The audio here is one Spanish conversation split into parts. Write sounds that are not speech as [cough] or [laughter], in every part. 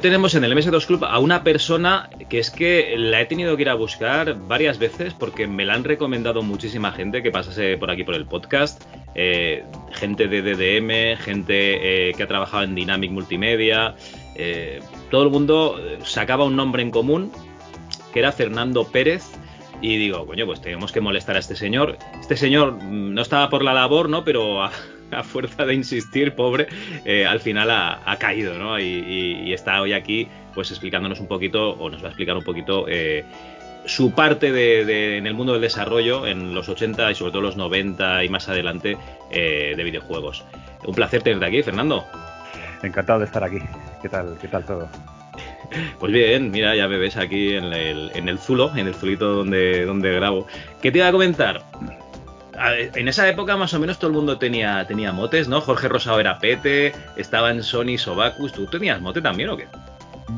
Tenemos en el MS2 Club a una persona que es que la he tenido que ir a buscar varias veces porque me la han recomendado muchísima gente que pasase por aquí por el podcast. Eh, gente de DDM, gente eh, que ha trabajado en Dynamic Multimedia. Eh, todo el mundo sacaba un nombre en común que era Fernando Pérez. Y digo, coño, pues tenemos que molestar a este señor. Este señor mm, no estaba por la labor, ¿no? Pero [laughs] a fuerza de insistir, pobre, eh, al final ha, caído, ¿no? Y, está hoy aquí, pues explicándonos un poquito, o nos va a explicar un poquito eh, su parte de, en el mundo del desarrollo en los 80 y sobre todo los 90 y más adelante eh, de videojuegos. Un placer tenerte aquí, Fernando. Encantado de estar aquí. ¿Qué tal, qué tal todo? Pues bien, mira, ya me ves aquí en el, en el Zulo, en el Zulito donde, donde grabo. ¿Qué te iba a comentar? En esa época más o menos todo el mundo tenía, tenía motes, ¿no? Jorge Rosado era Pete, estaba en Sony Sobacus. ¿Tú tenías mote también o qué?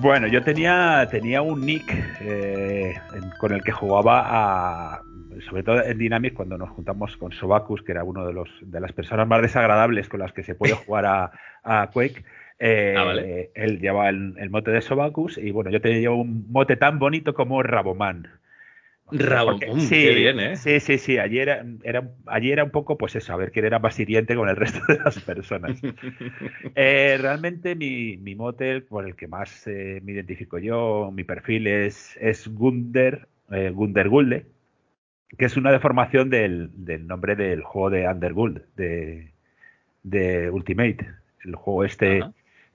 Bueno, yo tenía, tenía un nick eh, con el que jugaba a, sobre todo en Dynamic cuando nos juntamos con Sobacus, que era uno de los de las personas más desagradables con las que se puede jugar a, Quake. Eh, [laughs] ah, él llevaba el, el, mote de Sobacus y bueno, yo tenía un mote tan bonito como Raboman. Rabo, sí, qué bien, ¿eh? Sí, sí, sí. Allí era, era, era un poco, pues eso, a ver quién era más hiriente con el resto de las personas. [laughs] Eh, realmente mi, mi mote, por el que más eh, me identifico yo, mi perfil es, es Gunder, eh, Gunder Gulde, que es una deformación del, del nombre del juego de Underguld, de, de Ultimate. El juego este,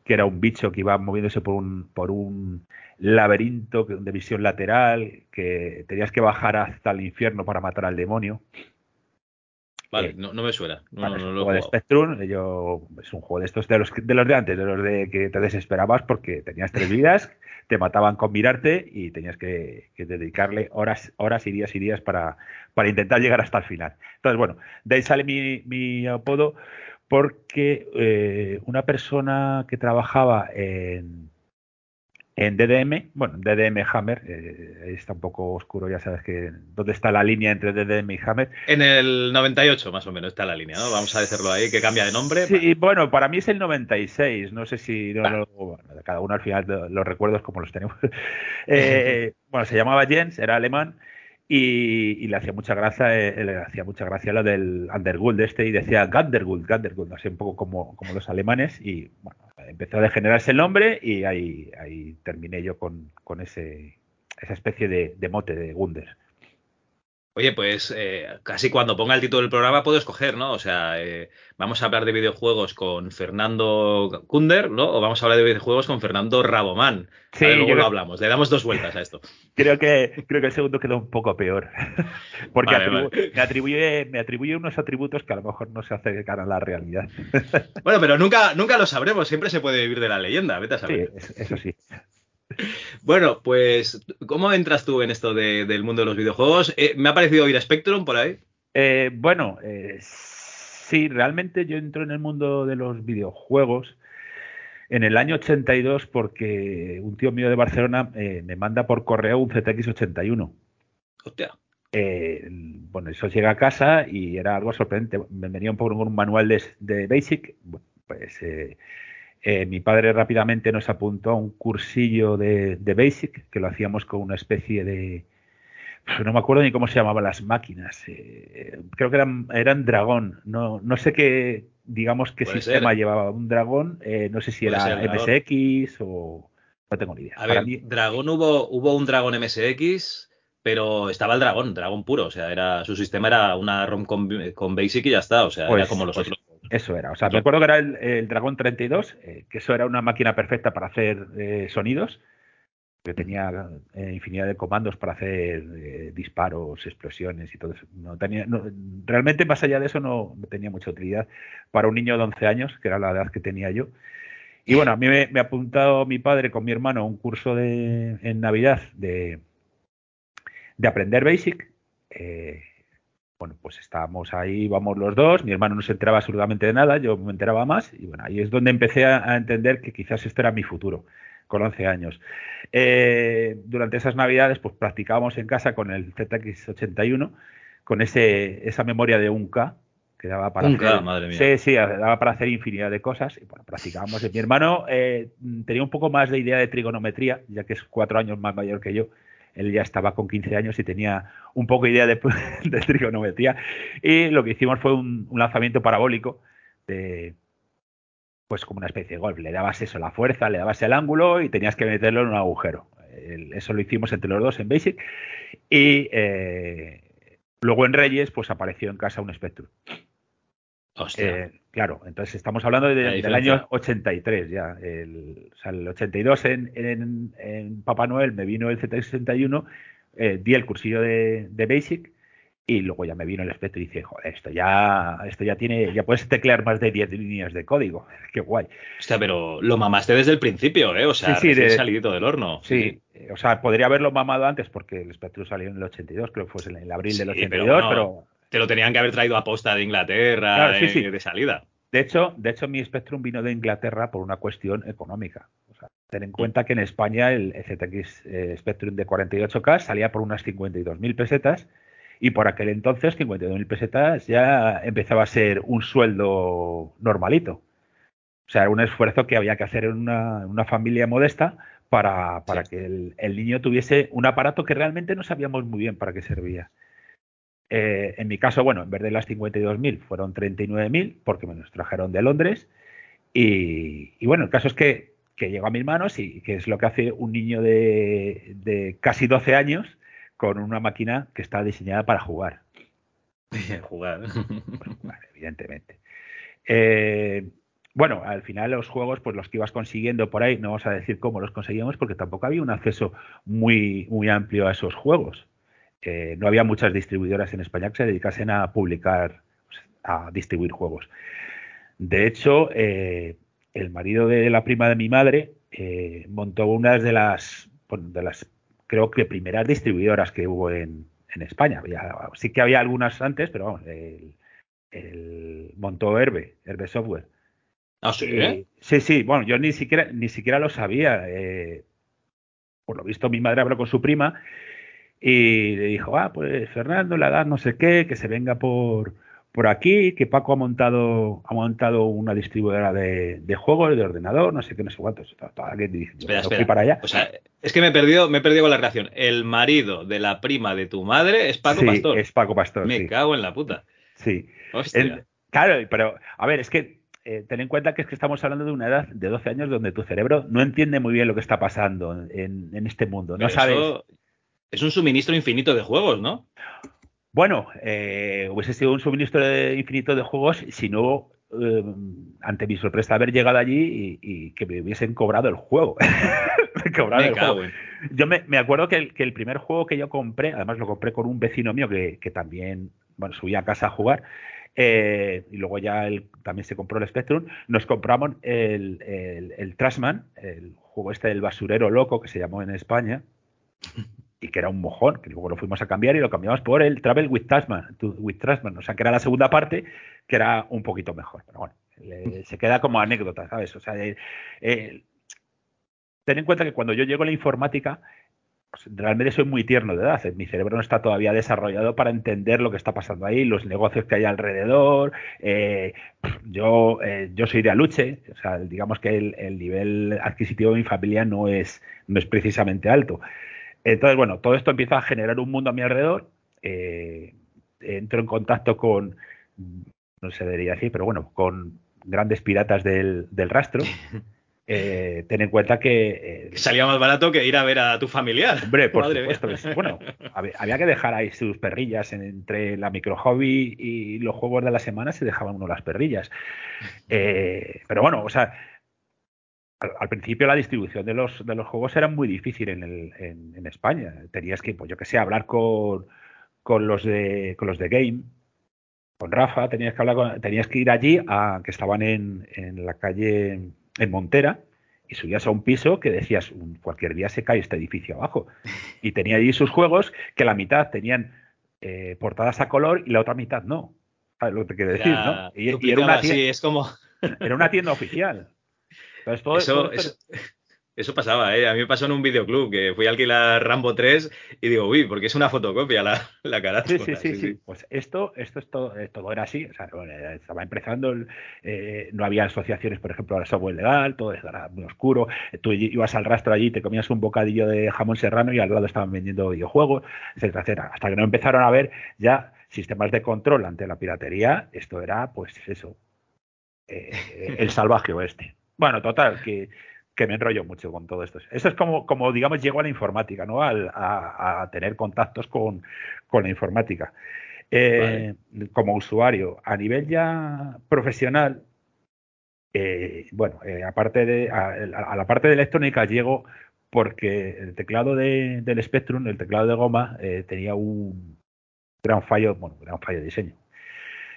que era un bicho que iba moviéndose por un, por un laberinto de visión lateral, que tenías que bajar hasta el infierno para matar al demonio. Vale, eh, no, me suena. No, es un juego de Spectrum, yo, es un juego de estos de los, de los de antes, de los de que te desesperabas porque tenías tres vidas, te mataban con mirarte y tenías que, dedicarle horas, horas y días y días para, para intentar llegar hasta el final. Entonces, bueno, de ahí sale mi, mi apodo porque eh, una persona que trabajaba en en DDM, bueno, DDM Hammer, eh, está un poco oscuro, ya sabes que dónde está la línea entre DDM y Hammer. En el 98 más o menos está la línea, ¿no? Vamos a decirlo ahí, que cambia de nombre. Sí, bueno, para mí es el 96, no sé si cada uno al final los recuerdos como los tenemos. [laughs] Eh, bueno, se llamaba Jens, era alemán. Y, le hacía mucha gracia eh, le hacía mucha gracia lo del Underguld este y decía Ganderguld, Ganderguld, así un poco como, como los alemanes y bueno, empezó a degenerarse el nombre y ahí, ahí terminé yo con, con ese, esa especie de, de mote de Gunder. Oye, pues eh, casi cuando ponga el título del programa puedo escoger, ¿no? O sea, eh, vamos a hablar de videojuegos con Fernando Kunder, ¿no? O vamos a hablar de videojuegos con Fernando Rabomán. Sí, luego lo hablamos, le damos dos vueltas a esto. [laughs] creo que creo que el segundo quedó un poco peor. [laughs] Porque me atribuye me atribuye unos atributos que a lo mejor no se acercan a la realidad. bueno, pero nunca nunca lo sabremos, siempre se puede vivir de la leyenda, vete a saber. Sí, eso sí. Bueno, pues, ¿cómo entras tú en esto del mundo de los videojuegos? Eh, me ha parecido oír a Spectrum por ahí. Eh, bueno, eh, sí, realmente yo entro en el mundo de los videojuegos en el año 82 porque un tío mío de Barcelona me manda por correo un ZX81. Hostia. bueno, eso llega a casa y era algo sorprendente. Me venía un poco con un manual de, de Basic. Bueno, pues eh, mi padre rápidamente nos apuntó a un cursillo de, Basic, que lo hacíamos con una especie de... Pues no me acuerdo ni cómo se llamaban las máquinas. Eh, creo que eran, eran dragón. No, no sé qué, digamos, qué sistema llevaba un dragón. Eh, no sé si era MSX o... No tengo ni idea. A ver, dragón hubo, hubo un dragón MSX, pero estaba el dragón, dragón puro. O sea, era su sistema era una ROM con, Basic y ya está. O sea, era pues, como los pues otros. Eso era. O sea, me acuerdo que era el, el Dragón 32, eh, que eso era una máquina perfecta para hacer eh, sonidos. que tenía eh, infinidad de comandos para hacer disparos, explosiones y todo eso. No tenía, realmente, más allá de eso, no tenía mucha utilidad para un niño de 11 años, que era la edad que tenía yo. Y bueno, a mí me, ha apuntado mi padre con mi hermano a un curso de, en Navidad de, de aprender Basic. Eh, bueno, pues estábamos ahí, vamos los dos, mi hermano no se enteraba absolutamente de nada, yo me enteraba más, y bueno, ahí es donde empecé a, entender que quizás este era mi futuro, con 11 años. Eh, durante esas navidades, pues practicábamos en casa con el ZX81, con ese, esa memoria de 1K, que daba para hacer, madre mía. Sí, sí, daba para hacer infinidad de cosas, y bueno, practicábamos. Mi hermano eh, tenía un poco más de idea de trigonometría, ya que es cuatro años más mayor que yo, él ya estaba con 15 años y tenía un poco idea de, [laughs] de trigonometría. Y lo que hicimos fue un, lanzamiento parabólico de, pues como una especie de golf. Le dabas eso, la fuerza, le dabas el ángulo y tenías que meterlo en un agujero. Eso lo hicimos entre los dos en Basic. Y eh, luego en Reyes, pues apareció en casa un Spectrum. Eh, claro, entonces estamos hablando del año 83 ya. El, o sea, el 82 en, en, Papá Noel me vino el Z61, eh, di el cursillo de, Basic y luego ya me vino el aspecto y dije, joder, esto ya, esto ya tiene, ya puedes teclear más de 10 líneas de código. [laughs] Qué guay. Hostia, pero lo mamaste desde el principio, ¿eh? O sea, sí, sí, salido del horno. Sí, o sea, podría haberlo mamado antes porque el Spectrum salió en el 82, creo que fue en el abril del 82, pero te lo tenían que haber traído a posta de Inglaterra de, salida. De hecho, de hecho, mi Spectrum vino de Inglaterra por una cuestión económica. O sea, ten en cuenta que en España el ZX eh, Spectrum de 48K salía por unas 52.000 pesetas y por aquel entonces 52.000 pesetas ya empezaba a ser un sueldo normalito. O sea, era un esfuerzo que había que hacer en una, familia modesta para, para que el, el, niño tuviese un aparato que realmente no sabíamos muy bien para qué servía. Eh, en mi caso, bueno, en vez de las 52.000 fueron 39.000 porque me los trajeron de Londres. Y, bueno, el caso es que, llegó a mis manos y que es lo que hace un niño de, casi 12 años con una máquina que está diseñada para jugar. [laughs] jugar. evidentemente. Eh, bueno, al final los juegos, pues los que ibas consiguiendo por ahí, no vamos a decir cómo los conseguíamos porque tampoco había un acceso muy, muy amplio a esos juegos no había muchas distribuidoras en España que se dedicasen a publicar, a distribuir juegos. De hecho, eh, el marido de la prima de mi madre eh, montó una de las, de las, creo que primeras distribuidoras que hubo en, España. sí que había algunas antes, pero vamos, el, montó Herbe, Herbe Software. ¿Ah, sí? sí, sí, bueno, yo ni siquiera, ni siquiera lo sabía. Eh, por lo visto, mi madre habló con su prima y le dijo, ah, pues Fernando, la edad no sé qué, que se venga por, por aquí, que Paco ha montado, ha montado una distribuidora de, juegos, de ordenador, no sé qué, no sé cuántos. Espera, para allá. O sea, es que me he perdido, me he perdido con la relación. El marido de la prima de tu madre es Paco Pastor. Es Paco Pastor. Me cago en la puta. Sí. claro, pero a ver, es que eh, ten en cuenta que es que estamos hablando de una edad de 12 años donde tu cerebro no entiende muy bien lo que está pasando en, este mundo. No sabes. Es un suministro infinito de juegos, ¿no? Bueno, eh, hubiese sido un suministro infinito de juegos si no, eh, ante mi sorpresa, haber llegado allí y, que me hubiesen cobrado el juego. [laughs] cobrado el juego. Yo me, acuerdo que el, primer juego que yo compré, además lo compré con un vecino mío que, también bueno, subía a casa a jugar, eh, y luego ya él también se compró el Spectrum, nos compramos el, el, el Trashman, el juego este del basurero loco que se llamó en España [laughs] y que era un mojón, que luego lo fuimos a cambiar y lo cambiamos por el Travel with Tasman, with o sea, que era la segunda parte, que era un poquito mejor. Pero bueno, se queda como anécdota, ¿sabes? O sea, ten en cuenta que cuando yo llego a la informática, pues, realmente soy muy tierno de edad. Mi cerebro no está todavía desarrollado para entender lo que está pasando ahí, los negocios que hay alrededor. Eh, yo, eh, yo soy de Aluche, o sea, digamos que el, el, nivel adquisitivo de mi familia no es, no es precisamente alto. Entonces, bueno, todo esto empieza a generar un mundo a mi alrededor. Eh, entro en contacto con, no se debería decir, pero bueno, con grandes piratas del, rastro. [laughs] Eh, ten en cuenta que. Eh, Salía más barato que ir a ver a tu familiar. Hombre, por supuesto. bueno, había que dejar ahí sus perrillas entre la micro hobby y los juegos de la semana, se dejaban uno las perrillas. [laughs] pero bueno, o sea, al, principio la distribución de los, de los juegos era muy difícil en, el, en, España. Tenías que, pues yo que sé, hablar con, con los de con los de Game, con Rafa, tenías que hablar tenías que ir allí a que estaban en, en la calle en Montera y subías a un piso que decías cualquier día se cae este edificio abajo [laughs] y tenía allí sus juegos que la mitad tenían eh, portadas a color y la otra mitad no. ¿Sabes lo que te quiero decir? ¿no? Y, era una tienda, es como... [laughs] era una tienda oficial. Eso, [laughs] eso, pasaba, ¿eh? A mí me pasó en un videoclub que fui a alquilar Rambo 3 y digo, uy, porque es una fotocopia la, la cara. Sí sí, sí, sí, Pues esto, esto es todo, eh, todo era así. O sea, estaba empezando, eh, no había asociaciones, por ejemplo, al software legal, todo era muy oscuro. Tú ibas al rastro allí, te comías un bocadillo de jamón serrano y al lado estaban vendiendo videojuegos, etcétera, etcétera. Hasta que no empezaron a ver ya sistemas de control ante la piratería, esto era, pues eso, eh, el salvaje oeste. Bueno, total, que, me enrollo mucho con todo esto. Eso es como, como digamos, llego a la informática, ¿no? a, tener contactos con, la informática. Eh, como usuario, a nivel ya profesional, eh, bueno, eh, aparte de a, la parte de electrónica llego porque el teclado de, del Spectrum, el teclado de goma, tenía un gran fallo, bueno, gran fallo de diseño.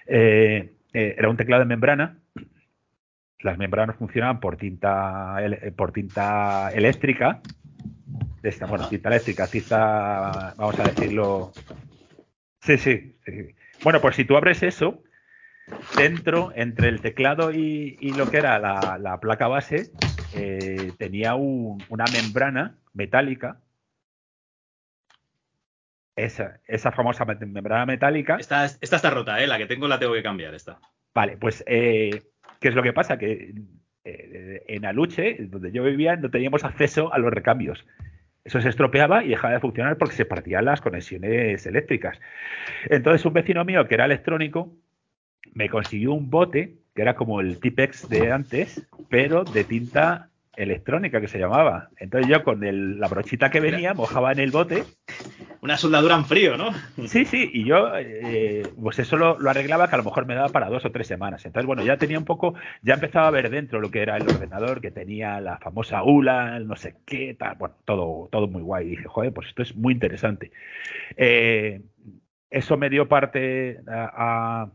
era un teclado de membrana las membranas funcionaban por tinta eh, por tinta eléctrica de esta, bueno, tinta eléctrica, tinta, vamos a decirlo. Sí, sí, Bueno, pues si tú abres eso, dentro, entre el teclado y, lo que era la, placa base, eh, tenía una membrana metálica. Esa, esa famosa membrana metálica. Esta, esta está rota, ¿eh? La que tengo la tengo que cambiar, esta. Vale, pues eh, ¿Qué es lo que pasa? Que eh, en Aluche, donde yo vivía, no teníamos acceso a los recambios. Eso se estropeaba y dejaba de funcionar porque se partían las conexiones eléctricas. Entonces un vecino mío que era electrónico me consiguió un bote que era como el Tipex de antes, pero de tinta electrónica que se llamaba. Entonces yo con la brochita que venía mojaba en el bote. Una soldadura en frío, ¿no? Sí, sí, y yo eh, pues eso lo, arreglaba que a lo mejor me daba para dos o tres semanas. Entonces, bueno, ya tenía un poco, ya empezaba a ver dentro lo que era el ordenador, que tenía la famosa ULA, no sé qué, tal, bueno, todo, todo muy guay. Y dije, joder, pues esto es muy interesante. Eh, eso me dio parte a a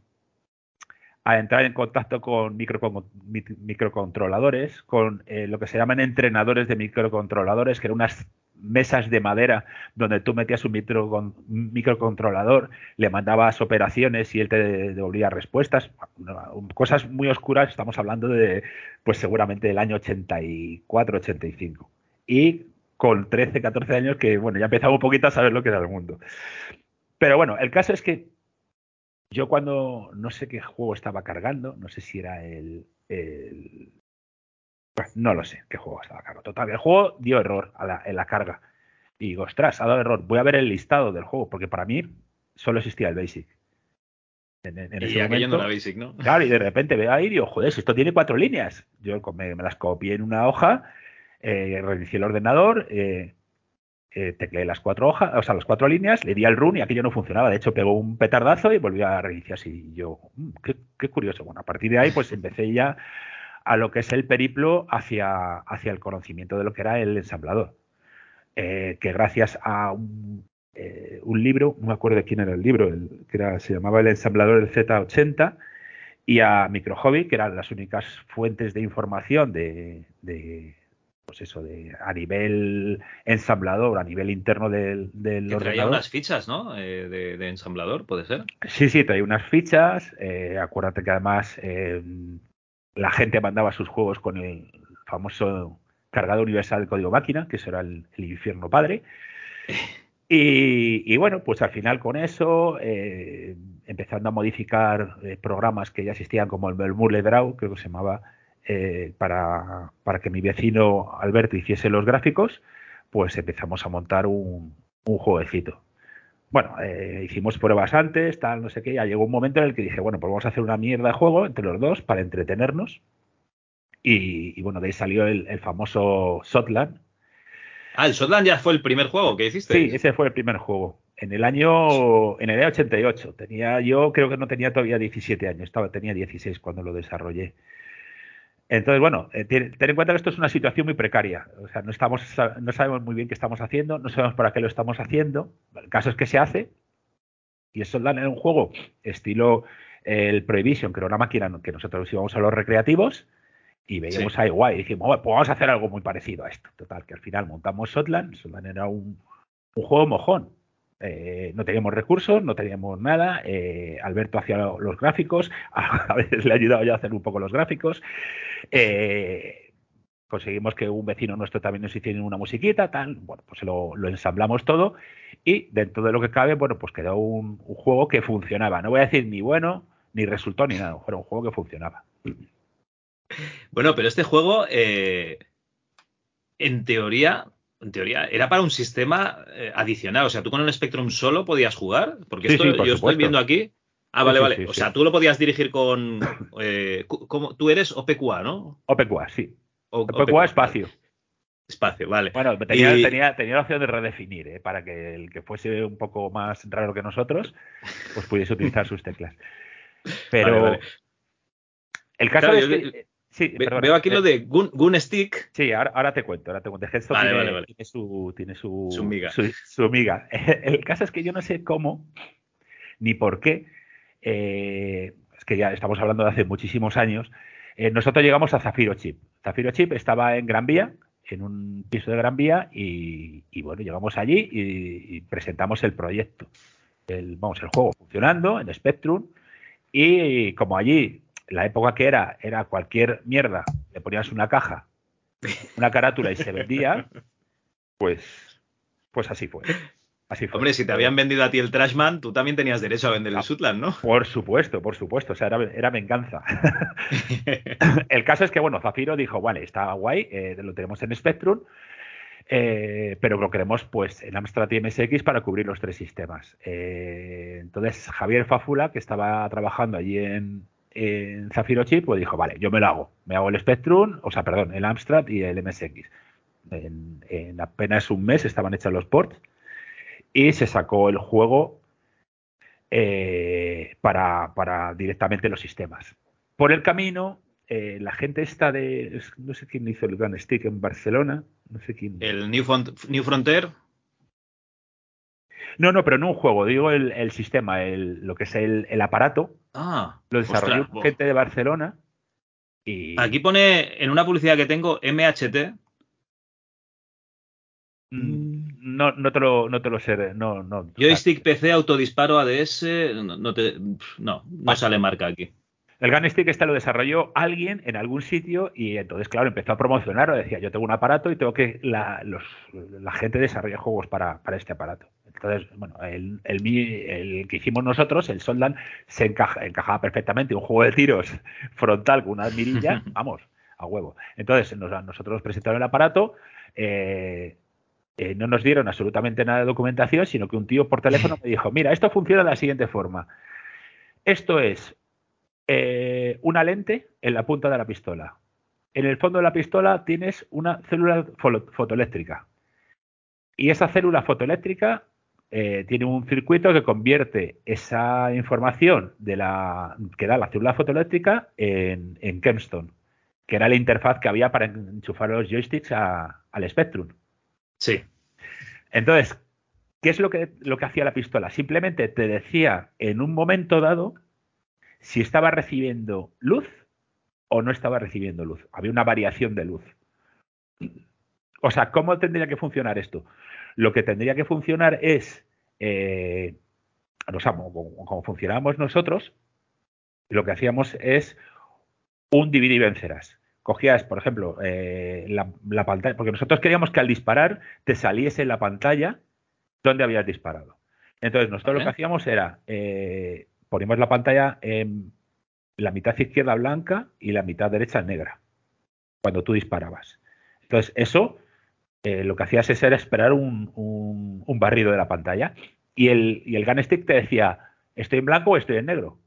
entrar en contacto con microcontroladores, con eh, lo que se llaman entrenadores de microcontroladores, que eran unas mesas de madera donde tú metías un microcontrolador, le mandabas operaciones y él te devolvía respuestas, cosas muy oscuras, estamos hablando de, pues seguramente del año 84, 85. Y con 13, 14 años que, bueno, ya empezaba un poquito a saber lo que era el mundo. Pero bueno, el caso es que yo cuando no sé qué juego estaba cargando, no sé si era el, no lo sé qué juego estaba cargando. Total, el juego dio error en la carga. Y digo, ostras, ha dado error. Voy a ver el listado del juego, porque para mí solo existía el Basic. En, y aquello no era Basic, ¿no? Claro, y de repente veo ahí y digo, joder, esto tiene cuatro líneas. Yo me, las copié en una hoja, eh, reinicié el ordenador, eh, eh, tecleé las cuatro hojas, o sea, las cuatro líneas, le di al run y aquello no funcionaba. De hecho, pegó un petardazo y volvió a reiniciar así. Y yo, mm, qué, curioso. Bueno, a partir de ahí, pues empecé ya a lo que es el periplo hacia, hacia el conocimiento de lo que era el ensamblador. Eh, que gracias a un, eh, un, libro, no me acuerdo quién era el libro, que era, se llamaba El ensamblador del Z80, y a Microhobby, que eran las únicas fuentes de información de pues eso, de, a nivel ensamblador, a nivel interno del, del que traía unas fichas, ¿no? Eh, de, ensamblador, ¿puede ser? Sí, sí, traía unas fichas. Eh, acuérdate que además eh, la gente mandaba sus juegos con el famoso cargador universal de código máquina, que eso era el, infierno padre. [laughs] Y, bueno, pues al final con eso, empezando a modificar programas que ya existían como el, el Draw, creo que se llamaba, eh, para, para, que mi vecino Alberto hiciese los gráficos, pues empezamos a montar un, un jueguecito. Bueno, eh, hicimos pruebas antes, tal, no sé qué, ya llegó un momento en el que dije, bueno, pues vamos a hacer una mierda de juego entre los dos para entretenernos. Y, bueno, de ahí salió el, famoso Sotland. Ah, el Sotland ya fue el primer juego que hiciste. Sí, ese fue el primer juego. En el año, en el año 88. Tenía, yo creo que no tenía todavía 17 años, estaba, tenía 16 cuando lo desarrollé. Entonces, bueno, eh, ten, en cuenta que esto es una situación muy precaria. O sea, no, estamos, no sabemos muy bien qué estamos haciendo, no sabemos para qué lo estamos haciendo. El caso es que se hace. Y eso dan en un juego estilo eh, el Prohibition, que era una máquina que nosotros íbamos a los recreativos y veíamos ahí guay. Y dijimos, bueno, pues vamos a hacer algo muy parecido a esto. Total, que al final montamos Sotland. Sotland era un, un juego mojón. Eh, no teníamos recursos, no teníamos nada. Eh, Alberto hacía los gráficos, [laughs] a, veces le ha ayudado yo a hacer un poco los gráficos. Eh, conseguimos que un vecino nuestro también nos hiciera una musiquita, tal. Bueno, pues lo, ensamblamos todo y dentro de lo que cabe, bueno, pues quedó un, juego que funcionaba. No voy a decir ni bueno, ni resultó, ni nada. Era un juego que funcionaba. Bueno, pero este juego, en teoría, en teoría, era para un sistema eh, adicional. O sea, tú con el Spectrum solo podías jugar. Porque esto yo estoy viendo aquí. Ah, vale, vale. o sea, tú lo podías dirigir con. Eh, tú eres OPQA, ¿no? OPQA, sí. OPQA, espacio. Espacio, vale. Bueno, tenía, tenía, la opción de redefinir, ¿eh? para que el que fuese un poco más raro que nosotros, pues pudiese utilizar sus teclas. [laughs] Pero el caso es que, Sí, veo aquí lo de Gun, Stick. Sí, ahora, te cuento, ahora te cuento. tiene, su, tiene su, su miga. Su, miga. [laughs] El caso es que yo no sé cómo ni por qué. Eh, es que ya estamos hablando de hace muchísimos años. Eh, nosotros llegamos a Zafiro Chip. Zafiro Chip estaba en Gran Vía, en un piso de Gran Vía, y, bueno, llegamos allí y, presentamos el proyecto. El, vamos, el juego funcionando en Spectrum. Y como allí la época que era, era cualquier mierda, le ponías una caja, una carátula y se vendía, [laughs] pues, pues así fue. Así fue. Hombre, si te habían vendido a ti el Trashman, tú también tenías derecho a vender el ah, Sutland, ¿no? Por supuesto, por supuesto. O sea, era, venganza. [laughs] el caso es que, bueno, Zafiro dijo, vale, está guay, eh, lo tenemos en Spectrum, eh, pero lo queremos pues en Amstrad y MSX para cubrir los tres sistemas. Eh, entonces, Javier Fafula, que estaba trabajando allí en, en Zafiro Chip, pues dijo, vale, yo me lo hago. Me hago el Spectrum, o sea, perdón, el Amstrad y el MSX. En, apenas un mes estaban hechos los ports y se sacó el juego eh, para, para, directamente los sistemas. Por el camino, eh, la gente está de. No sé quién hizo el Gun Stick en Barcelona. No sé quién. El New, New Frontier. No, no, pero no un juego, digo el, sistema, el, lo que es el, aparato. Ah. Lo desarrolló gente de Barcelona. Y... Aquí pone en una publicidad que tengo MHT. Mm, no, no te lo, no te lo sé. No, no. Joystick PC, autodisparo ADS. No, no, te, no, no sale marca aquí. El Gunstick este lo desarrolló alguien en algún sitio y entonces, claro, empezó a promocionarlo. Decía, yo tengo un aparato y tengo que la, los, la gente desarrolla juegos para, para, este aparato. Entonces, bueno, el, el, que hicimos nosotros, el Soldan, se encajaba perfectamente. Un juego de tiros [laughs] frontal con una mirilla, [laughs] vamos, a huevo. Entonces, nosotros nos presentaron el aparato. Eh, eh, no nos dieron absolutamente nada de documentación, sino que un tío por teléfono me dijo, mira, esto funciona de la siguiente forma. Esto es eh, una lente en la punta de la pistola. En el fondo de la pistola tienes una célula fotoeléctrica. Y esa célula fotoeléctrica eh, tiene un circuito que convierte esa información de la, que da la célula fotoeléctrica en, en Kempstone, que era la interfaz que había para enchufar los joysticks al Spectrum. Sí. Entonces, ¿qué es lo que, lo que hacía la pistola? Simplemente te decía en un momento dado si estaba recibiendo luz o no estaba recibiendo luz. Había una variación de luz. O sea, ¿cómo tendría que funcionar esto? Lo que tendría que funcionar es, eh, como, funcionábamos nosotros, lo que hacíamos es un dividir y vencerás. Cogías, por ejemplo, eh, la, pantalla, porque nosotros queríamos que al disparar te saliese la pantalla donde habías disparado. Entonces, nosotros lo que hacíamos era eh, poníamos la pantalla en la mitad izquierda blanca y la mitad derecha negra, cuando tú disparabas. Entonces, eso eh, lo que hacías es era esperar un, barrido de la pantalla y el, y el gun stick te decía, ¿estoy en blanco o estoy en negro?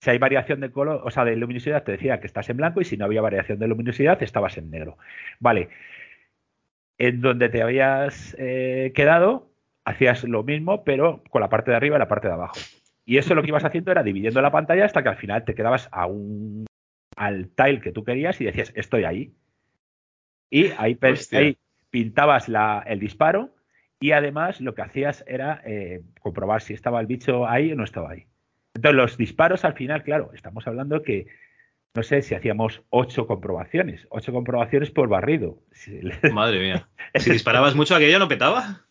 Si hay variación de color, o sea, de luminosidad, te decía que estás en blanco y si no había variación de luminosidad, estabas en negro. Vale. En donde te habías eh, quedado, hacías lo mismo, pero con la parte de arriba y la parte de abajo. Y eso lo que ibas haciendo era dividiendo la pantalla hasta que al final te quedabas a un al tile que tú querías y decías, estoy ahí. Y ahí, pintabas el disparo y además lo que hacías era eh, comprobar si estaba el bicho ahí o no estaba ahí. Entonces los disparos al final, claro, estamos hablando que, no sé, si hacíamos ocho comprobaciones, ocho comprobaciones por barrido. [laughs] Madre mía. Si disparabas mucho, aquello no petaba.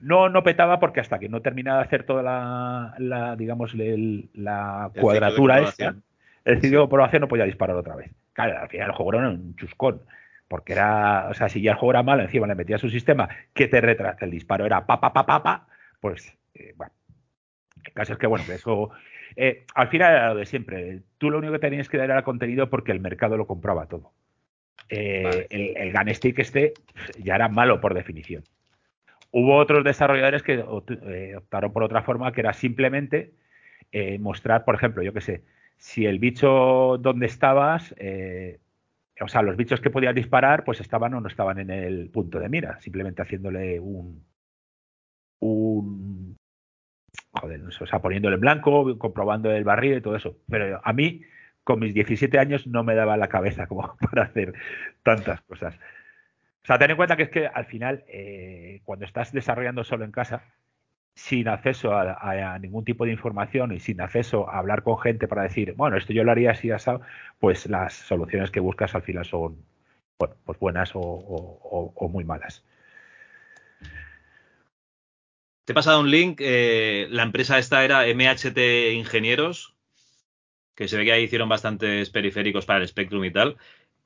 No, no petaba porque hasta que no terminaba de hacer toda la, digamos, la cuadratura esta, el ciclo de comprobación no podía disparar otra vez. Claro, al final el juego era un chuscón. Porque era, o sea, si ya el juego era malo, encima le metías un sistema que te retrasa el disparo, era pa, pa, pa, pa, pa pues, eh, bueno. El caso es que, bueno, que eso. Eh, al final era lo de siempre. Tú lo único que tenías que dar era contenido porque el mercado lo compraba todo. Eh, el, el Gun Stick este ya era malo por definición. Hubo otros desarrolladores que eh, optaron por otra forma, que era simplemente eh, mostrar, por ejemplo, yo qué sé, si el bicho donde estabas, eh, o sea, los bichos que podías disparar, pues estaban o no estaban en el punto de mira, simplemente haciéndole un, un joder, o sea, poniéndole en blanco, comprobando el barril y todo eso. Pero a mí, con mis 17 años, no me daba la cabeza como [laughs] para hacer tantas cosas. O sea, ten en cuenta que es que al final, eh, cuando estás desarrollando solo en casa, sin acceso a, ningún tipo de información y sin acceso a hablar con gente para decir, bueno, esto yo lo haría así, así, pues las soluciones que buscas al final son bueno, pues buenas o, muy malas. Te he pasado un link. Eh, la empresa esta era MHT Ingenieros, que se ve que ahí hicieron bastantes periféricos para el Spectrum y tal.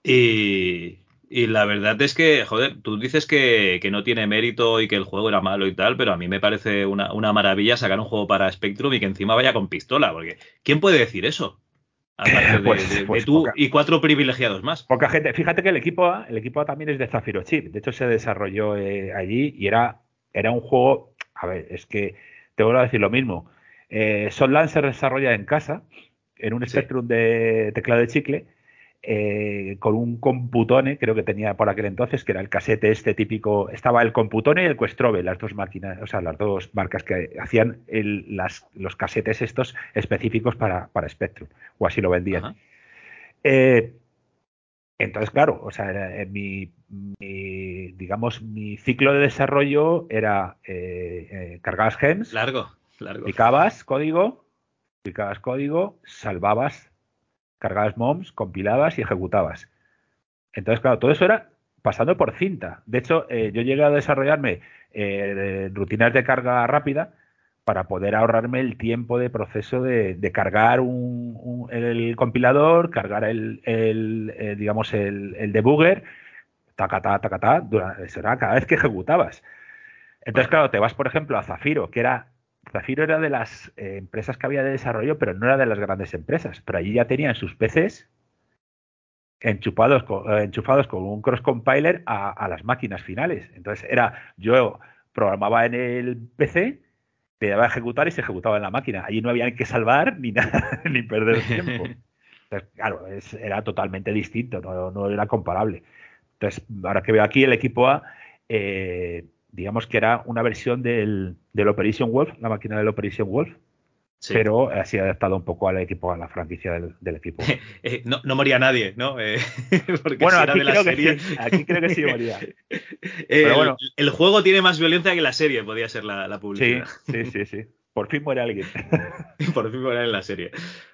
Y, y la verdad es que, joder, tú dices que, no tiene mérito y que el juego era malo y tal, pero a mí me parece una, maravilla sacar un juego para Spectrum y que encima vaya con pistola, porque ¿quién puede decir eso? Aparte [laughs] de, pues, pues tú y cuatro privilegiados más. Poca gente. Fíjate que el equipo A, el equipo también es de Zafiro Chip. De hecho, se desarrolló eh, allí y era, era un juego. A ver, es que te vuelvo a decir lo mismo. Eh, Solland se desarrolla en casa, en un Spectrum de teclado de chicle eh, con un computone, creo que tenía por aquel entonces, que era el casete este típico, estaba el computone y el Questrove, las dos máquinas, o sea, las dos marcas que hacían los casetes estos específicos para, para Spectrum, o así lo vendían. Eh, entonces, claro, o sea, mi, digamos, mi ciclo de desarrollo era eh, cargabas gems, largo, largo. picabas código, picabas código, salvabas cargabas moms, compilabas y ejecutabas. Entonces, claro, todo eso era pasando por cinta. De hecho, eh, yo llegué a desarrollarme eh, rutinas de carga rápida para poder ahorrarme el tiempo de proceso de, cargar el compilador, cargar el, eh, digamos, el, debugger, tacatá, tacatá, cada vez que ejecutabas. Entonces, claro, te vas, por ejemplo, a Zafiro, que era Zafiro era de las eh, empresas que había de desarrollo, pero no era de las grandes empresas. Pero allí ya tenían sus PCs enchufados con, eh, enchufados con un cross compiler a, las máquinas finales. Entonces era, yo programaba en el PC, le daba a ejecutar y se ejecutaba en la máquina. Allí no había que salvar ni [laughs] nada, ni perder tiempo. Entonces, claro, era totalmente distinto, no, era comparable. Entonces, ahora que veo aquí el equipo A, eh, digamos que era una versión del, del Operation Wolf, la máquina del Operation Wolf, pero así adaptado un poco al equipo, a la franquicia del, equipo. [laughs] Eh, no, no, moría nadie, ¿no? Eh, [laughs] bueno, aquí, creo que sí, aquí creo que sí moría. [laughs] pero bueno. el, juego tiene más violencia que la serie, podría ser la, la publicidad. Sí, sí, sí, sí. Por fin muere alguien. [laughs] Por fin muere en la serie.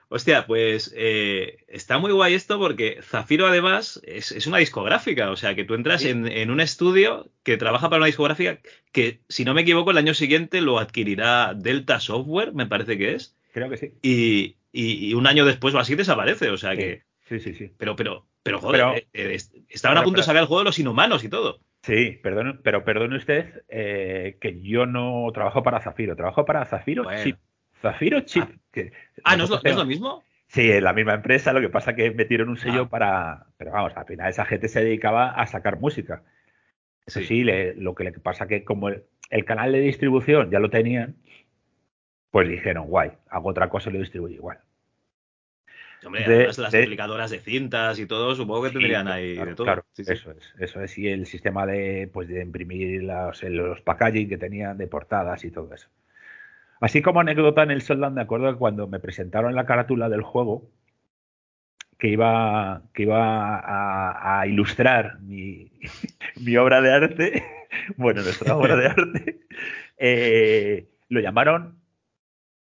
Hostia, pues eh, está muy guay esto porque Zafiro además es, una discográfica, o sea que tú entras en, un estudio que trabaja para una discográfica que, si no me equivoco, el año siguiente lo adquirirá Delta Software, me parece que es. Creo que sí. Y, un año después o así desaparece, o sea que... Sí, sí, sí. Pero, pero, pero joder, eh, eh, estaban a punto de sacar el juego de los inhumanos y todo. Sí, perdón, pero perdone usted que yo no trabajo para Zafiro, trabajo para Zafiro Chip. Zafiro Chip. Ah, que, ah ¿no, es lo, mismo? Sí, es la misma empresa, lo que pasa que metieron un sello ah. para. Pero vamos, al final esa gente se dedicaba a sacar música. Eso sí, lo que le pasa que como el, canal de distribución ya lo tenían, pues dijeron, guay, hago otra cosa y lo distribuyo igual. Hombre, además las aplicadoras de cintas y todo, supongo que tendrían ahí de todo. Claro, eso es, eso es. Y el sistema de, pues, de imprimir los, los packaging que tenían de portadas y todo eso. Así como anécdota en el Soldan, de acuerdo que cuando me presentaron la carátula del juego, que iba, que iba a, ilustrar mi, [laughs] mi, obra de arte, [laughs] bueno, nuestra obra de [laughs] arte, eh, lo llamaron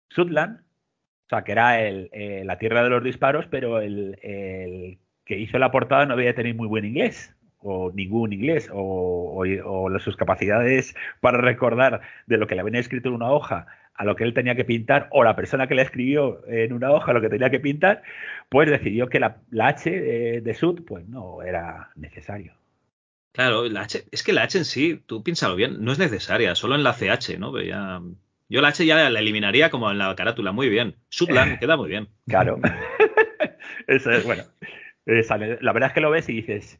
Sutland, sea, que era el, eh, la tierra de los disparos, pero el, que hizo la portada no había tenido muy buen inglés o ningún inglés o, sus capacidades para recordar de lo que le habían escrito en una hoja a lo que él tenía que pintar o la persona que le escribió en una hoja lo que tenía que pintar, pues decidió que la, H de, Sud pues no era necesario. Claro, la H, es que la H en sí, tú piénsalo bien, no es necesaria, solo en la CH, ¿no? ya, yo la H ya la eliminaría como en la carátula, muy bien. Sudland queda muy bien. Claro. [laughs] Eso es, bueno. la verdad es que lo ves y dices,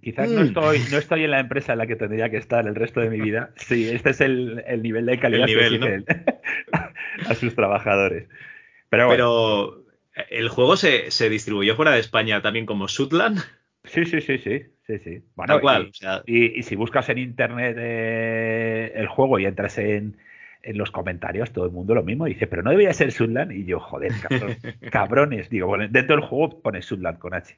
Quizás no, mm. estoy, no estoy en la empresa en la que tendría que estar el resto de mi vida. Sí, este es el, nivel de calidad que exigen [laughs] a sus trabajadores. Pero, Pero ¿el juego se, se, distribuyó fuera de España también como Sutland? Sí, sí, sí, sí. sí, sí. Bueno, y, y, si buscas en internet eh, el juego y entras en, en los comentarios todo el mundo lo mismo. Dice, pero no debería ser Sutland. Y yo, joder, [laughs] cabrones. Digo, bueno, dentro del juego pone Sutland con H.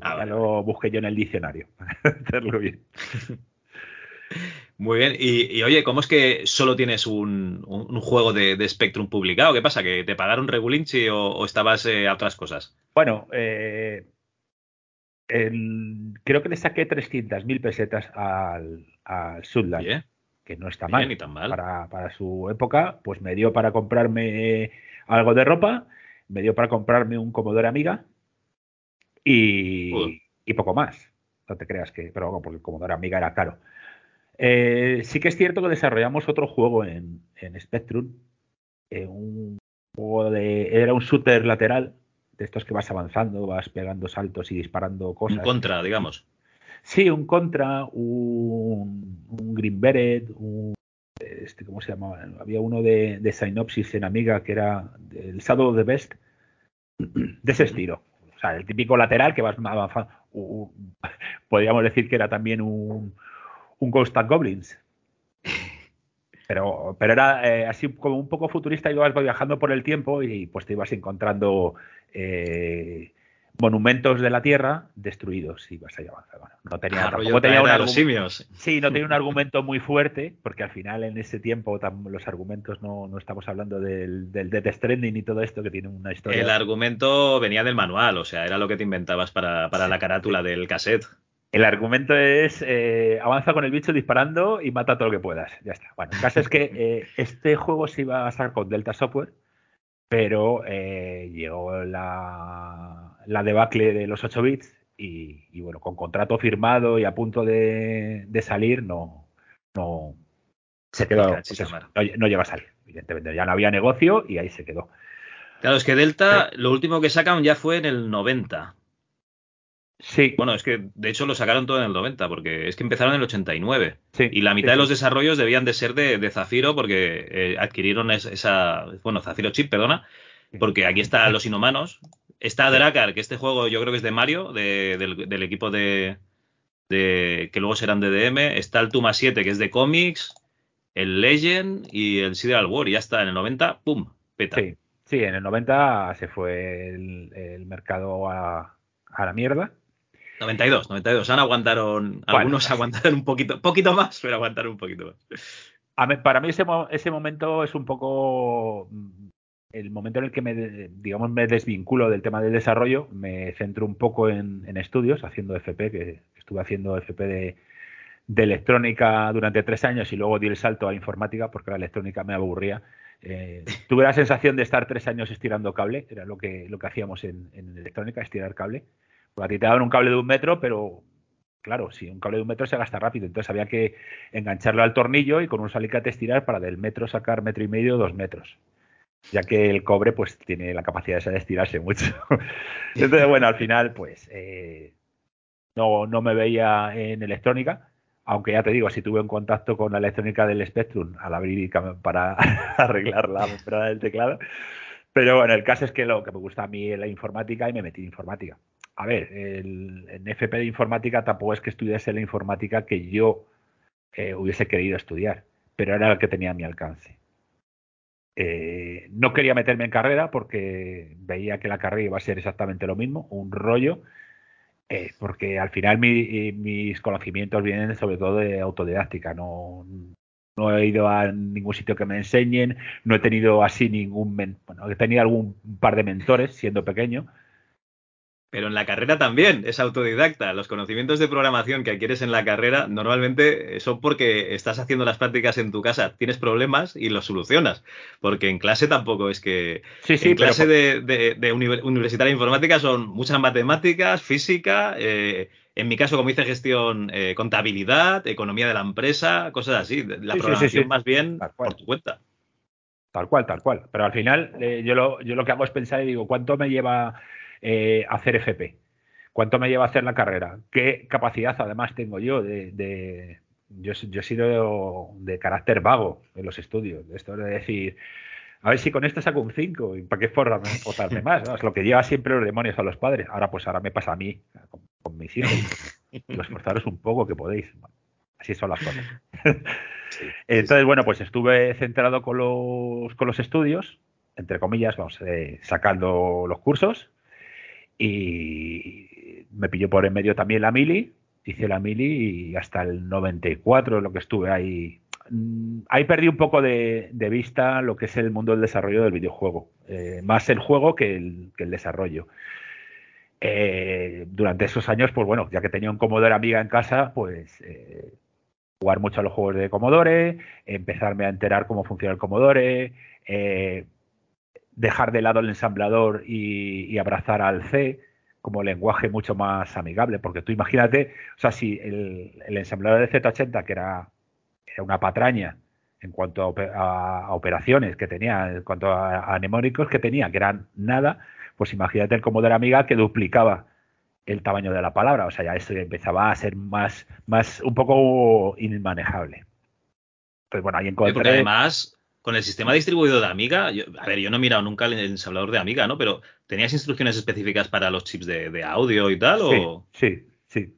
Ah, ya lo busqué yo en el diccionario [laughs] hacerlo bien. Muy bien. Y, oye, ¿cómo es que solo tienes un, juego de, Spectrum publicado? ¿Qué pasa? ¿Que te pagaron Regulinchi o, estabas eh, a otras cosas? Bueno, eh, creo que le saqué 300.000 pesetas al, al Sudland, que no está mal. tan mal. Para, para, su época, pues me dio para comprarme algo de ropa, me dio para comprarme un Commodore Amiga y, poco más. No te creas que, pero bueno, porque como era amiga era caro. Eh, sí que es cierto que desarrollamos otro juego en, Spectrum, eh, un juego de, era un shooter lateral, de estos que vas avanzando, vas pegando saltos y disparando cosas. Un contra, digamos. Sí, un contra, un, Green Beret, un este, ¿cómo se llamaba? Había uno de, de Synopsis en Amiga que era el Shadow of the Best, de ese estilo. O sea, el típico lateral que vas avanzando. podríamos decir que era también un, un Ghost and Goblins. Pero, pero era eh, así como un poco futurista, ibas viajando por el tiempo y pues te ibas encontrando eh, monumentos de la Tierra destruidos y vas a avanzar. Bueno, no tenía, ah, tenía un simios. Sí, no tenía un [laughs] argumento muy fuerte, porque al final en ese tiempo los argumentos no, no estamos hablando del, del Death Stranding y todo esto que tiene una historia. El argumento venía del manual, o sea, era lo que te inventabas para, para la carátula del cassette. El argumento es eh, avanza con el bicho disparando y mata todo lo que puedas. Ya está. Bueno, el caso es que [laughs] eh, este juego se iba a sacar con Delta Software, pero eh, llegó la la debacle de los 8 bits y, bueno, con contrato firmado y a punto de, salir, no, no se quedó. Pues no, llega a salir, evidentemente. Ya no había negocio y ahí se quedó. Claro, es que Delta, lo último que sacan ya fue en el 90. Sí. Bueno, es que de hecho lo sacaron todo en el 90, porque es que empezaron en el 89. Sí, y la mitad de los desarrollos debían de ser de, Zafiro, porque eh, adquirieron esa. Bueno, Zafiro Chip, perdona. Porque aquí están los inhumanos, Está Dracar, que este juego yo creo que es de Mario, del, equipo de, que luego serán de DM. Está el Tuma 7, que es de cómics, el Legend y el Sideral War. Y ya está, en el 90, ¡pum! Peta. Sí, sí en el 90 se fue el, mercado a, la mierda. 92, 92. Han aguantaron, algunos [laughs] aguantaron un poquito, poquito más, pero aguantaron un poquito más. para mí ese, ese momento es un poco el momento en el que me, digamos, me desvinculo del tema del desarrollo, me centro un poco en, estudios, haciendo FP, que estuve haciendo FP de, electrónica durante tres años y luego di el salto a informática porque la electrónica me aburría. Eh, [laughs] tuve la sensación de estar tres años estirando cable, era lo que, lo que hacíamos en, electrónica, estirar cable. A ti te daban un cable de un metro, pero claro, si un cable de un metro se gasta rápido, entonces había que engancharlo al tornillo y con un salicate estirar para del metro sacar metro y medio, dos metros ya que el cobre pues tiene la capacidad de estirarse mucho. [laughs] Entonces, bueno, al final pues eh, no, no me veía en electrónica, aunque ya te digo, si tuve un contacto con la electrónica del Spectrum al abrir para [laughs] arreglar la membrana del teclado. Pero bueno, el caso es que lo que me gusta a mí es la informática y me metí en informática. A ver, el, en FP de informática tampoco es que estudiase la informática que yo eh, hubiese querido estudiar, pero era la que tenía a mi alcance. Eh, no quería meterme en carrera porque veía que la carrera iba a ser exactamente lo mismo, un rollo, eh, porque al final mis conocimientos vienen sobre todo de autodidáctica, no, no he ido a ningún sitio que me enseñen, no he tenido así ningún, bueno, he tenido algún par de mentores siendo pequeño, pero en la carrera también es autodidacta. Los conocimientos de programación que adquieres en la carrera normalmente son porque estás haciendo las prácticas en tu casa, tienes problemas y los solucionas. Porque en clase tampoco es que. Sí, sí, en clase de, universitaria informática son muchas matemáticas, física. Eh, en mi caso, como hice gestión, eh, contabilidad, economía de la empresa, cosas así. La programación más bien por tu cuenta. Tal cual, tal cual. Pero al final, eh, yo, lo, yo lo que hago es pensar y digo, ¿cuánto me lleva eh, hacer FP? ¿Cuánto me lleva a hacer la carrera? ¿Qué capacidad además tengo yo de... yo, he sido de carácter vago en los estudios. Esto de decir, a ver si con esto saco un 5 y para qué forma me más. Es lo que lleva siempre los demonios a los padres. Ahora pues ahora me pasa a mí, con, mis hijos. esforzaros un poco que podéis. Así son las cosas. Entonces, bueno, pues estuve centrado con los, con los estudios, entre comillas, vamos, eh, sacando los cursos y me pilló por en medio también la mili, hice la mili y hasta el 94 lo que estuve ahí. Mm, ahí perdí un poco de, vista lo que es el mundo del desarrollo del videojuego, eh, más el juego que el, desarrollo. Eh, durante esos años, pues bueno, ya que tenía un Commodore Amiga en casa, pues eh, jugar mucho a los juegos de Commodore, empezarme a enterar cómo funciona el Commodore, dejar de lado el ensamblador y, abrazar al C como lenguaje mucho más amigable, porque tú imagínate, o sea, si el, ensamblador de Z80, que era, una patraña en cuanto a, operaciones que tenía, en cuanto a, a, que tenía, que eran nada, pues imagínate el Commodore Amiga que duplicaba el tamaño de la palabra, o sea, ya esto empezaba a ser más, más un poco inmanejable. Pues bueno, ahí encontré... además, con el sistema distribuido de Amiga, a ver, yo no he mirado nunca el ensamblador de Amiga, ¿no? Pero ¿tenías instrucciones específicas para los chips de, audio y tal? O... Sí, sí,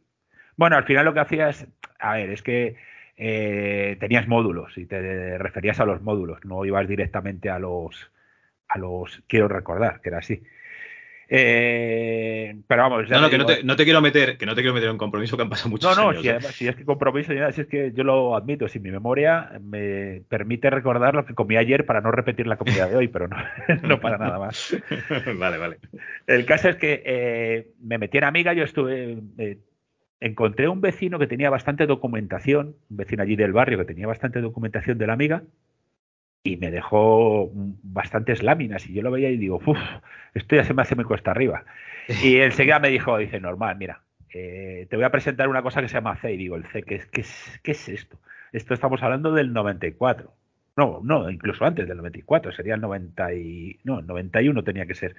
Bueno, al final lo que hacías, a ver, es que eh, tenías módulos y te referías a los módulos, no ibas directamente a los, a los, quiero recordar que era así. Eh, pero vamos, no, no, que no te, no te, quiero meter, que no te quiero meter en compromiso que han pasado muchos no, no, No, ¿eh? si, es que compromiso, si es que yo lo admito, si mi memoria me permite recordar lo que comí ayer para no repetir la comida de hoy, pero no, [laughs] no para nada más. [laughs] vale, vale. El caso es que eh, me metí en Amiga, yo estuve, encontré un vecino que tenía bastante documentación, un vecino allí del barrio que tenía bastante documentación de la Amiga, y me dejó bastantes láminas y yo lo veía y digo, uff, esto ya se me hace muy cuesta arriba. [laughs] Y enseguida me dijo, dice, normal, mira, eh, te voy a presentar una cosa que se llama C. Y digo, el C, ¿qué es, qué es, qué es esto? Esto estamos hablando del 94. No, no, incluso antes del 94, sería el 90 y, no, el 91 tenía que ser.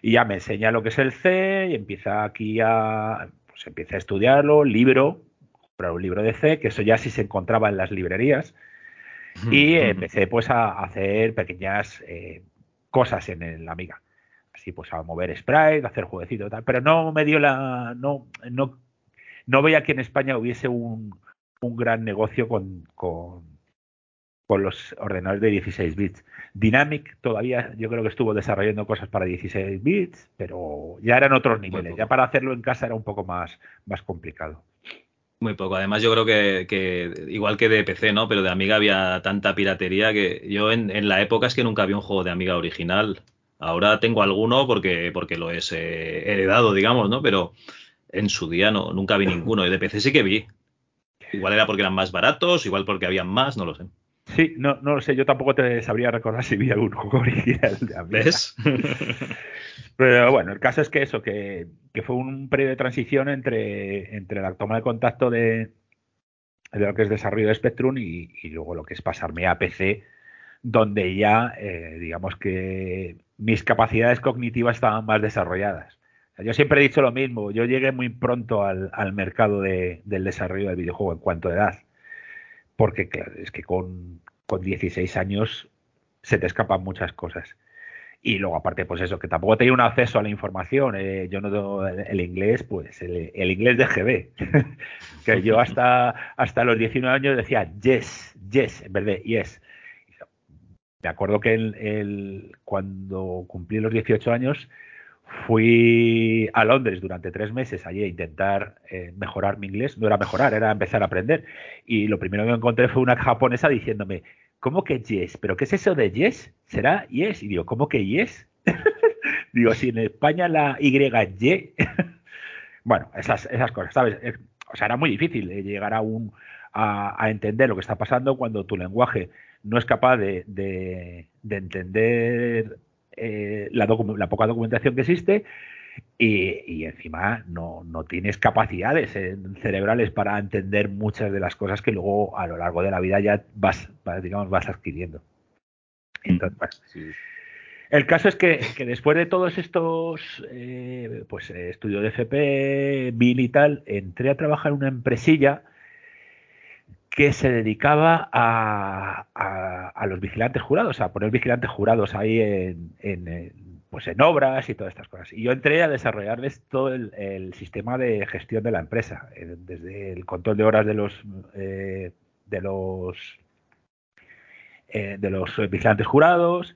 Y ya me enseña lo que es el C y empieza aquí a, pues empieza a estudiarlo, libro, comprar un libro de C, que eso ya sí se encontraba en las librerías y empecé pues a hacer pequeñas eh, cosas en el Amiga. Así pues a mover sprite, a hacer jueguecitos y tal. Pero no me dio la. No, no, no veía que en España hubiese un, un gran negocio con, con, con, los ordenadores de 16 bits. Dynamic todavía yo creo que estuvo desarrollando cosas para 16 bits, pero ya eran otros niveles. Ya para hacerlo en casa era un poco más, más complicado. Muy poco. Además, yo creo que, igual que de PC, ¿no? Pero de Amiga había tanta piratería que yo en, la época es que nunca había un juego de Amiga original. Ahora tengo alguno porque, porque lo he eh, heredado, digamos, ¿no? Pero en su día no, nunca vi ninguno. Y de PC sí que vi. Igual era porque eran más baratos, igual porque habían más, no lo sé. Sí, no, no lo sé. Yo tampoco te sabría recordar si vi algún juego [laughs] original de Amiga. ¿Ves? [laughs] Pero bueno, el caso es que eso, que, fue un periodo de transición entre, entre la toma de contacto de, de lo que es desarrollo de Spectrum y, luego lo que es pasarme a PC, donde ya, eh, digamos que mis capacidades cognitivas estaban más desarrolladas. yo siempre he dicho lo mismo, yo llegué muy pronto al, mercado del desarrollo del videojuego en cuanto a edad, porque claro, es que con, con 16 años se te escapan muchas cosas. Y luego, aparte, pues eso, que tampoco tenía un acceso a la información. Eh, yo no el, inglés, pues el, inglés de GB. [laughs] que yo hasta, hasta los 19 años decía yes, yes, en vez de yes. Me acuerdo que el, cuando cumplí los 18 años fui a Londres durante tres meses allí a intentar eh, mejorar mi inglés. No era mejorar, era empezar a aprender. Y lo primero que encontré fue una japonesa diciéndome, ¿cómo que yes? ¿Pero qué es eso de yes? ¿Será yes? Y digo, ¿cómo que yes? [laughs] digo, si en España la Y Y. [laughs] bueno, esas, esas cosas, ¿sabes? O sea, era muy difícil eh, llegar a, un, a, entender lo que está pasando cuando tu lenguaje no es capaz de, entender eh, la, poca documentación que existe y, encima no, tienes capacidades cerebrales para entender muchas de las cosas que luego a lo largo de la vida ya vas, digamos, vas adquiriendo. Entonces, El caso es que, después de todos estos eh, pues estudios de FP, BIN y tal, entré a trabajar en una empresilla que se dedicaba a, los vigilantes jurados, a poner vigilantes jurados ahí en, pues en obras y todas estas cosas. Y yo entré a desarrollarles todo el, sistema de gestión de la empresa, eh, desde el control de horas de los eh, de los eh, de los vigilantes jurados,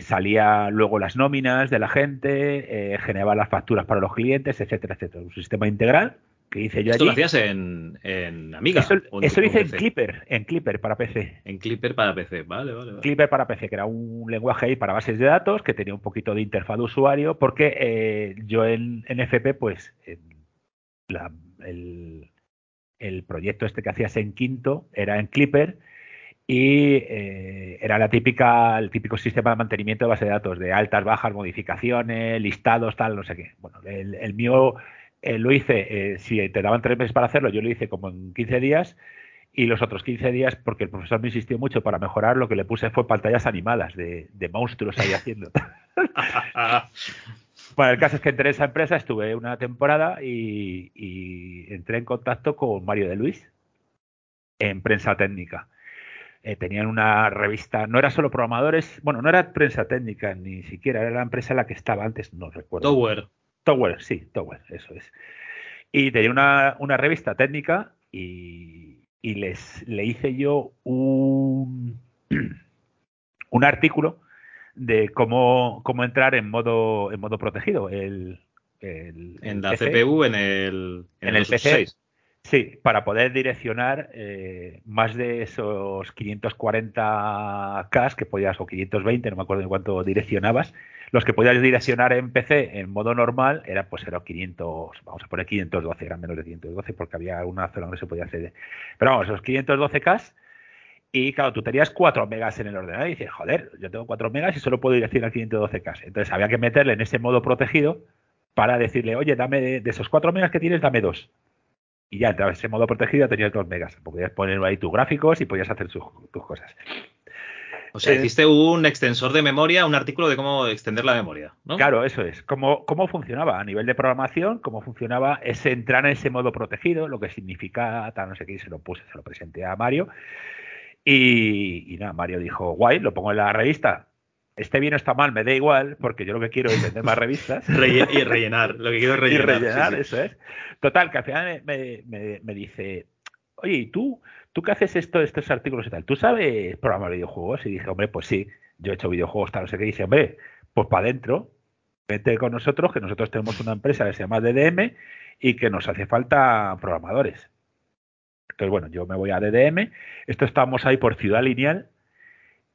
salía luego las nóminas de la gente, generaba las facturas para los clientes, etcétera, etcétera. Un sistema integral que hice yo ¿Esto lo hacías en, en Amiga? Eso, lo hice en Clipper, en Clipper para PC. En Clipper para PC, vale, vale, vale. Clipper para PC, que era un lenguaje ahí para bases de datos, que tenía un poquito de interfaz de usuario, porque eh, yo en, en, FP, pues, el, el, proyecto este que hacías en Quinto era en Clipper y eh, era la típica, el típico sistema de mantenimiento de base de datos, de altas, bajas, modificaciones, listados, tal, no sé qué. Bueno, el, el mío eh, lo hice, eh, si te daban tres meses para hacerlo, yo lo hice como en 15 días y los otros 15 días, porque el profesor me insistió mucho para mejorar, lo que le puse fue pantallas animadas de, monstruos ahí haciendo. [laughs] bueno, el caso es que entré en esa empresa, estuve una temporada y, entré en contacto con Mario de Luis en prensa técnica. Eh, tenían una revista, no era solo programadores, bueno, no era prensa técnica ni siquiera, era la empresa en la que estaba antes, no recuerdo. Tower. Tower, sí, Tower, eso es. Y tenía una, una revista técnica y, y, les le hice yo un, [clears throat] un artículo de cómo, cómo entrar en modo en modo protegido. El, en la CPU, en el, en, el PC. Sí, para poder direccionar eh, más de esos 540K que podías, o 520, no me acuerdo en cuánto direccionabas, los que podías direccionar en PC en modo normal era pues era 500, vamos a poner 512, eran menos de 512 porque había una zona donde se podía acceder. Pero vamos, esos 512K y claro, tú tenías 4 megas en el ordenador y dices, joder, yo tengo 4 megas y solo puedo direccionar 512K. Entonces había que meterle en ese modo protegido para decirle, oye, dame de, esos 4 megas que tienes, dame 2. Y ya entraba en ese modo protegido tenías 2 megas. Podías poner ahí tus gráficos y podías hacer tus cosas. O sea, hiciste un extensor de memoria, un artículo de cómo extender la memoria, ¿no? Claro, eso es. Cómo, cómo funcionaba a nivel de programación, cómo funcionaba ese entrar en ese modo protegido, lo que significa, tal, no sé qué, se lo puse, se lo presenté a Mario. Y, nada, Mario dijo, guay, lo pongo en la revista. Este bien o está mal, me da igual, porque yo lo que quiero es vender más revistas. [laughs] y rellenar, lo que quiero es rellenar. Y rellenar, eso es. Total, que al final me, me, me dice, oye, ¿y tú? ¿Tú qué haces esto, estos artículos y tal? ¿Tú sabes programar videojuegos? Y dije, hombre, pues sí, yo he hecho videojuegos, tal, no sé qué. Y dice, hombre, pues para adentro, vete con nosotros, que nosotros tenemos una empresa que se llama DDM y que nos hace falta programadores. Entonces, bueno, yo me voy a DDM. Esto estamos ahí por Ciudad Lineal.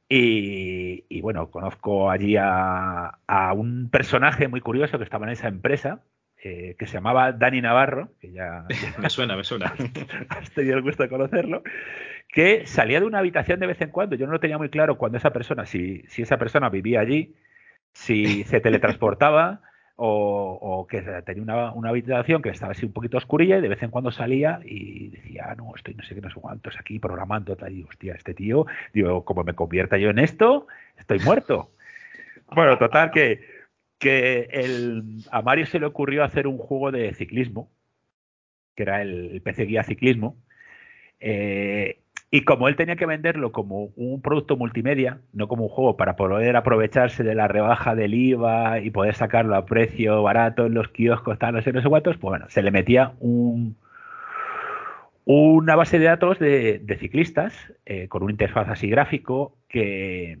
Y, bueno, conozco allí a, un personaje muy curioso que estaba en esa empresa, eh, que se llamaba Dani Navarro, que ya... [laughs] me suena, me suena. [laughs] has tenido el gusto de conocerlo, que salía de una habitación de vez en cuando. Yo no lo tenía muy claro cuando esa persona, si, si esa persona vivía allí, si se teletransportaba [laughs] o, que tenía una, una, habitación que estaba así un poquito oscurilla y de vez en cuando salía y decía, ah, no, estoy no sé qué, no sé cuántos aquí programando. Tal. Y hostia, este tío, digo, como me convierta yo en esto, estoy muerto. Bueno, total que que el, a Mario se le ocurrió hacer un juego de ciclismo, que era el, PC Guía Ciclismo, eh, y como él tenía que venderlo como un producto multimedia, no como un juego, para poder aprovecharse de la rebaja del IVA y poder sacarlo a precio barato en los kioscos, tal, no sé, no pues bueno, se le metía un, una base de datos de, ciclistas eh, con una interfaz así gráfico que,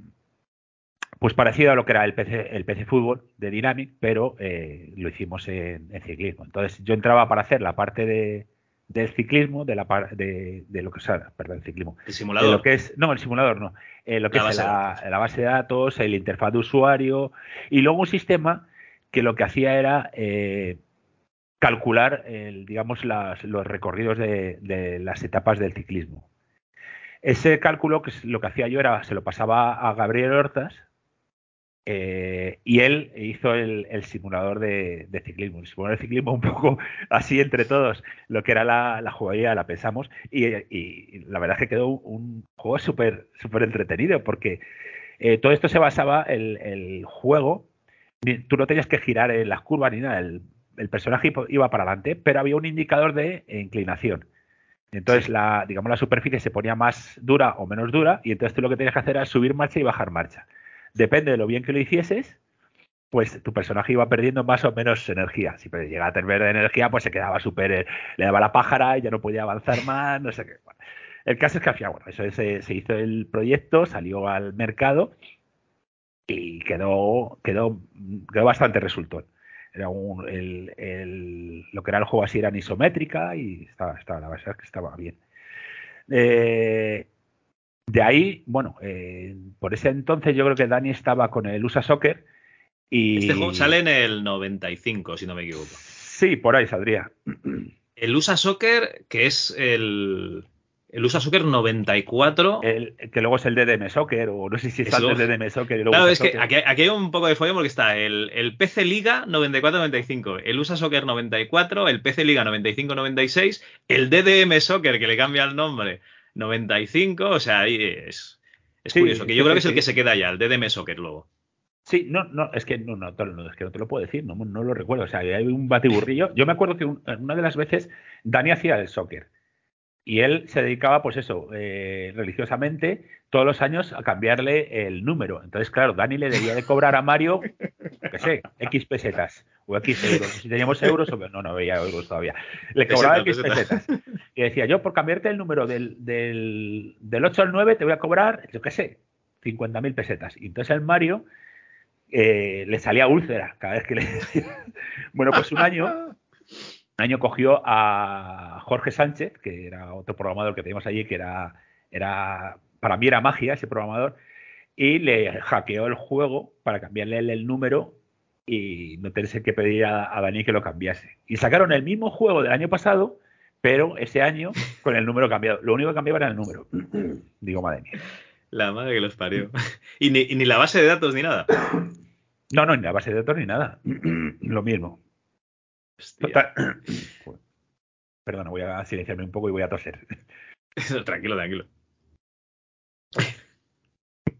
pues parecido a lo que era el PC, el PC Fútbol de Dynamic, pero eh, lo hicimos en, ciclismo. Entonces yo entraba para hacer la parte de, del ciclismo, de la de, de lo que sea, perdón, el ciclismo. El simulador. lo que es, no, el simulador no. Eh, lo que es la, base de datos, el interfaz de usuario y luego un sistema que lo que hacía era eh, calcular, digamos, los recorridos de, de, las etapas del ciclismo. Ese cálculo, que lo que hacía yo era, se lo pasaba a Gabriel Hortas, eh, y él hizo el, simulador de, ciclismo. El simulador de ciclismo un [laughs] poco así entre todos. Lo que era la, la jugabilidad la pensamos. Y, la verdad es que quedó un juego súper súper entretenido porque eh, todo esto se basaba, el, el juego, tú no tenías que girar en las curvas ni nada. El, personaje iba para adelante, pero había un indicador de inclinación. Entonces, la, digamos, la superficie se ponía más dura o menos dura, y entonces tú lo que tenías que hacer era subir marcha y bajar marcha depende de lo bien que lo hicieses, pues tu personaje iba perdiendo más o menos energía. Si llegaba a tener energía, pues se quedaba súper, eh, le daba la pájara y ya no podía avanzar más, no sé qué. el caso es que hacía, bueno, eso se, hizo el proyecto, salió al mercado y quedó, quedó, quedó bastante resultón. Era un, el, lo que era el juego así era isométrica y estaba, estaba, la verdad es que estaba bien. Eh, de ahí, bueno, eh, por ese entonces yo creo que Dani estaba con el USA Soccer y... Este juego sale en el 95, si no me equivoco. Sí, por ahí saldría. El USA Soccer, que es el, el USA Soccer 94. El, que luego es el DDM Soccer, o no sé si está el DDM Soccer. Y luego claro, es que aquí, hay un poco de follón porque está el, el PC Liga 94-95, el USA Soccer 94, el PC Liga 95-96, el DDM Soccer, que le cambia el nombre 95, o sea, ahí es, es curioso, que yo creo que es el que se queda ya, el DDM Soccer luego. Sí, no, no, es que no, no, es que no te lo puedo decir, no, no lo recuerdo. O sea, hay un batiburrillo. Yo me acuerdo que una de las veces Dani hacía el soccer y él se dedicaba, pues eso, eh, religiosamente, todos los años a cambiarle el número. Entonces, claro, Dani le debía de cobrar a Mario, qué sé, X pesetas o X euros. Si teníamos euros, o no, no había euros todavía. Le cobraba X pesetas. Y decía, yo por cambiarte el número del, del, del 8 al 9 te voy a cobrar, yo qué sé, 50.000 pesetas. Y entonces el Mario eh, le salía úlcera cada vez que le decía. bueno, pues un año, un año cogió a Jorge Sánchez, que era otro programador que teníamos allí, que era, era para mí era magia ese programador, y le hackeó el juego para cambiarle el, número y no tenerse que pedir a, Dani que lo cambiase. Y sacaron el mismo juego del año pasado, pero ese año con el número cambiado. Lo único que cambiaba era el número. [clears throat] Digo, madre mía. La madre que los parió. [laughs] y, ni, ni la base de datos ni nada. No, no, ni la base de datos ni nada. [clears throat] lo mismo. [coughs] Perdona, voy a silenciarme un poco y voy a toser. tranquilo, tranquilo.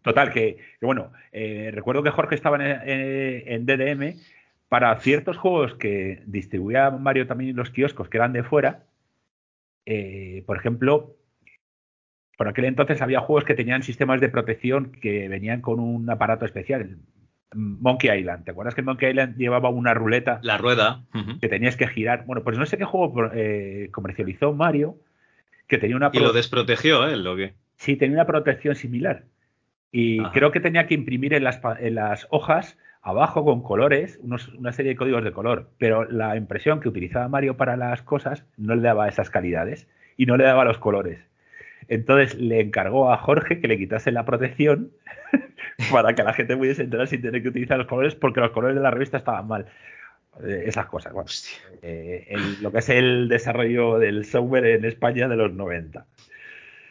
Total, que, bueno, eh, recuerdo que Jorge estaba en, DDM para ciertos juegos que distribuía Mario también en los kioscos que eran de fuera. Eh, por ejemplo, por aquel entonces había juegos que tenían sistemas de protección que venían con un aparato especial. Monkey Island. ¿Te acuerdas que Monkey Island llevaba una ruleta? La rueda. Que tenías que girar. Bueno, pues no sé qué juego eh, comercializó Mario que tenía una. Y lo desprotegió, ¿eh? Lo que. Sí, tenía una protección similar. Y creo que tenía que imprimir en las, en las hojas abajo con colores una serie de códigos de color, pero la impresión que utilizaba Mario para las cosas no le daba esas calidades y no le daba los colores. Entonces le encargó a Jorge que le quitase la protección [laughs] para que la gente pudiese entrar sin tener que utilizar los colores porque los colores de la revista estaban mal. Eh, esas cosas. Bueno, eh, lo que es el desarrollo del software en España de los 90.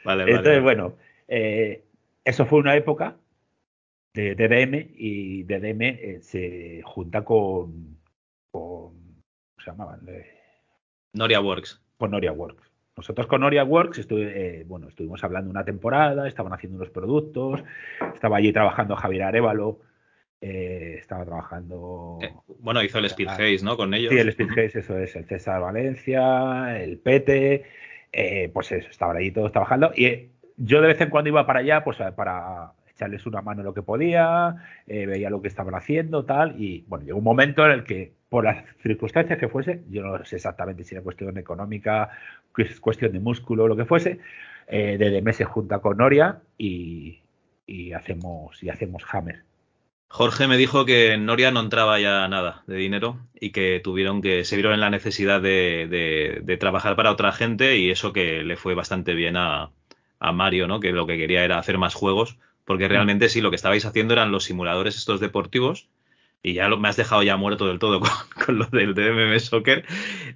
Vale, Entonces, bueno, eh, eso fue una época de DDM y DDM se junta con, ¿cómo se llamaban? Noria Works. Con Noria Works. Nosotros con Noria Works eh, bueno, estuvimos hablando una temporada, estaban haciendo unos productos, estaba allí trabajando Javier Arevalo, eh, estaba trabajando... bueno, hizo el Speedhaze, ¿no? Con ellos. Sí, el Speedhaze, eso es, el César Valencia, el Pete, pues eso, estaban allí todos trabajando y yo de vez en cuando iba para allá, pues para echarles una mano en lo que podía, eh, veía lo que estaban haciendo, tal, y bueno, llegó un momento en el que, por las circunstancias que fuese, yo no sé exactamente si era cuestión económica, cuestión de músculo, lo que fuese, eh, DDM se junta con Noria y, y hacemos y hacemos Hammer. Jorge me dijo que en Noria no entraba ya nada de dinero y que tuvieron que se vieron en la necesidad de, de, trabajar para otra gente y eso que le fue bastante bien a, a, Mario, ¿no? Que lo que quería era hacer más juegos, porque realmente sí, lo que estabais haciendo eran los simuladores estos deportivos y ya lo, me has dejado ya muerto del todo [laughs] con, lo del DMM Soccer,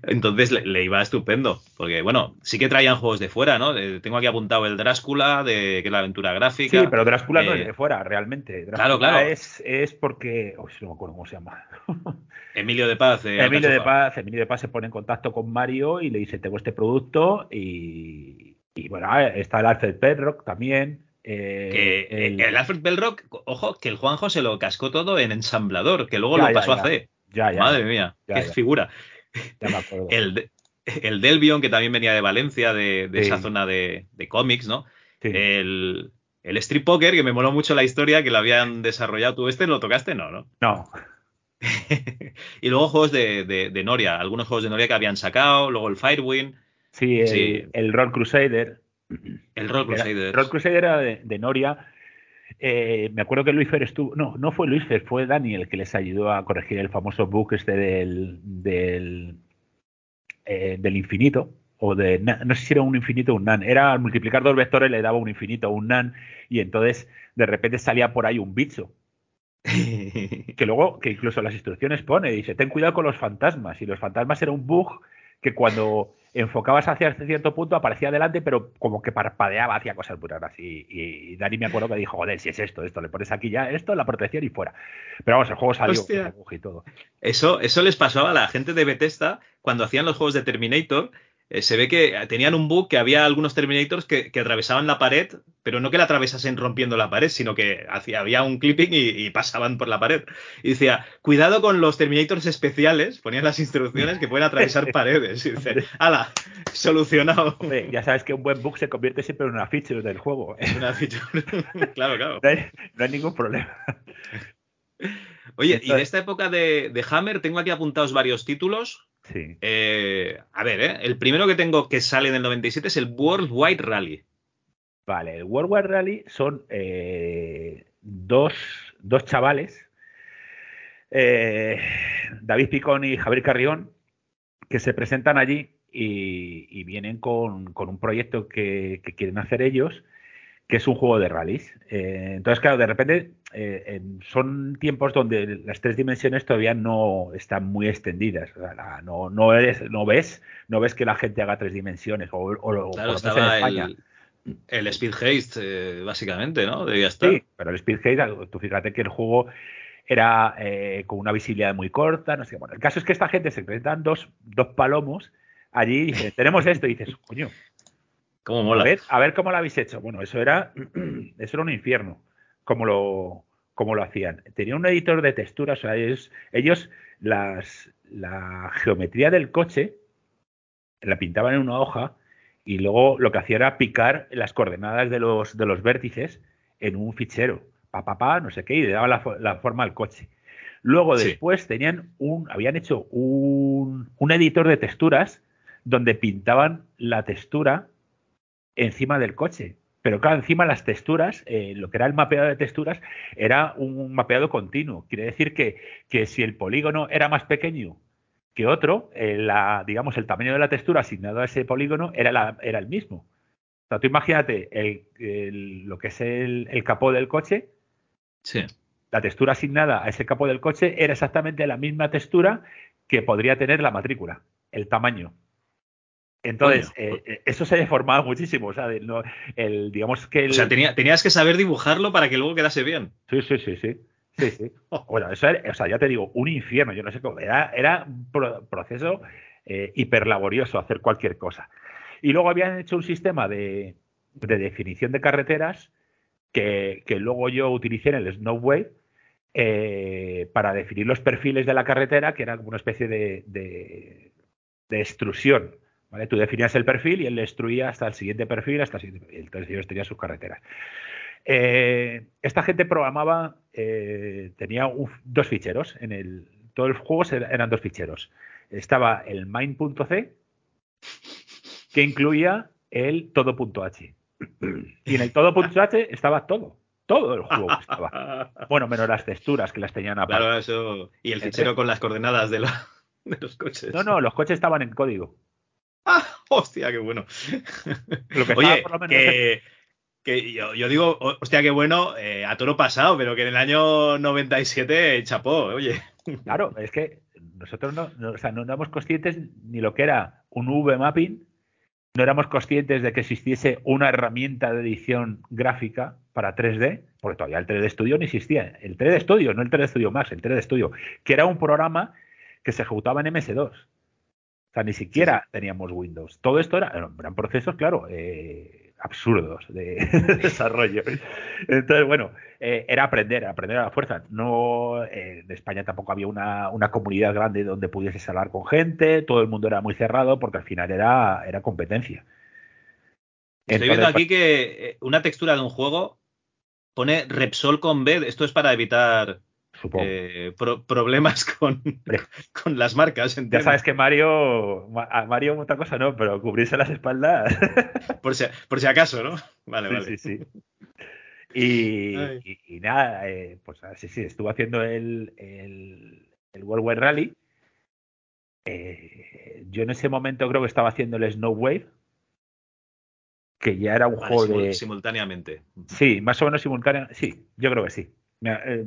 entonces le, iba estupendo, porque bueno, sí que traían juegos de fuera, ¿no? tengo aquí apuntado el Drácula, de, que es la aventura gráfica. Sí, pero Drácula no es eh, de fuera, realmente. claro, claro. Es, es porque, uy, no me acuerdo cómo se llama. [laughs] Emilio de Paz. Emilio de Paz, Emilio de Paz se pone en contacto con Mario y le dice, tengo este producto y, y bueno, está el Alfred Bedrock también. Eh, el, Alfred Bellrock, ojo, que el Juanjo se lo cascó todo en ensamblador, que luego lo pasó a C. Madre mía, qué figura. El, el Delvion, que también venía de Valencia, de, esa zona de, cómics, ¿no? El, el Street Poker, que me moló mucho la historia, que lo habían desarrollado. ¿Tú este lo tocaste? No, ¿no? No. [laughs] y luego juegos de, Noria, algunos juegos de Noria que habían sacado, luego el Firewind. Sí, el, sí. el Roll Crusader. El Roll Crusader. Roll Crusader era de, Noria. Eh, me acuerdo que Luis Fer estuvo. No, no fue Luis Fer, fue Daniel el que les ayudó a corregir el famoso book este del. del, eh, del infinito. O de. No sé si era un infinito o un nan. Era al multiplicar dos vectores le daba un infinito o un nan. Y entonces de repente salía por ahí un bicho. [laughs] que luego, que incluso las instrucciones pone, dice, ten cuidado con los fantasmas. Y los fantasmas era un bug que cuando enfocabas hacia cierto punto, aparecía adelante, pero como que parpadeaba hacia cosas muy raras. Y, y, Dani me acuerdo que dijo, joder, si es esto, esto, le pones aquí ya esto, la protección y fuera. Pero vamos, el juego salió y todo. Eso, eso les pasaba a la gente de Bethesda cuando hacían los juegos de Terminator, eh, se ve que tenían un bug que había algunos Terminators que, atravesaban la pared, pero no que la atravesasen rompiendo la pared, sino que hacía, había un clipping y, pasaban por la pared. Y decía, cuidado con los Terminators especiales, ponían las instrucciones que pueden atravesar [laughs] paredes. Y dice, ¡hala! Solucionado. ya sabes que un buen bug se convierte siempre en una feature del juego. Es una feature. [laughs] claro, claro. No hay, ningún problema. Oye, y de esta época de, de Hammer tengo aquí apuntados varios títulos. Sí. Eh, a ver, ¿eh? el primero que tengo que sale en el 97 es el World Wide Rally. Vale, el World Wide Rally son eh, dos, dos, chavales, David Picón y Javier Carrión, que se presentan allí y, vienen con, un proyecto que, quieren hacer ellos que es un juego de rallies. Eh, entonces, claro, de repente eh, son tiempos donde las tres dimensiones todavía no están muy extendidas. no, no, eres, no ves no ves que la gente haga tres dimensiones o, o, claro, estaba El, el Speed Haste, eh, básicamente, ¿no? Debía estar. Sí, pero el Speed Haste, tú fíjate que el juego era con una visibilidad muy corta, no sé. Bueno, el caso es que esta gente se presentan dos, dos palomos allí y dicen, tenemos esto, y dices, coño, [laughs] a ver, a ver cómo lo habéis hecho. Bueno, eso era, [clears throat] eso era un infierno, como lo, como lo hacían. Tenía un editor de texturas, o sea, ellos, las, la geometría del coche la pintaban en una hoja y luego lo que hacía era picar las coordenadas de los, de los vértices en un fichero. Pa, pa, pa, no sé qué, y le daban la, forma al coche. Luego después tenían un, habían hecho un, un editor de texturas donde pintaban la textura encima del coche. Pero claro, encima las texturas, eh, lo que era el mapeado de texturas, era un mapeado continuo. Quiere decir que, que si el polígono era más pequeño que otro, eh, la, digamos, el tamaño de la textura asignado a ese polígono era, la, era el mismo. O sea, tú imagínate el, lo que es el, el, capó del coche. Sí. La textura asignada a ese capó del coche era exactamente la misma textura que podría tener la matrícula, el tamaño. Entonces, eh, eh, eso se ha deformado muchísimo. O sea, el, digamos que. O sea, tenías que saber dibujarlo para que luego quedase bien. Sí, sí, sí, sí. Sí, sí. [laughs] Bueno, eso era, o sea, ya te digo, un infierno. Yo no sé cómo. Era, era un proceso eh, hiperlaborioso hacer cualquier cosa. Y luego habían hecho un sistema de, definición de carreteras que, luego yo utilicé en el Snowway para definir los perfiles de la carretera, que era como una especie de, de, de extrusión ¿vale? Tú definías el perfil y él destruía hasta el siguiente perfil, hasta el siguiente, entonces ellos tenían sus carreteras. Eh, esta gente programaba, eh, tenía dos ficheros. En el, todos los juegos eran dos ficheros. Estaba el main.c, que incluía el todo.h. Y en el todo.h estaba todo. Todo el juego estaba. Bueno, menos las texturas que las tenían aparte. Claro, eso. Y el fichero con las coordenadas de, los coches. No, no, los coches estaban en código. ¡Ah! [laughs] ¡Hostia, qué bueno! Lo que [laughs] Oye, por lo menos que, que yo, yo, digo, hostia, qué bueno, eh, a toro pasado, pero que en el año 97 chapó, oye. [laughs] Claro, es que nosotros no, o sea, no éramos conscientes ni lo que era un V-mapping, no éramos conscientes de que existiese una herramienta de edición gráfica para 3D, porque todavía el 3D Studio no existía. El 3D Studio, no el 3D Studio Max, el 3D Studio, que era un programa que se ejecutaba en MS2. Sea, ni siquiera teníamos Windows. Todo esto era, eran procesos, claro, eh, absurdos de, [laughs] desarrollo. Entonces, bueno, eh, era aprender, aprender a la fuerza. No, eh, en España tampoco había una, comunidad grande donde pudieses hablar con gente, todo el mundo era muy cerrado porque al final era, era competencia. Estoy viendo aquí que una textura de un juego pone Repsol con B, esto es para evitar eh, problemas [laughs] con, con, las marcas. Ya sabes que Mario, a Mario otra cosa no, pero cubrirse las espaldas. [laughs] por, si, por si acaso, ¿no? Vale, vale. Sí, sí. Y, nada, eh, pues sí, sí, estuvo haciendo el, el, el World Wide Rally. Eh, yo en ese momento creo que estaba haciendo el Snow Wave, que ya era un juego de... Simultáneamente. Sí, más o menos simultáneamente. Sí, yo creo que sí. Eh,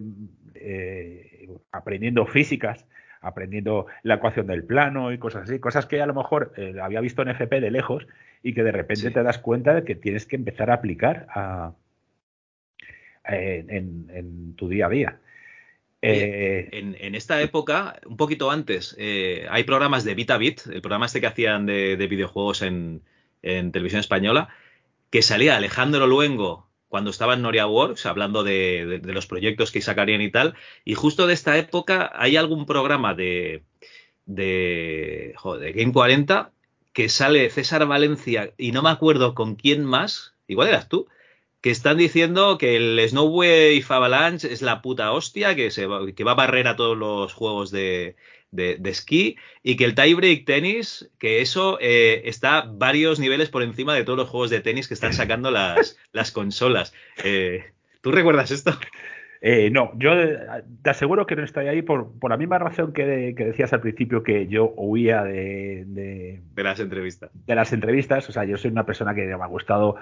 eh, aprendiendo físicas, aprendiendo la ecuación del plano y cosas así, cosas que a lo mejor eh, había visto en FP de lejos y que de repente te das cuenta de que tienes que empezar a aplicar a, en, tu día a día. en, esta época, un poquito antes, hay programas de Vitabit, el programa este que hacían de, videojuegos en, en, televisión española, que salía Alejandro Luengo cuando estaba en Noria Works, hablando de, los proyectos que sacarían y tal. Y justo de esta época hay algún programa de, de, joder, Game 40 que sale César Valencia y no me acuerdo con quién más, igual eras tú, que están diciendo que el Snowwave Avalanche es la puta hostia, que, se que va a barrer a todos los juegos de, de, esquí y que el tiebreak tenis, que eso eh, está varios niveles por encima de todos los juegos de tenis que están sacando [laughs] las, las consolas. Eh, ¿Tú recuerdas esto? Eh, no, yo te aseguro que no estoy ahí por, por la misma razón que, decías al principio que yo huía de, de, las entrevistas. De las entrevistas, o sea, yo soy una persona que me ha gustado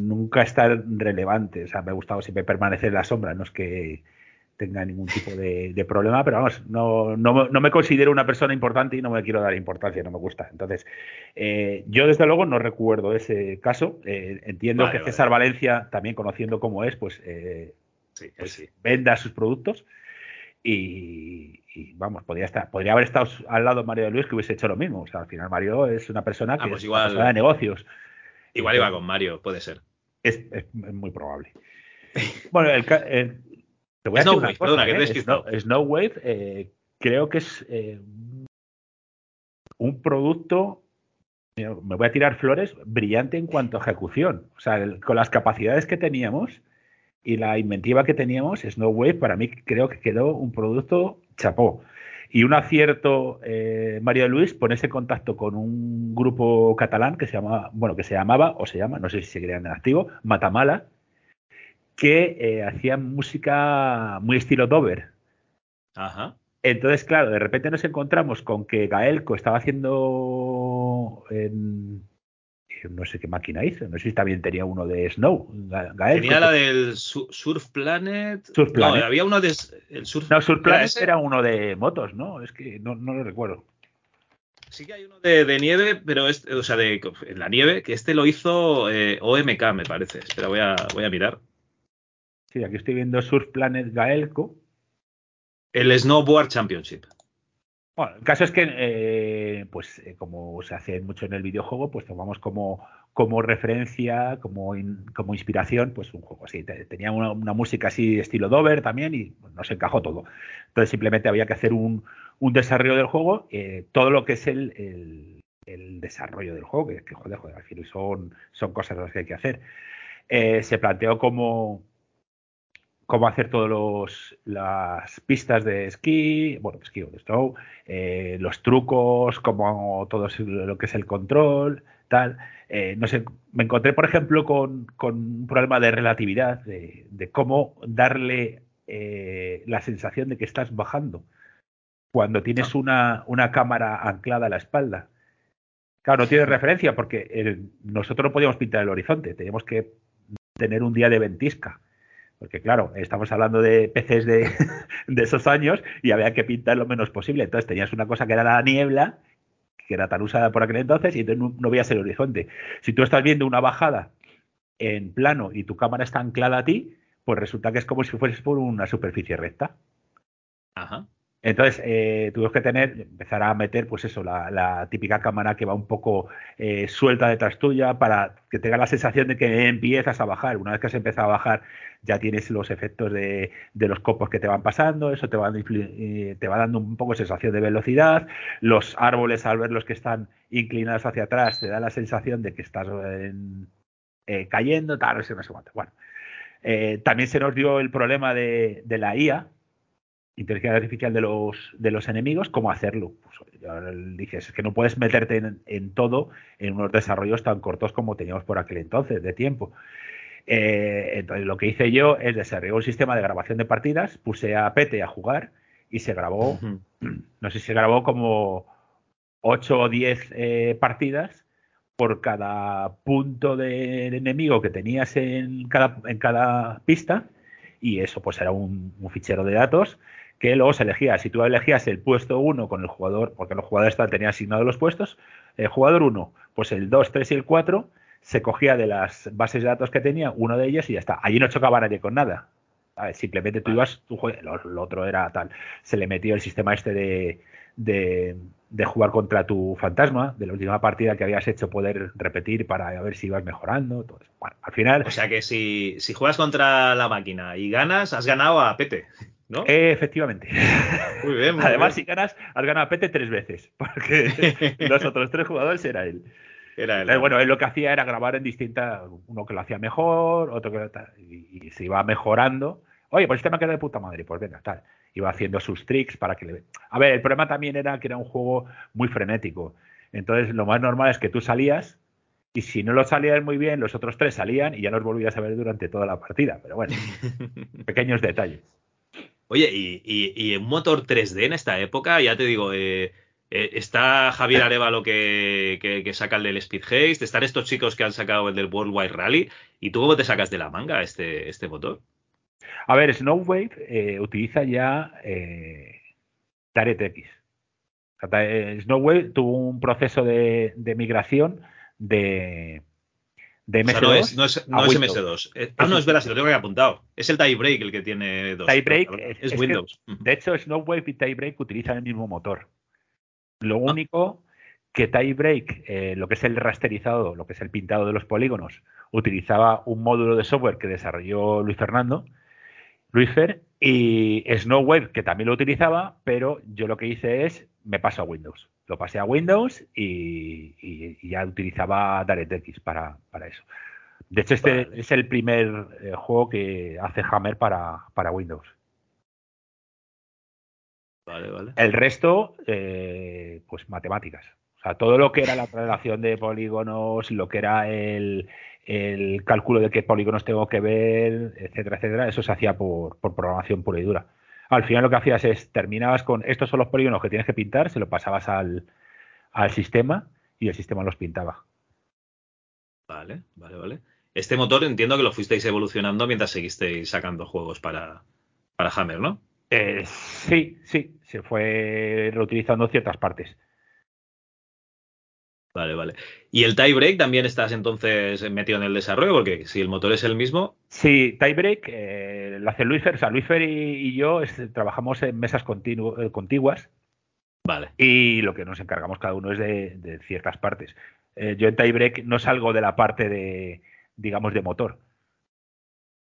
nunca estar relevante, o sea, me ha gustado siempre permanecer en la sombra, no es que tenga ningún tipo de, problema, pero vamos, no, no, no, me considero una persona importante y no me quiero dar importancia, no me gusta. Entonces, eh, yo desde luego no recuerdo ese caso. Eh, entiendo que César Valencia, también conociendo cómo es, pues, eh, pues venda sus productos. Y, vamos, podría estar, podría haber estado al lado de Mario de Luis que hubiese hecho lo mismo. O sea, al final Mario es una persona que ah, pues igual, de negocios. Igual iba con Mario, puede ser. Es, muy probable. Bueno, el, te voy a decir una cosa, ¿eh? Snow, Wave eh, creo que es eh, un producto, me voy a tirar flores, brillante en cuanto a ejecución. O sea, con las capacidades que teníamos y la inventiva que teníamos, Snow Wave para mí creo que quedó un producto chapó. Y un acierto, eh, Mario Luis, ponerse en contacto con un grupo catalán que se llamaba, bueno, que se llamaba, o se llama, no sé si seguirían en activo, Matamala, que eh, hacían música muy estilo Dover. Ajá. Entonces, claro, de repente nos encontramos con que Gaelco estaba haciendo no sé qué máquina hizo, no sé si también tenía uno de Snow. Gaelco, tenía la del Surf Planet. Surf Planet. No, había uno de Surf, no, Surf Planet era uno de motos, ¿no? Es que no, lo recuerdo. Sí que hay uno de, nieve, pero este, o sea, de en la nieve, que este lo hizo eh, OMK, me parece. Espera, voy a, voy a mirar. Sí, aquí estoy viendo Surf Planet Gaelco. El Snowboard Championship. Bueno, el caso es que, eh, pues eh, como se hace mucho en el videojuego, pues tomamos como, como referencia, como, como inspiración, pues un juego así. Tenía una, música así estilo Dover también y nos encajó todo. Entonces simplemente había que hacer un, desarrollo del juego, eh, todo lo que es el, desarrollo del juego, que, joder, joder, al final son, son cosas las que hay que hacer. se planteó cómo, cómo hacer todas las pistas de esquí, bueno, esquí o de snow, eh, los trucos, como todo lo que es el control, tal. Eh, no sé, me encontré, por ejemplo, con, un problema de relatividad, de, cómo darle eh, la sensación de que estás bajando cuando tienes ah. una, una cámara anclada a la espalda. Claro, no tienes referencia porque nosotros no podíamos pintar el horizonte, teníamos que tener un día de ventisca. Porque claro, estamos hablando de PCs de, [laughs] de, esos años y había que pintar lo menos posible. Entonces tenías una cosa que era la niebla, que era tan usada por aquel entonces, y entonces no, veías el horizonte. Si tú estás viendo una bajada en plano y tu cámara está anclada a ti, pues resulta que es como si fueses por una superficie recta. Ajá. Entonces, eh, tuvimos que tener, empezar a meter, pues eso, la, típica cámara que va un poco eh, suelta detrás tuya para que tenga la sensación de que empiezas a bajar. Una vez que has empezado a bajar, ya tienes los efectos de, los copos que te van pasando, eso te va, eh, te va dando un poco sensación de velocidad. Los árboles, al ver los que están inclinados hacia atrás, te da la sensación de que estás eh, cayendo, tal, no sé, cuánto. Bueno, también se nos dio el problema de la IA inteligencia artificial de los, de los enemigos, ¿cómo hacerlo? Pues, dices, es que no puedes meterte en, todo en unos desarrollos tan cortos como teníamos por aquel entonces de tiempo. Eh, entonces lo que hice yo es desarrollar un sistema de grabación de partidas, puse a Pete a jugar y se grabó, [clears throat] no sé si se grabó como 8 o 10 eh, partidas por cada punto de enemigo que tenías en cada, en cada pista y eso pues era un, un fichero de datos que luego se elegía. Si tú elegías el puesto 1 con el jugador, porque los jugadores tenían asignados los puestos, el jugador 1, pues el 2, 3 y el 4 se cogía de las bases de datos que tenía uno de ellos y ya está. Allí no chocaba nadie con nada. simplemente tú ibas, tú, lo, otro era tal. Se le metió el sistema este de, de, jugar contra tu fantasma, de la última partida que habías hecho, poder repetir para ver si ibas mejorando. Bueno, al final. O sea que si, si juegas contra la máquina y ganas, has ganado a Pete efectivamente. Muy bien. Además, si ganas, has ganado a Pete tres veces, porque [laughs] los otros tres jugadores era él. Era él. bueno, él lo que hacía era grabar en distintas, uno que lo hacía mejor, otro que y, y se iba mejorando. Oye, pues este me ha quedado de puta madre, pues venga, tal. Iba haciendo sus tricks para que le. A ver, el problema también era que era un juego muy frenético. Entonces, lo más normal es que tú salías y si no lo salías muy bien, los otros tres salían y ya los volvías a ver durante toda la partida. Pero bueno, [laughs] pequeños detalles. Oye, y, un motor 3D en esta época, ya te digo, eh, eh, está Javier Arevalo que, que, saca el del Speed Haste, están estos chicos que han sacado el del Worldwide Rally, ¿y tú cómo te sacas de la manga este, este motor? A ver, Snowwave eh, utiliza ya eh, DirectX. Snowwave tuvo un proceso de migración de, de MS2 no es, no es, MS2. Eh, ah, no, es verdad, si lo tengo que apuntado. Es el Tiebreak el que tiene dos. Tiebreak es, Windows. de hecho, Snowwave y Tiebreak utilizan el mismo motor. Lo ah. único que Tiebreak, eh, lo que es el rasterizado, lo que es el pintado de los polígonos, utilizaba un módulo de software que desarrolló Luis Fernando, Luisfer, y Snowwave, que también lo utilizaba, pero yo lo que hice es, me paso a Windows lo pasé a Windows y, ya utilizaba DirectX para, para eso. De hecho, este es el primer eh, juego que hace Hammer para, para Windows. Vale, vale. El resto, eh, pues matemáticas. O sea, todo lo que era la relación de polígonos, lo que era el, el cálculo de qué polígonos tengo que ver, etcétera, etcétera, eso se hacía por, por programación pura y dura al final lo que hacías es, terminabas con, estos son los polígonos que tienes que pintar, se lo pasabas al, sistema y el sistema los pintaba. Vale, vale, vale. Este motor entiendo que lo fuisteis evolucionando mientras seguisteis sacando juegos para, para Hammer, ¿no? Eh, sí, sí, se fue reutilizando ciertas partes. Vale, vale. ¿Y el tiebreak también estás entonces metido en el desarrollo? Porque si el motor es el mismo. Sí, tiebreak eh, lo hace Luisfer. O sea, Luisfer y, yo trabajamos en mesas eh, contiguas. Vale. Y lo que nos encargamos cada uno es de, ciertas partes. Eh, yo en tiebreak no salgo de la parte de, digamos, de motor.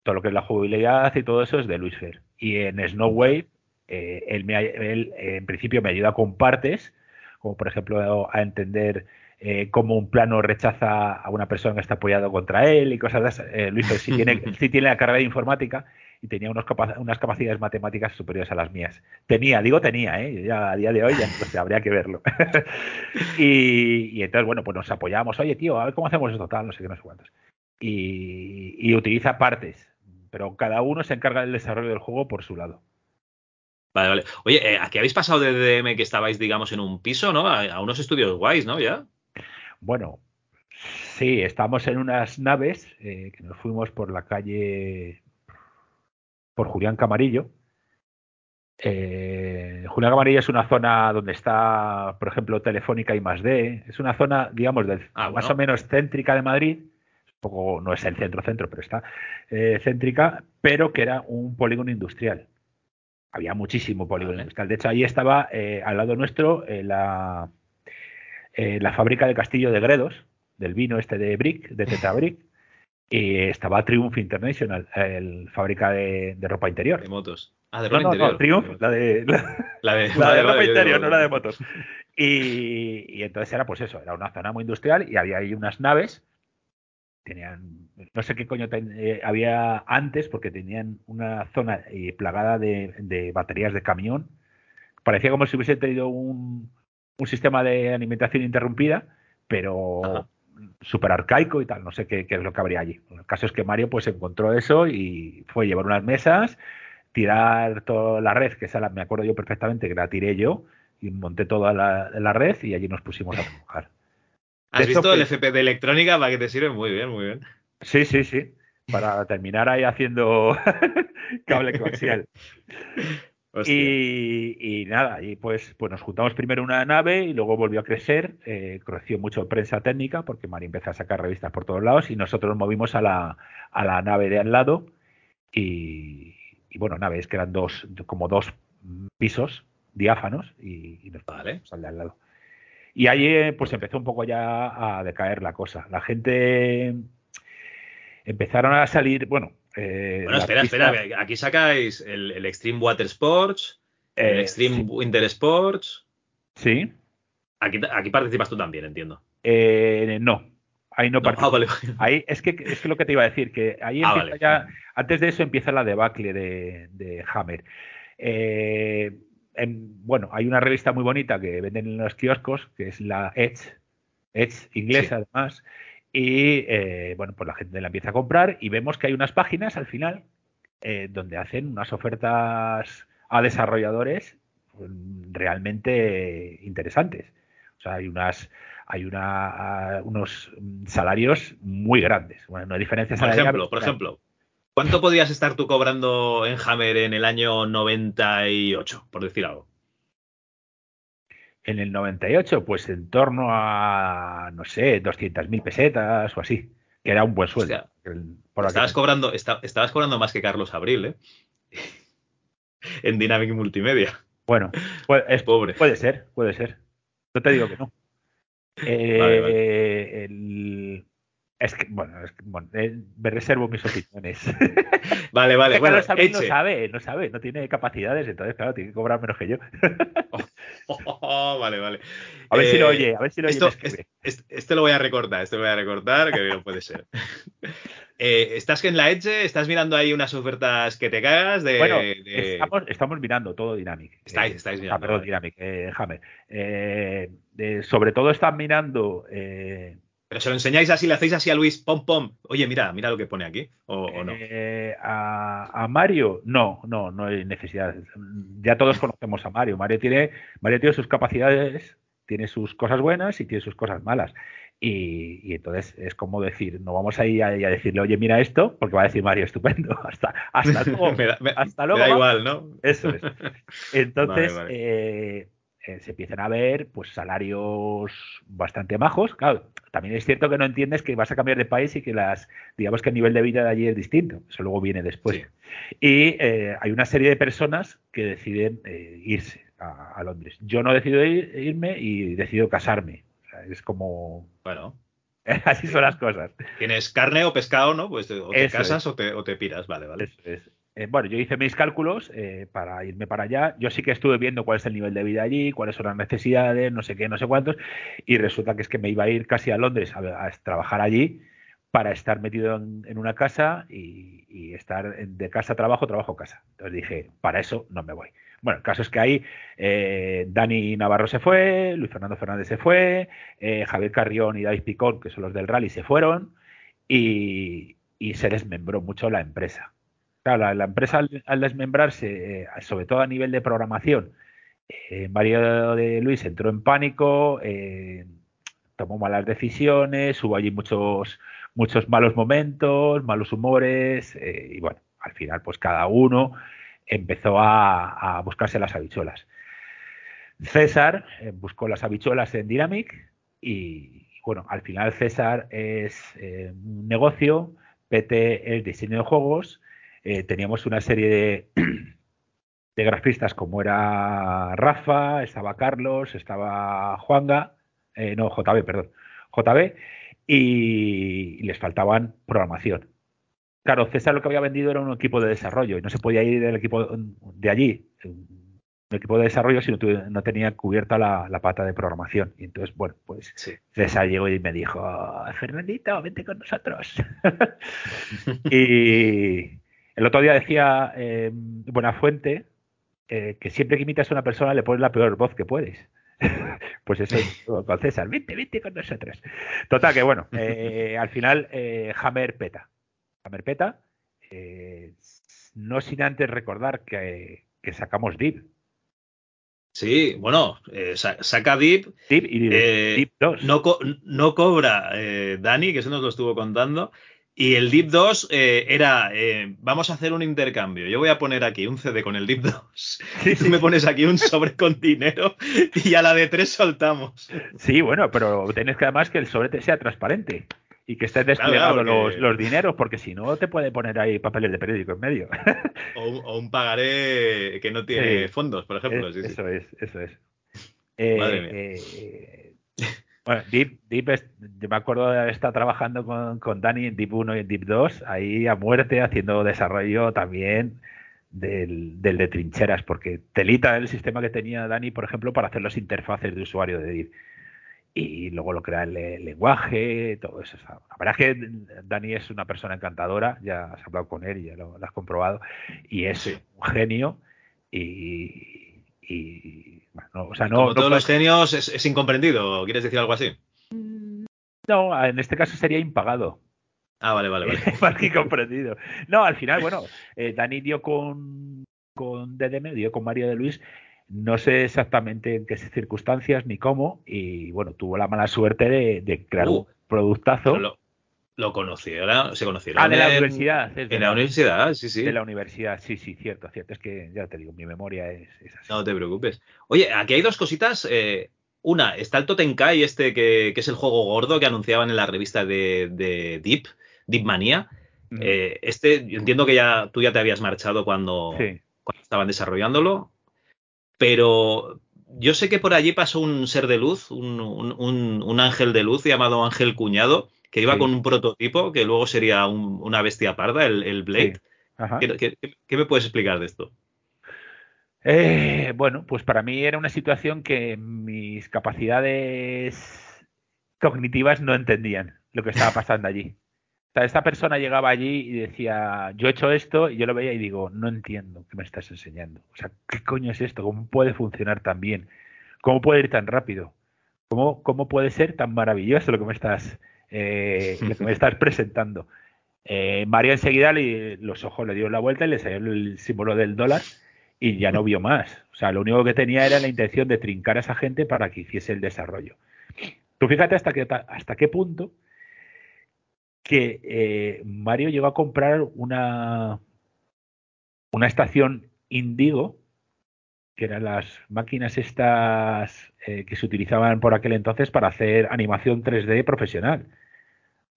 Todo lo que es la jugabilidad y todo eso es de Luisfer. Y en Snowwave, él, me, él en principio me ayuda con partes, como por ejemplo a entender eh, cómo un plano rechaza a una persona que está apoyado contra él y cosas de esas. Eh, Luis sí tiene, [laughs] sí tiene la carrera de informática y tenía unos unas capacidades matemáticas superiores a las mías. Tenía, digo tenía, ¿eh? ya a día de hoy ya sé, habría que verlo. [laughs] y, entonces, bueno, pues nos apoyamos, oye, tío, a ver cómo hacemos esto, tal, no sé qué, no sé cuántos. Y, y utiliza partes, pero cada uno se encarga del desarrollo del juego por su lado. Vale, vale. Oye, eh, ¿a qué habéis pasado de DM que estabais, digamos, en un piso, ¿no? A, unos estudios guays, ¿no? Ya. Bueno, sí, estamos en unas naves eh, que nos fuimos por la calle por Julián Camarillo. Eh, Julián Camarillo es una zona donde está, por ejemplo, Telefónica y más D. Es una zona, digamos, ah, más o menos céntrica de Madrid. Un poco, no es el centro-centro, pero está céntrica, pero que era un polígono industrial había muchísimo polígono industrial. De hecho, ahí estaba eh, al lado nuestro eh, la, eh, la fábrica de Castillo de Gredos, del vino este de Brick, de Tetrabrick, [laughs] y estaba Triumph International, el fábrica de, ropa interior. De motos. Ah, de ropa no, interior. No, Triumph, la de, la, de, [laughs] ropa interior, no la de motos. Y, y, entonces era pues eso, era una zona muy industrial y había ahí unas naves tenían, no sé qué coño eh, había antes, porque tenían una zona eh, plagada de, baterías de camión. Parecía como si hubiese tenido un, un sistema de alimentación interrumpida, pero súper arcaico y tal. No sé qué, es lo que habría allí. El caso es que Mario pues encontró eso y fue llevar unas mesas, tirar toda la red, que esa la, me acuerdo yo perfectamente que la tiré yo, y monté toda la, la red y allí nos pusimos a trabajar. [laughs] ¿Has visto el FP de electrónica para que te sirve? Muy bien, muy bien. Sí, sí, sí. Para terminar ahí haciendo [laughs] cable coaxial. [laughs] Y, nada, y pues, pues nos juntamos primero una nave y luego volvió a crecer, eh, creció mucho prensa técnica porque Mari empezó a sacar revistas por todos lados y nosotros nos movimos a la, a la nave de al lado y, bueno, naves que eran dos, como dos pisos diáfanos y, y nos vale. al de al lado. Y ahí eh, pues empezó un poco ya a decaer la cosa. La gente empezaron a salir, bueno... Eh, bueno, espera, espera, aquí sacáis el, Extreme Water Sports, el eh, Extreme Winter Sports. Sí. Aquí, aquí participas tú también, entiendo. no, ahí no, participo. Ah, ahí es que es que lo que te iba a decir, que ahí ah, empieza ya, antes de eso empieza la debacle de, de Hammer. Eh, bueno, hay una revista muy bonita que venden en los kioscos, que es la Edge, Edge inglesa además, y eh, bueno, pues la gente la empieza a comprar y vemos que hay unas páginas al final eh, donde hacen unas ofertas a desarrolladores pues, realmente interesantes. O sea, hay unas hay una, unos salarios muy grandes. Bueno, no hay diferencias. Por ejemplo, por ejemplo, ¿Cuánto podías estar tú cobrando en Hammer en el año 98, por decir algo? En el 98, pues en torno a, no sé, 200.000 pesetas o así, que era un buen sueldo. estabas, cobrando, estabas cobrando más que Carlos Abril, ¿eh? [laughs] en Dynamic Multimedia. Bueno, pues, es, pobre. Puede ser, puede ser. No te digo que no. Eh, el, es que, bueno, es que, bueno eh, me reservo mis opiniones. [laughs] Vale, vale. [laughs] bueno, Carlos no sabe, no sabe, no tiene capacidades, entonces, claro, tiene que cobrar menos que yo. [laughs] oh, vale, vale. A ver si lo eh, oye, a ver si lo oye. este, lo voy a recortar, este lo voy a recortar, que no puede ser. Eh, ¿Estás en la Edge? ¿Estás mirando ahí unas ofertas que te cagas? De, bueno, Estamos, estamos, mirando todo Dynamic. Estáis, estáis mirando. Ah, perdón, Dynamic, Hammer. sobre todo están mirando pero se lo enseñáis así, le hacéis así a Luis, pom, pom. Oye, mira, mira lo que pone aquí, o, no. Eh, a, Mario, no, no, no hay necesidad. Ya todos conocemos a Mario. Mario tiene, Mario tiene sus capacidades, tiene sus cosas buenas y tiene sus cosas malas. Y, entonces es como decir, no vamos a ir a, decirle, oye, mira esto, porque va a decir Mario, estupendo, [laughs] hasta, hasta [laughs] luego. hasta luego. da igual, ¿no? Eso es. [laughs] Entonces, eh, eh, se empiezan a ver pues salarios bastante majos. Claro, también es cierto que no entiendes que vas a cambiar de país y que las, digamos que el nivel de vida de allí es distinto. Eso luego viene después. Y eh, hay una serie de personas que deciden eh, irse a, Londres. Yo no decido irme y decido casarme. es como. Bueno. [laughs] Así son las cosas. Tienes carne o pescado, ¿no? Pues o te casas o, te, o te piras, vale, vale. Eso es. Eh, bueno, yo hice mis cálculos eh, para irme para allá. Yo sí que estuve viendo cuál es el nivel de vida allí, cuáles son las necesidades, no sé qué, no sé cuántos. Y resulta que es que me iba a ir casi a Londres a, trabajar allí para estar metido en, una casa y, estar de casa a trabajo, trabajo casa. Entonces dije, para eso no me voy. Bueno, el caso es que ahí eh, Dani Navarro se fue, Luis Fernando Fernández se fue, Javier Carrión y David Picón, que son los del rally, se fueron y se desmembró mucho la empresa. Claro, la, empresa al, desmembrarse, eh, sobre todo a nivel de programación, eh, Mario de Luis entró en pánico, eh, tomó malas decisiones, hubo allí muchos, muchos malos momentos, malos humores, y bueno, al final pues cada uno empezó a, buscarse las habichuelas. César buscó las habichuelas en Dynamic y bueno, al final César es un negocio, PT es diseño de juegos eh, teníamos una serie de, [clears throat] de, grafistas como era Rafa, estaba Carlos, estaba Juanga, eh, no, JB, perdón, JB, y, les faltaban programación. Claro, César lo que había vendido era un equipo de desarrollo y no se podía ir del equipo de allí, un equipo de desarrollo, si no, tenía cubierta la, pata de programación. Y entonces, bueno, pues César llegó y me dijo, Fernandito, vente con nosotros. [laughs] y, el otro día decía eh, Buenafuente eh, que siempre que imitas a una persona le pones la peor voz que puedes. [laughs] pues eso [laughs] es con César. Vente, vente con nosotros. Total, que bueno, eh, [laughs] al final eh, Hammer peta. Hammer peta. no sin antes recordar que, sacamos Deep. Sí, bueno, saca Deep. Deep y Deep 2. No, no cobra Dani, que eso nos lo estuvo contando. Y el Deep 2 eh, era, eh, vamos a hacer un intercambio. Yo voy a poner aquí un CD con el Deep 2. [laughs] Y tú me pones aquí un sobre con dinero y a la de tres soltamos. Sí, bueno, pero tenés que además que el sobre sea transparente y que estés desplegado los, dineros, porque si no te puede poner ahí papeles de periódico en medio. [laughs] O, un pagaré que no tiene fondos, por ejemplo. eso es, eso es. Madre mía. Bueno, Deep, Deep yo me acuerdo de estar trabajando con, con Dani en Deep 1 y en Deep 2, ahí a muerte, haciendo desarrollo también del, del de trincheras, porque telita el sistema que tenía Dani, por ejemplo, para hacer las interfaces de usuario de Deep. Y luego lo crea el, lenguaje, todo eso. La verdad es que Dani es una persona encantadora, ya has hablado con él y ya lo, has comprobado, y es un genio. Y, y o sea, no, Como todos los genios es, incomprendido, ¿quieres decir algo así? No, en este caso sería impagado. Ah, vale, vale, vale. [laughs] Más que incomprendido. No, al final, bueno, eh, Dani dio con, con DDM, dio con Mario de Luis, no sé exactamente en qué circunstancias ni cómo, y bueno, tuvo la mala suerte de, crear uh, un productazo. Lo conocieron, se conocieron. Ah, de la universidad. en la, universidad, sí, sí. De la universidad, sí, sí, cierto, cierto. Es que ya te digo, mi memoria es, así. No te preocupes. Oye, aquí hay dos cositas. Eh, una, está el Totenkai, este que, es el juego gordo que anunciaban en la revista de, de Deep, Deep Manía. Eh, este, yo entiendo que ya tú ya te habías marchado cuando, estaban desarrollándolo, pero yo sé que por allí pasó un ser de luz, un, un ángel de luz llamado Ángel Cuñado, que iba con un prototipo que luego sería una bestia parda, el, Blade. ¿Qué, me puedes explicar de esto? Eh, bueno, pues para mí era una situación que mis capacidades cognitivas no entendían lo que estaba pasando allí. O sea, esta persona llegaba allí y decía, yo he hecho esto, y yo lo veía y digo, no entiendo qué me estás enseñando. O sea, ¿qué coño es esto? ¿Cómo puede funcionar tan bien? ¿Cómo puede ir tan rápido? ¿Cómo, cómo puede ser tan maravilloso lo que me estás eh, [laughs] lo que me estás presentando. Eh, María enseguida le, los ojos le dio la vuelta y le salió el símbolo del dólar y ya no vio más. O sea, lo único que tenía era la intención de trincar a esa gente para que hiciese el desarrollo. Tú fíjate hasta, que, hasta qué punto que eh, Mario llegó a comprar una, una estación Indigo, que eran las máquinas estas eh, que se utilizaban por aquel entonces para hacer animación 3D profesional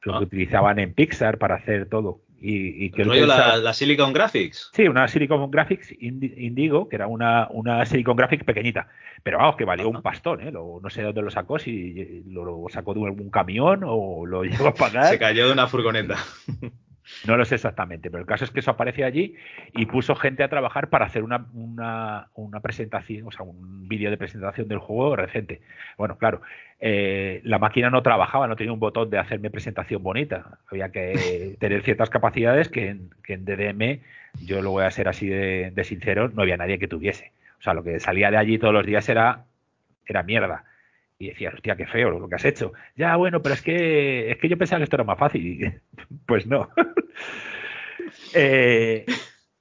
lo que utilizaban en Pixar para hacer todo. Y, que la, Silicon Graphics. Sí, una Silicon Graphics Indigo, que era una, una Silicon Graphics pequeñita. Pero vamos, que valió un pastón, ¿eh? no sé dónde lo sacó, si lo, sacó de algún camión o lo [laughs] llegó a pagar. Se cayó de una furgoneta. [laughs] No lo sé exactamente, pero el caso es que eso aparece allí y puso gente a trabajar para hacer una, una, presentación, o sea, un vídeo de presentación del juego reciente. Bueno, claro, eh, la máquina no trabajaba, no tenía un botón de hacerme presentación bonita. Había que [laughs] tener ciertas capacidades que en, que en DDM, yo lo voy a ser así de, de, sincero, no había nadie que tuviese. O sea, lo que salía de allí todos los días era, era mierda. Y decía, hostia, qué feo lo que has hecho. Ya, bueno, pero es que, es que yo pensaba que esto era más fácil. [laughs] pues no. [laughs] Eh,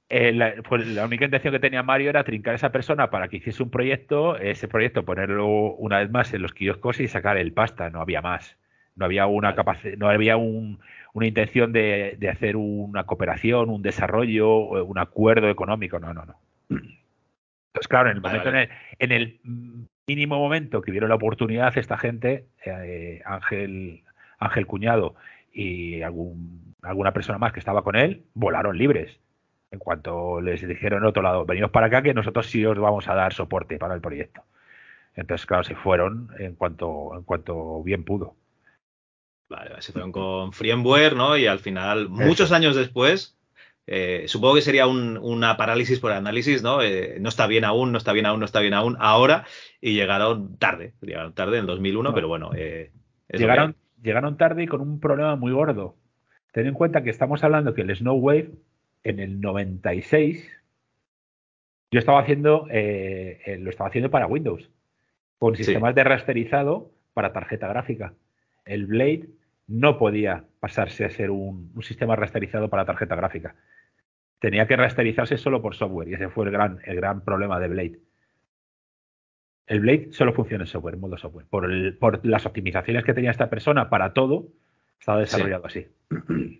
eh, pues la, única intención que tenía Mario era trincar a esa persona para que hiciese un proyecto, ese proyecto ponerlo una vez más en los kioscos y sacar el pasta, no había más. No había una capacidad, no había una intención de, hacer una cooperación, un desarrollo, un acuerdo económico, no, no, no. [clears throat] Entonces, claro, en el momento en el mínimo momento que vieron la oportunidad esta gente, eh, Ángel, Ángel Cuñado y algún, alguna persona más que estaba con él, volaron libres. En cuanto les dijeron en otro lado, venimos para acá que nosotros sí os vamos a dar soporte para el proyecto. Entonces, claro, se fueron en cuanto, en cuanto bien pudo. Vale, se fueron con Frienware, ¿no? Y al final, muchos años después, eh, supongo que sería una parálisis por análisis, ¿no? Eh, no está bien aún, no está bien aún, no está bien aún, ahora, y llegaron tarde, llegaron tarde en 2001, pero bueno. Eh, llegaron, llegaron tarde y con un problema muy gordo. Ten en cuenta que estamos hablando que el Snow Wave en el 96 yo estaba haciendo, lo estaba haciendo para Windows, con sistemas de rasterizado para tarjeta gráfica. El Blade no podía pasarse a ser un, sistema rasterizado para tarjeta gráfica. Tenía que rasterizarse solo por software y ese fue el gran, el gran problema de Blade. El Blade solo funciona en software, en modo software. Por, por las optimizaciones que tenía esta persona para todo, estaba desarrollado así. [clears throat]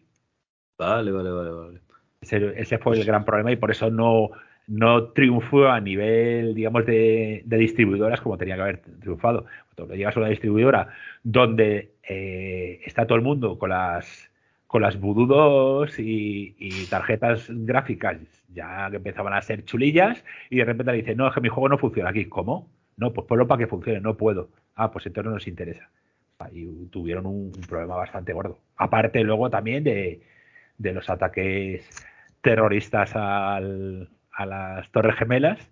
Vale, vale, vale, vale. Ese, fue el gran problema y por eso no, no triunfó a nivel, digamos, de, distribuidoras como tenía que haber triunfado. Cuando llegas a una distribuidora donde eh, está todo el mundo con las con las Voodoo y, tarjetas gráficas ya que empezaban a ser chulillas y de repente le dice, no, es que mi juego no funciona aquí. ¿Cómo? No, pues ponlo para que funcione, no puedo. Ah, pues entonces no nos interesa. Y tuvieron un, problema bastante gordo. Aparte luego también de, de los ataques terroristas al, a las Torres Gemelas,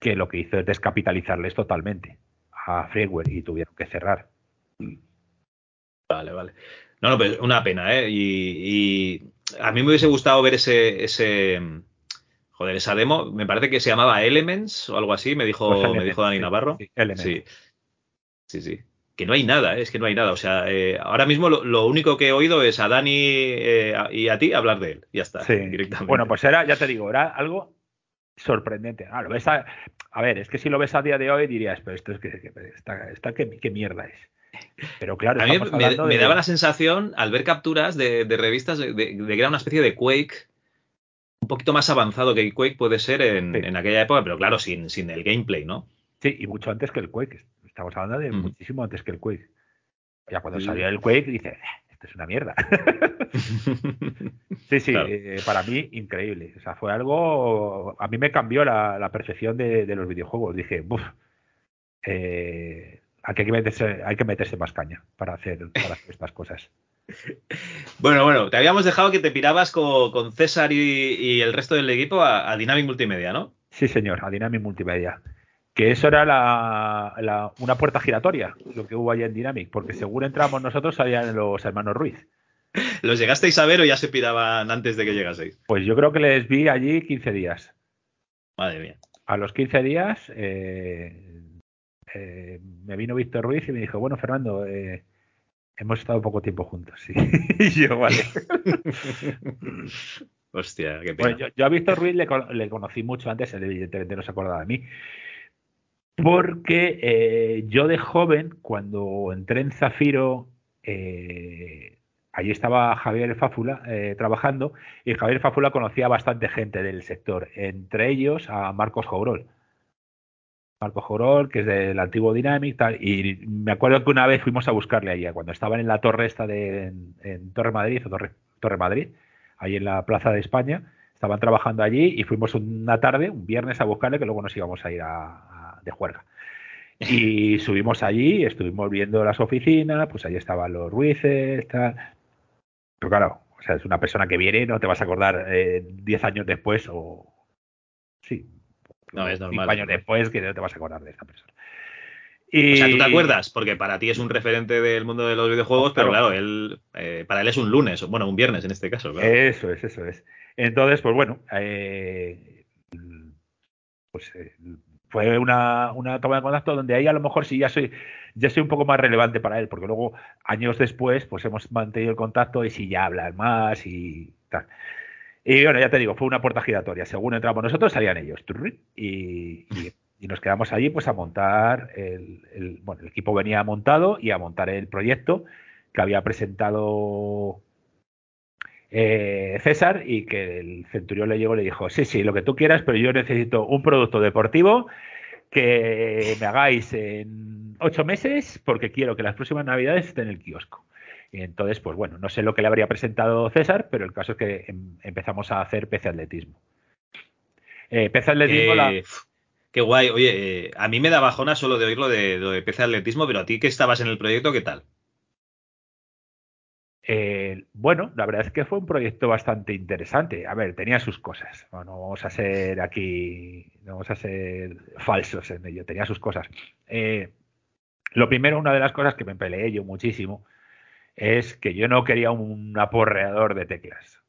que lo que hizo es descapitalizarles totalmente a Freeware y tuvieron que cerrar. Vale, vale. No, no, pero una pena, ¿eh? Y, a mí me hubiese gustado ver ese, ese, joder, esa demo. Me parece que se llamaba Elements o algo así, me dijo, pues me dijo Dani Navarro. Sí, sí, sí, Que no hay nada, ¿eh? es que no hay nada. O sea, eh, ahora mismo lo, único que he oído es a Dani eh, y a ti hablar de él. Ya está, directamente. Bueno, pues era, ya te digo, era algo sorprendente. Ah, lo ves a, a, ver, es que si lo ves a día de hoy dirías, pero esto es que, está qué mierda es. Pero claro, a mí me, daba la sensación, al ver capturas de, revistas, de, que era una especie de Quake un poquito más avanzado que el Quake puede ser en, aquella época, pero claro, sin, sin, el gameplay, ¿no? Sí, y mucho antes que el Quake. Estamos hablando de mm. muchísimo antes que el Quake. Ya cuando salió el Quake, dice, esto es una mierda. [laughs] sí, sí, eh, para mí increíble. O sea, fue algo, a mí me cambió la, percepción de, los videojuegos. Dije, buf, eh, hay que meterse, hay que meterse más caña para hacer, estas cosas. [laughs] Bueno, bueno, te habíamos dejado que te pirabas con, César y, el resto del equipo a, Dynamic Multimedia, ¿no? Sí, señor, a Dynamic Multimedia. Que eso era la, una puerta giratoria, lo que hubo allá en Dynamic, porque según entramos nosotros salían los hermanos Ruiz. [laughs] ¿Los llegasteis a ver o ya se piraban antes de que llegaseis? Pues yo creo que les vi allí 15 días. Madre mía. A los 15 días eh, eh, me vino Víctor Ruiz y me dijo, bueno, Fernando, eh, hemos estado poco tiempo juntos, sí. [laughs] y yo, vale. [laughs] Hostia, qué pena. yo, a Víctor Ruiz le, conocí mucho antes, él evidentemente no se acordaba de mí, porque eh, yo de joven, cuando entré en Zafiro, allí estaba Javier Fáfula trabajando y Javier Fáfula conocía a bastante gente del sector, entre ellos a Marcos Jourol. Marco Jorol, que es del antiguo Dynamic, tal, y me acuerdo que una vez fuimos a buscarle allá, cuando estaban en la torre esta de en, Torre Madrid, o Torre, Torre Madrid, ahí en la Plaza de España, estaban trabajando allí y fuimos una tarde, un viernes, a buscarle, que luego nos íbamos a ir a, de juerga. Y [laughs] subimos allí, estuvimos viendo las oficinas, pues allí estaban los Ruices, tal. Pero claro, O sea, es una persona que viene, no te vas a acordar 10 años después o... Sí. No, es normal. 5 años después que no te vas a acordar de esa persona. Y... O sea, tú te acuerdas, porque para ti es un referente del mundo de los videojuegos, pero claro, él, eh, para él es un lunes, bueno, un viernes en este caso. Claro. Eso es, eso es. Entonces, pues bueno, eh, pues eh, fue una, una, toma de contacto donde ahí a lo mejor sí ya soy, ya soy un poco más relevante para él, porque luego, años después, pues hemos mantenido el contacto y sí ya hablan más y tal. Y bueno, ya te digo, fue una puerta giratoria. Según entramos nosotros, salían ellos. Y, y nos quedamos allí pues a montar el, bueno el equipo venía montado y a montar el proyecto que había presentado eh, César y que el centurión le llegó y le dijo sí sí lo que tú quieras pero yo necesito un producto deportivo que me hagáis en ocho meses porque quiero que las próximas navidades esté en el kiosco entonces pues bueno no sé lo que le habría presentado César pero el caso es que em, empezamos a hacer PC atletismo eh, PC atletismo la Qué guay. Oye, eh, a mí me da bajona solo de oírlo de, de PC Atletismo, pero a ti que estabas en el proyecto, ¿qué tal? Eh, bueno, la verdad es que fue un proyecto bastante interesante. A ver, tenía sus cosas. No, vamos a ser aquí, no vamos a ser falsos en ello. Tenía sus cosas. Eh, lo primero, una de las cosas que me peleé yo muchísimo es que yo no quería un aporreador de teclas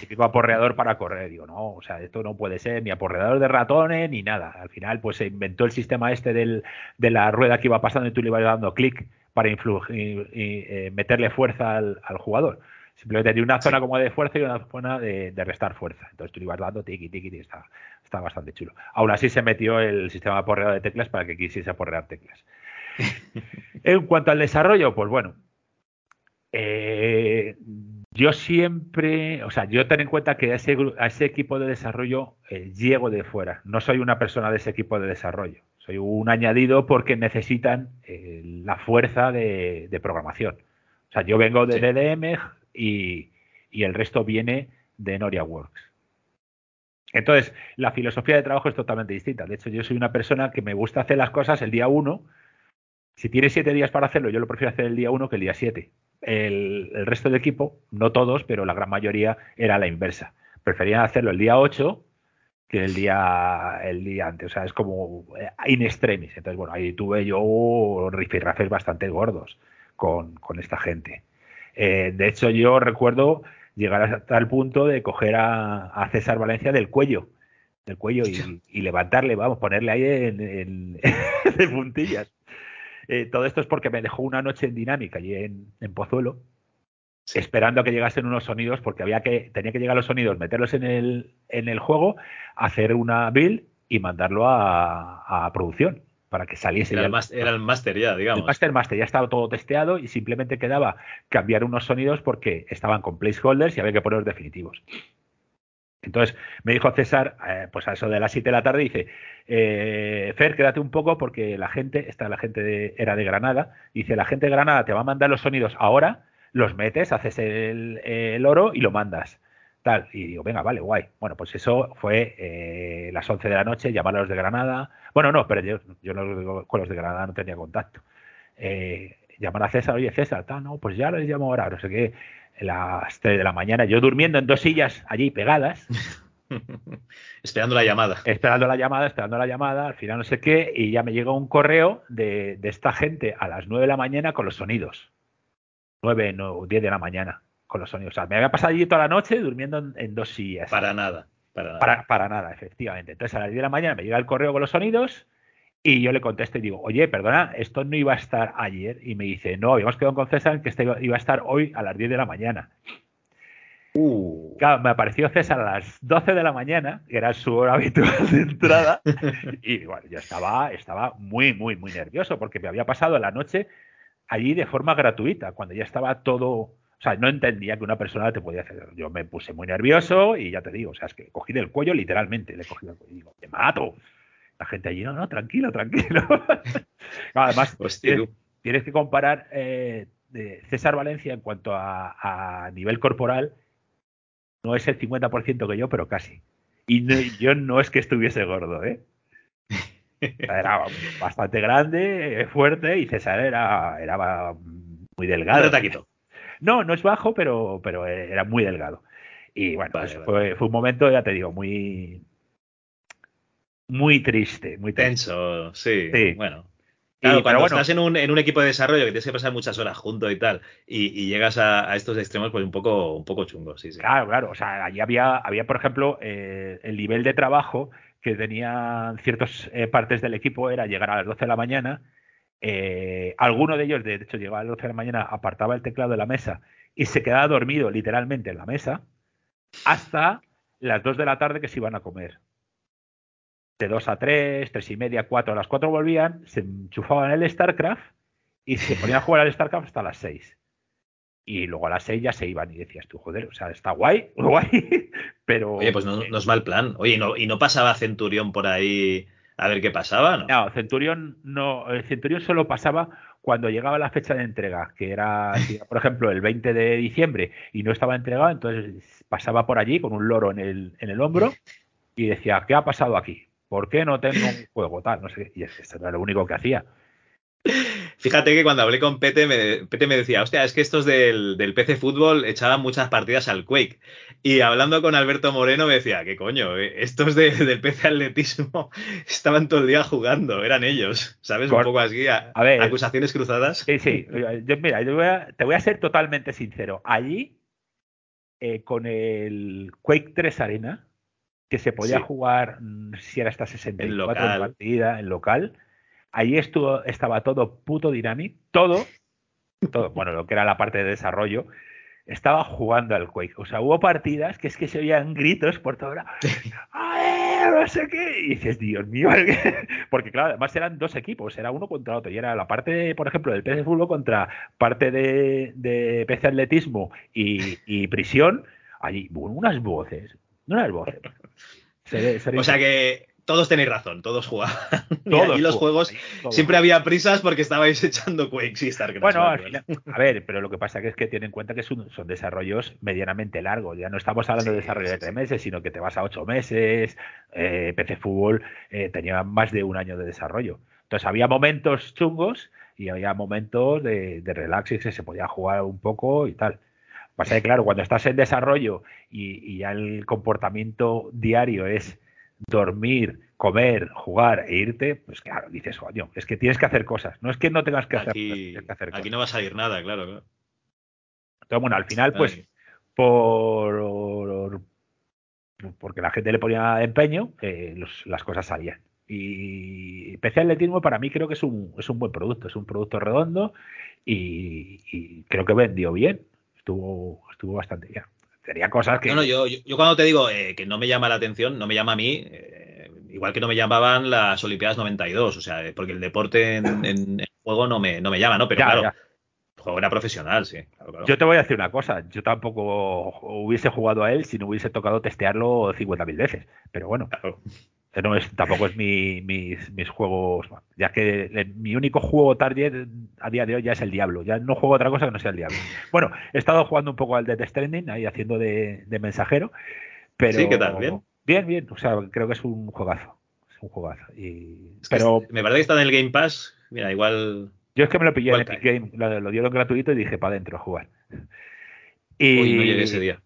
típico aporreador para correr. Digo, no, o sea, esto no puede ser ni aporreador de ratones ni nada. Al final, pues se inventó el sistema este del, de la rueda que iba pasando y tú le ibas dando clic para influir, y, eh, meterle fuerza al, jugador. Simplemente tiene una zona como de fuerza y una zona de, restar fuerza. Entonces tú le ibas dando tiki, tiki, y está, está bastante chulo. Aún así se metió el sistema de aporreado de teclas para que quisiese aporrear teclas. [laughs] en cuanto al desarrollo, pues bueno, eh, yo siempre, o sea, yo ten en cuenta que a ese, a ese equipo de desarrollo eh, llego de fuera. No soy una persona de ese equipo de desarrollo. Soy un añadido porque necesitan eh, la fuerza de, programación. O sea, yo vengo de DDM y, y, el resto viene de Noria Works. Entonces, la filosofía de trabajo es totalmente distinta. De hecho, yo soy una persona que me gusta hacer las cosas el día uno. Si tiene siete días para hacerlo, yo lo prefiero hacer el día uno que el día siete el, resto del equipo, no todos, pero la gran mayoría era la inversa. Preferían hacerlo el día 8 que el día el día antes. O sea, es como eh, in extremis. Entonces, bueno, ahí tuve yo rifirrafes bastante gordos con, esta gente. Eh, de hecho, yo recuerdo llegar hasta el punto de coger a, César Valencia del cuello del cuello y, levantarle, vamos, ponerle ahí en, [laughs] de puntillas. Eh, todo esto es porque me dejó una noche en dinámica y en, Pozuelo, esperando a que llegasen unos sonidos, porque había que, tenía que llegar los sonidos, meterlos en el, en el juego, hacer una build y mandarlo a, producción para que saliese. Era, el, era el master ya, digamos. El master master ya estaba todo testeado y simplemente quedaba cambiar unos sonidos porque estaban con placeholders y había que ponerlos definitivos. Entonces me dijo César, eh, pues a eso de las 7 de la tarde, dice, eh, Fer, quédate un poco porque la gente, esta la gente era de Granada, dice, la gente de Granada te va a mandar los sonidos ahora, los metes, haces el, oro y lo mandas. Tal, y digo, venga, vale, guay. Bueno, pues eso fue eh, las 11 de la noche, llamar a los de Granada. Bueno, no, pero yo, yo no, con los de Granada no tenía contacto. Eh, llamar a César, oye César, tal, no, pues ya les llamo ahora, no sé qué las 3 de la mañana, yo durmiendo en dos sillas allí pegadas. [laughs] esperando la llamada. Esperando la llamada, esperando la llamada, al final no sé qué, y ya me llegó un correo de, esta gente a las 9 de la mañana con los sonidos. 9, no, 10 de la mañana con los sonidos. O sea, me había pasado allí toda la noche durmiendo en, dos sillas. Para nada. Para nada. para nada, efectivamente. Entonces a las 10 de la mañana me llega el correo con los sonidos y yo le contesto y digo, oye, perdona, esto no iba a estar ayer. Y me dice, no, habíamos quedado con César que este iba a estar hoy a las 10 de la mañana. Uh. Claro, me apareció César a las 12 de la mañana, que era su hora [laughs] habitual de entrada, y bueno, yo estaba, estaba muy, muy, muy nervioso porque me había pasado la noche allí de forma gratuita, cuando ya estaba todo, o sea, no entendía que una persona te podía hacer. Yo me puse muy nervioso y ya te digo, o sea, es que cogí del cuello literalmente, le cogí del cuello y digo, te mato. La gente allí, no, no, tranquilo, tranquilo. [laughs] además, tienes, que comparar eh, César Valencia en cuanto a, nivel corporal, no es el 50% que yo, pero casi. Y yo no es que estuviese gordo, ¿eh? Era bastante grande, fuerte, y César era, era muy delgado. taquito. No, no es bajo, pero, pero era muy delgado. Y bueno, pues Fue, fue, un momento, ya te digo, muy, muy triste, muy tenso, sí. Bueno. Claro, cuando estás en un, en un, equipo de desarrollo que tienes que pasar muchas horas juntos y tal, y, llegas a, estos extremos, pues un poco, un poco chungo, sí, sí. Claro, claro. O sea, allí había, había por ejemplo, eh, el nivel de trabajo que tenían ciertas eh, partes del equipo era llegar a las 12 de la mañana. Eh, alguno de ellos, de hecho, llegaba a las 12 de la mañana, apartaba el teclado de la mesa y se quedaba dormido literalmente en la mesa hasta las 2 de la tarde que se iban a comer de 2 a 3, 3 y media, 4. A las 4 volvían, se enchufaban el StarCraft y se ponían a jugar al StarCraft hasta las 6. Y luego a las 6 ya se iban y decías tú, joder, o sea, está guay, [laughs] guay, pero... Oye, pues no, es mal plan. Oye, ¿y no, ¿y no pasaba Centurión por ahí a ver qué pasaba? No, no Centurión no, Centurión solo pasaba cuando llegaba la fecha de entrega, que era, por ejemplo, el 20 de diciembre y no estaba entregado, entonces pasaba por allí con un loro en el, en el hombro y decía, ¿qué ha pasado aquí? ¿Por qué no tengo un juego tal? No sé, y eso era lo único que hacía. Fíjate que cuando hablé con Pete me, Pete me decía, hostia, es que estos del, PC Fútbol echaban muchas partidas al Quake. Y hablando con Alberto Moreno me decía, ¿qué coño? Eh, estos del PC Atletismo [laughs] estaban todo el día jugando, eran ellos. ¿Sabes? un poco así, a, ver, acusaciones cruzadas. Sí, sí. Yo, mira, te voy a ser totalmente sincero. Allí, eh, con el Quake 3 Arena, que se podía jugar, mm, si era hasta 64 en, partida, en local. Ahí estuvo, estaba todo puto dinámico, todo, todo, [laughs] bueno, lo que era la parte de desarrollo, estaba jugando al Quake. O sea, hubo partidas que es que se oían gritos por toda hora. [laughs] no sé qué. Y dices, Dios mío, [laughs] porque claro, además eran dos equipos, era uno contra otro. Y era la parte, por ejemplo, del PC Fútbol contra parte de, de PC Atletismo y, y prisión. Allí, unas voces, no era el boce. [laughs] o sea que todos tenéis razón, todos jugaban. Todos [laughs] y los juegos siempre había prisas porque estabais [laughs] echando Quakes y StarCraft. Bueno, a ver, pero lo que pasa es que tienen en cuenta que son, desarrollos medianamente largos. Ya no estamos hablando de desarrollo de tres meses, sino que te vas a ocho meses. Eh, PC Fútbol eh, tenía más de un año de desarrollo. Entonces había momentos chungos y había momentos de, de relax y que se podía jugar un poco y tal. Pasa que, claro, cuando estás en desarrollo y, ya el comportamiento diario es dormir, comer, jugar e irte, pues claro, dices, coño, es que tienes que hacer cosas. No es que no tengas que, hacer, cosas. Aquí no va a salir nada, claro. claro. Entonces, bueno, al final, pues, por porque la gente le ponía empeño, eh, las cosas salían. Y PC Atletismo para mí creo que es un, es un buen producto, es un producto redondo y creo que vendió bien estuvo, estuvo bastante bien. Tenía cosas que. No, no, yo, yo, cuando te digo eh, que no me llama la atención, no me llama a mí, eh, igual que no me llamaban las Olimpiadas 92, o sea, porque el deporte en, en, juego no me, no me llama, ¿no? Pero claro. El juego era profesional, sí. Yo te voy a decir una cosa, yo tampoco hubiese jugado a él si no hubiese tocado testearlo 50.000 veces, pero bueno, no es, tampoco es mi, mis, mis, juegos, ya que mi único juego target a día de hoy ya es el Diablo, ya no juego otra cosa que no sea el Diablo. Bueno, he estado jugando un poco al Death Stranding, ahí haciendo de, mensajero, pero... Sí, ¿qué tal? ¿Bien? Bien, bien, o sea, creo que es un juegazo, es un jugazo. Y, pero... me parece que está en el Game Pass, mira, igual... Yo es que me lo pillé en Epic Game, lo, lo dieron gratuito y dije para adentro a jugar. Y... Uy, no llegué ese día.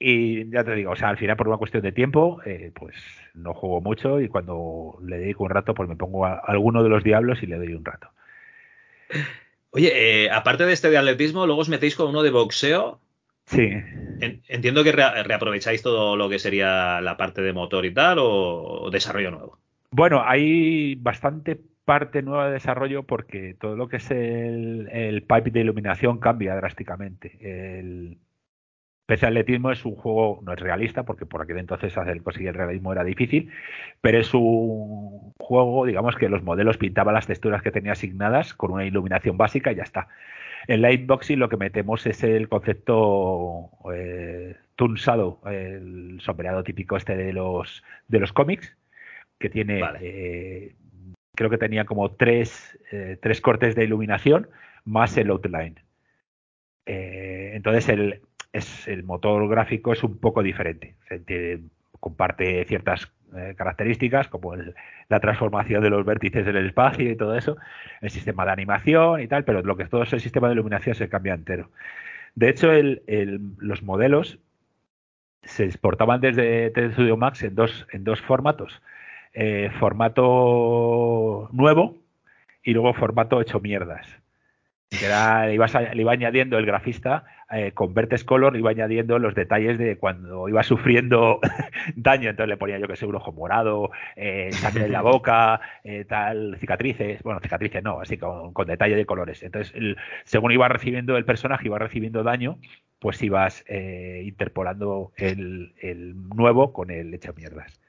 Y ya te digo, o sea, al final por una cuestión de tiempo, eh, pues no juego mucho y cuando le dedico un rato, pues me pongo a alguno de los diablos y le doy un rato. Oye, eh, aparte de este de atletismo, luego os metéis con uno de boxeo. Sí. entiendo que reaprovecháis todo lo que sería la parte de motor y tal, o, desarrollo nuevo. Bueno, hay bastante parte nueva de desarrollo porque todo lo que es el, el pipe de iluminación cambia drásticamente. El, PC Atletismo es un juego, no es realista, porque por aquel entonces hacer conseguir el realismo era difícil, pero es un juego, digamos, que los modelos pintaban las texturas que tenía asignadas con una iluminación básica y ya está. En Lightboxing lo que metemos es el concepto eh, tunsado, el sombreado típico este de los, de los cómics, que tiene, eh, creo que tenía como tres, eh, tres cortes de iluminación más el outline. Eh, entonces el, es el motor gráfico es un poco diferente. comparte ciertas eh, características, como la transformación de los vértices en el espacio y todo eso, el sistema de animación y tal, pero lo que es todo ese sistema de iluminación se cambia entero. De hecho, los modelos se exportaban desde, Studio Max en dos, en dos formatos. Eh, formato nuevo y luego formato hecho mierdas. Le, iba añadiendo el grafista eh, con Vertex Color, iba añadiendo los detalles de cuando iba sufriendo [laughs] daño. Entonces le ponía yo que sé, un ojo morado, eh, sangre en la [laughs] boca, eh, tal, cicatrices. Bueno, cicatrices no, así con, con detalle de colores. Entonces, según iba recibiendo el personaje, iba recibiendo daño, pues ibas interpolando el, el, nuevo con el hecho mierdas.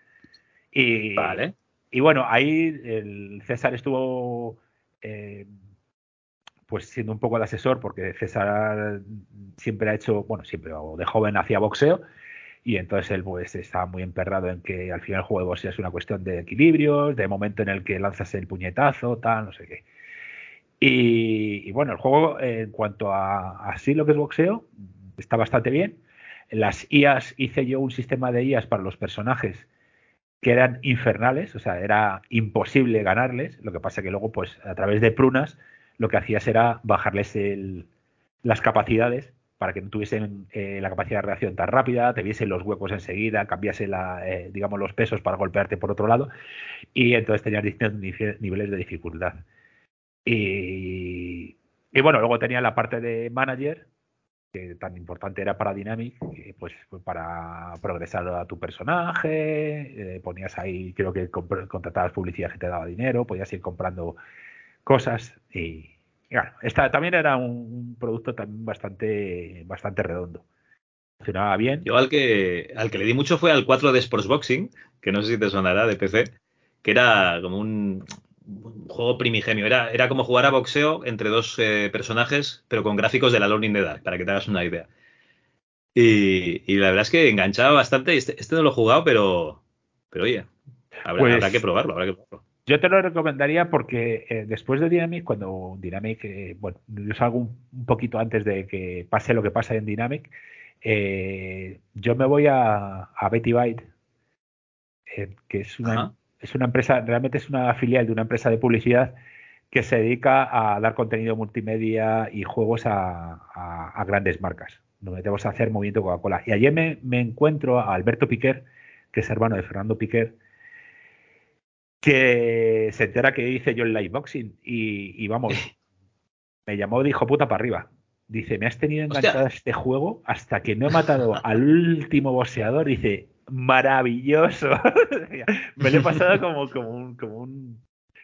Y, vale. y bueno, ahí el César estuvo eh, pues siendo un poco el asesor, porque César siempre ha hecho, bueno, siempre, de joven hacía boxeo, y entonces él pues estaba muy emperrado en que al final el juego de boxeo es una cuestión de equilibrios, de momento en el que lanzas el puñetazo, tal, no sé qué. Y, bueno, el juego en cuanto a así lo que es boxeo, está bastante bien. Las IAS hice yo un sistema de IAS para los personajes que eran infernales, o sea, era imposible ganarles. Lo que pasa que luego, pues, a través de prunas, lo que hacías era bajarles las capacidades para que no tuviesen eh, la capacidad de reacción tan rápida, te viesen los huecos enseguida, cambiase la, eh, digamos, los pesos para golpearte por otro lado, y entonces tenías distintos niveles de dificultad. Y, y bueno, luego tenía la parte de manager, que tan importante era para Dynamic, pues para progresar a tu personaje, eh, ponías ahí, creo que contratabas publicidad que te daba dinero, podías ir comprando cosas y, bueno, esta también era un, producto también bastante, bastante redondo. Funcionaba bien. Yo al que, al que le di mucho fue al 4 de Sportsboxing, que no sé si te sonará de PC, que era como un, un juego primigenio. Era, era como jugar a boxeo entre dos eh, personajes, pero con gráficos de la Learning de Dark, para que te hagas una idea. Y, la verdad es que enganchaba bastante. Este, este no lo he jugado, pero, pero oye, habrá, pues que probarlo, habrá que probarlo. Yo te lo recomendaría porque eh, después de Dynamic, cuando Dynamic, eh, bueno, yo salgo un, poquito antes de que pase lo que pasa en Dynamic, yo me voy a, a Betty Byte, que es una, es una empresa, realmente es una filial de una empresa de publicidad que se dedica a dar contenido multimedia y juegos a, grandes marcas. Nos metemos a hacer movimiento Coca-Cola. Y ayer me, encuentro a Alberto Piquer, que es hermano de Fernando Piquer, que se entera que hice yo el live boxing y, vamos, [laughs] me llamó, dijo puta para arriba. Dice, me has tenido enganchado a este juego hasta que no he matado al último boxeador. Dice, maravilloso. [laughs] Me lo he pasado [laughs] como, como, un, como, un,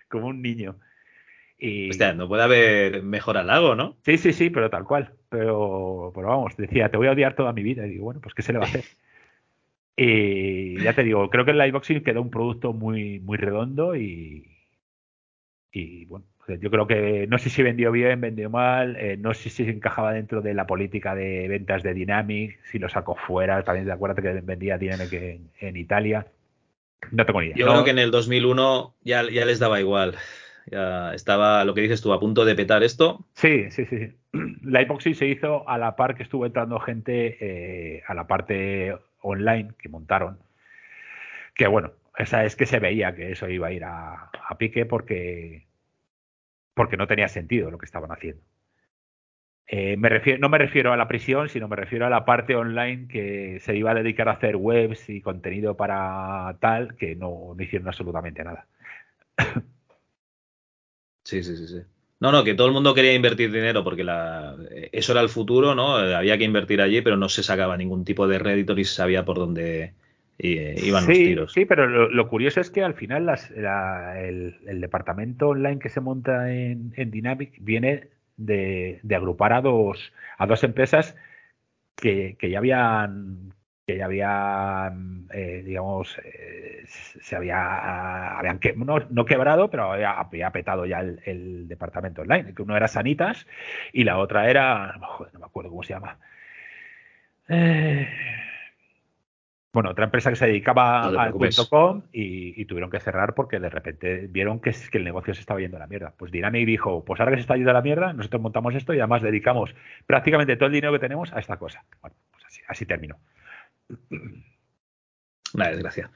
como un niño. Y... Hostia, no puede haber mejor halago, ¿no? Sí, sí, sí, pero tal cual. Pero, pero vamos, decía, te voy a odiar toda mi vida. Y digo, bueno, pues ¿qué se le va a hacer? Y ya te digo, creo que el Liveboxing quedó un producto muy, muy redondo y, y bueno, yo creo que no sé si vendió bien, vendió mal, eh, no sé si se encajaba dentro de la política de ventas de Dynamic, si lo sacó fuera, también acuérdate que vendía Dynamic en, en Italia. No tengo ni idea. Yo creo que en el 2001 ya, ya les daba igual. Ya estaba, lo que dices tú, a punto de petar esto. Sí, sí, sí. La [clears throat] epoxy se hizo a la par que estuvo entrando gente eh, a la parte online que montaron. Que bueno, esa es que se veía que eso iba a ir a pique porque porque no tenía sentido lo que estaban haciendo. Eh, me refiero, no me refiero a la prisión, sino me refiero a la parte online que se iba a dedicar a hacer webs y contenido para tal, que no, hicieron absolutamente nada. Sí, sí, sí, sí. No, no, que todo el mundo quería invertir dinero porque la, eso era el futuro, ¿no? Había que invertir allí, pero no se sacaba ningún tipo de rédito ni se sabía por dónde, eh, iban los tiros. Sí, pero lo, curioso es que al final el, departamento online que se monta en, Dynamic viene de, agrupar a dos, a dos empresas que, ya habían que ya habían, eh, digamos, eh, se había, habían que, no, quebrado, pero había, petado ya el, departamento online. Que uno era Sanitas y la otra era, no me acuerdo cómo se llama. Eh, bueno, otra empresa que se dedicaba al .com y, y, tuvieron que cerrar porque de repente vieron que, que, el negocio se estaba yendo a la mierda. Pues Dynamic dijo, pues ahora que se está yendo a la mierda, nosotros montamos esto y además dedicamos prácticamente todo el dinero que tenemos a esta cosa. Bueno, pues así, así terminó. Una desgracia.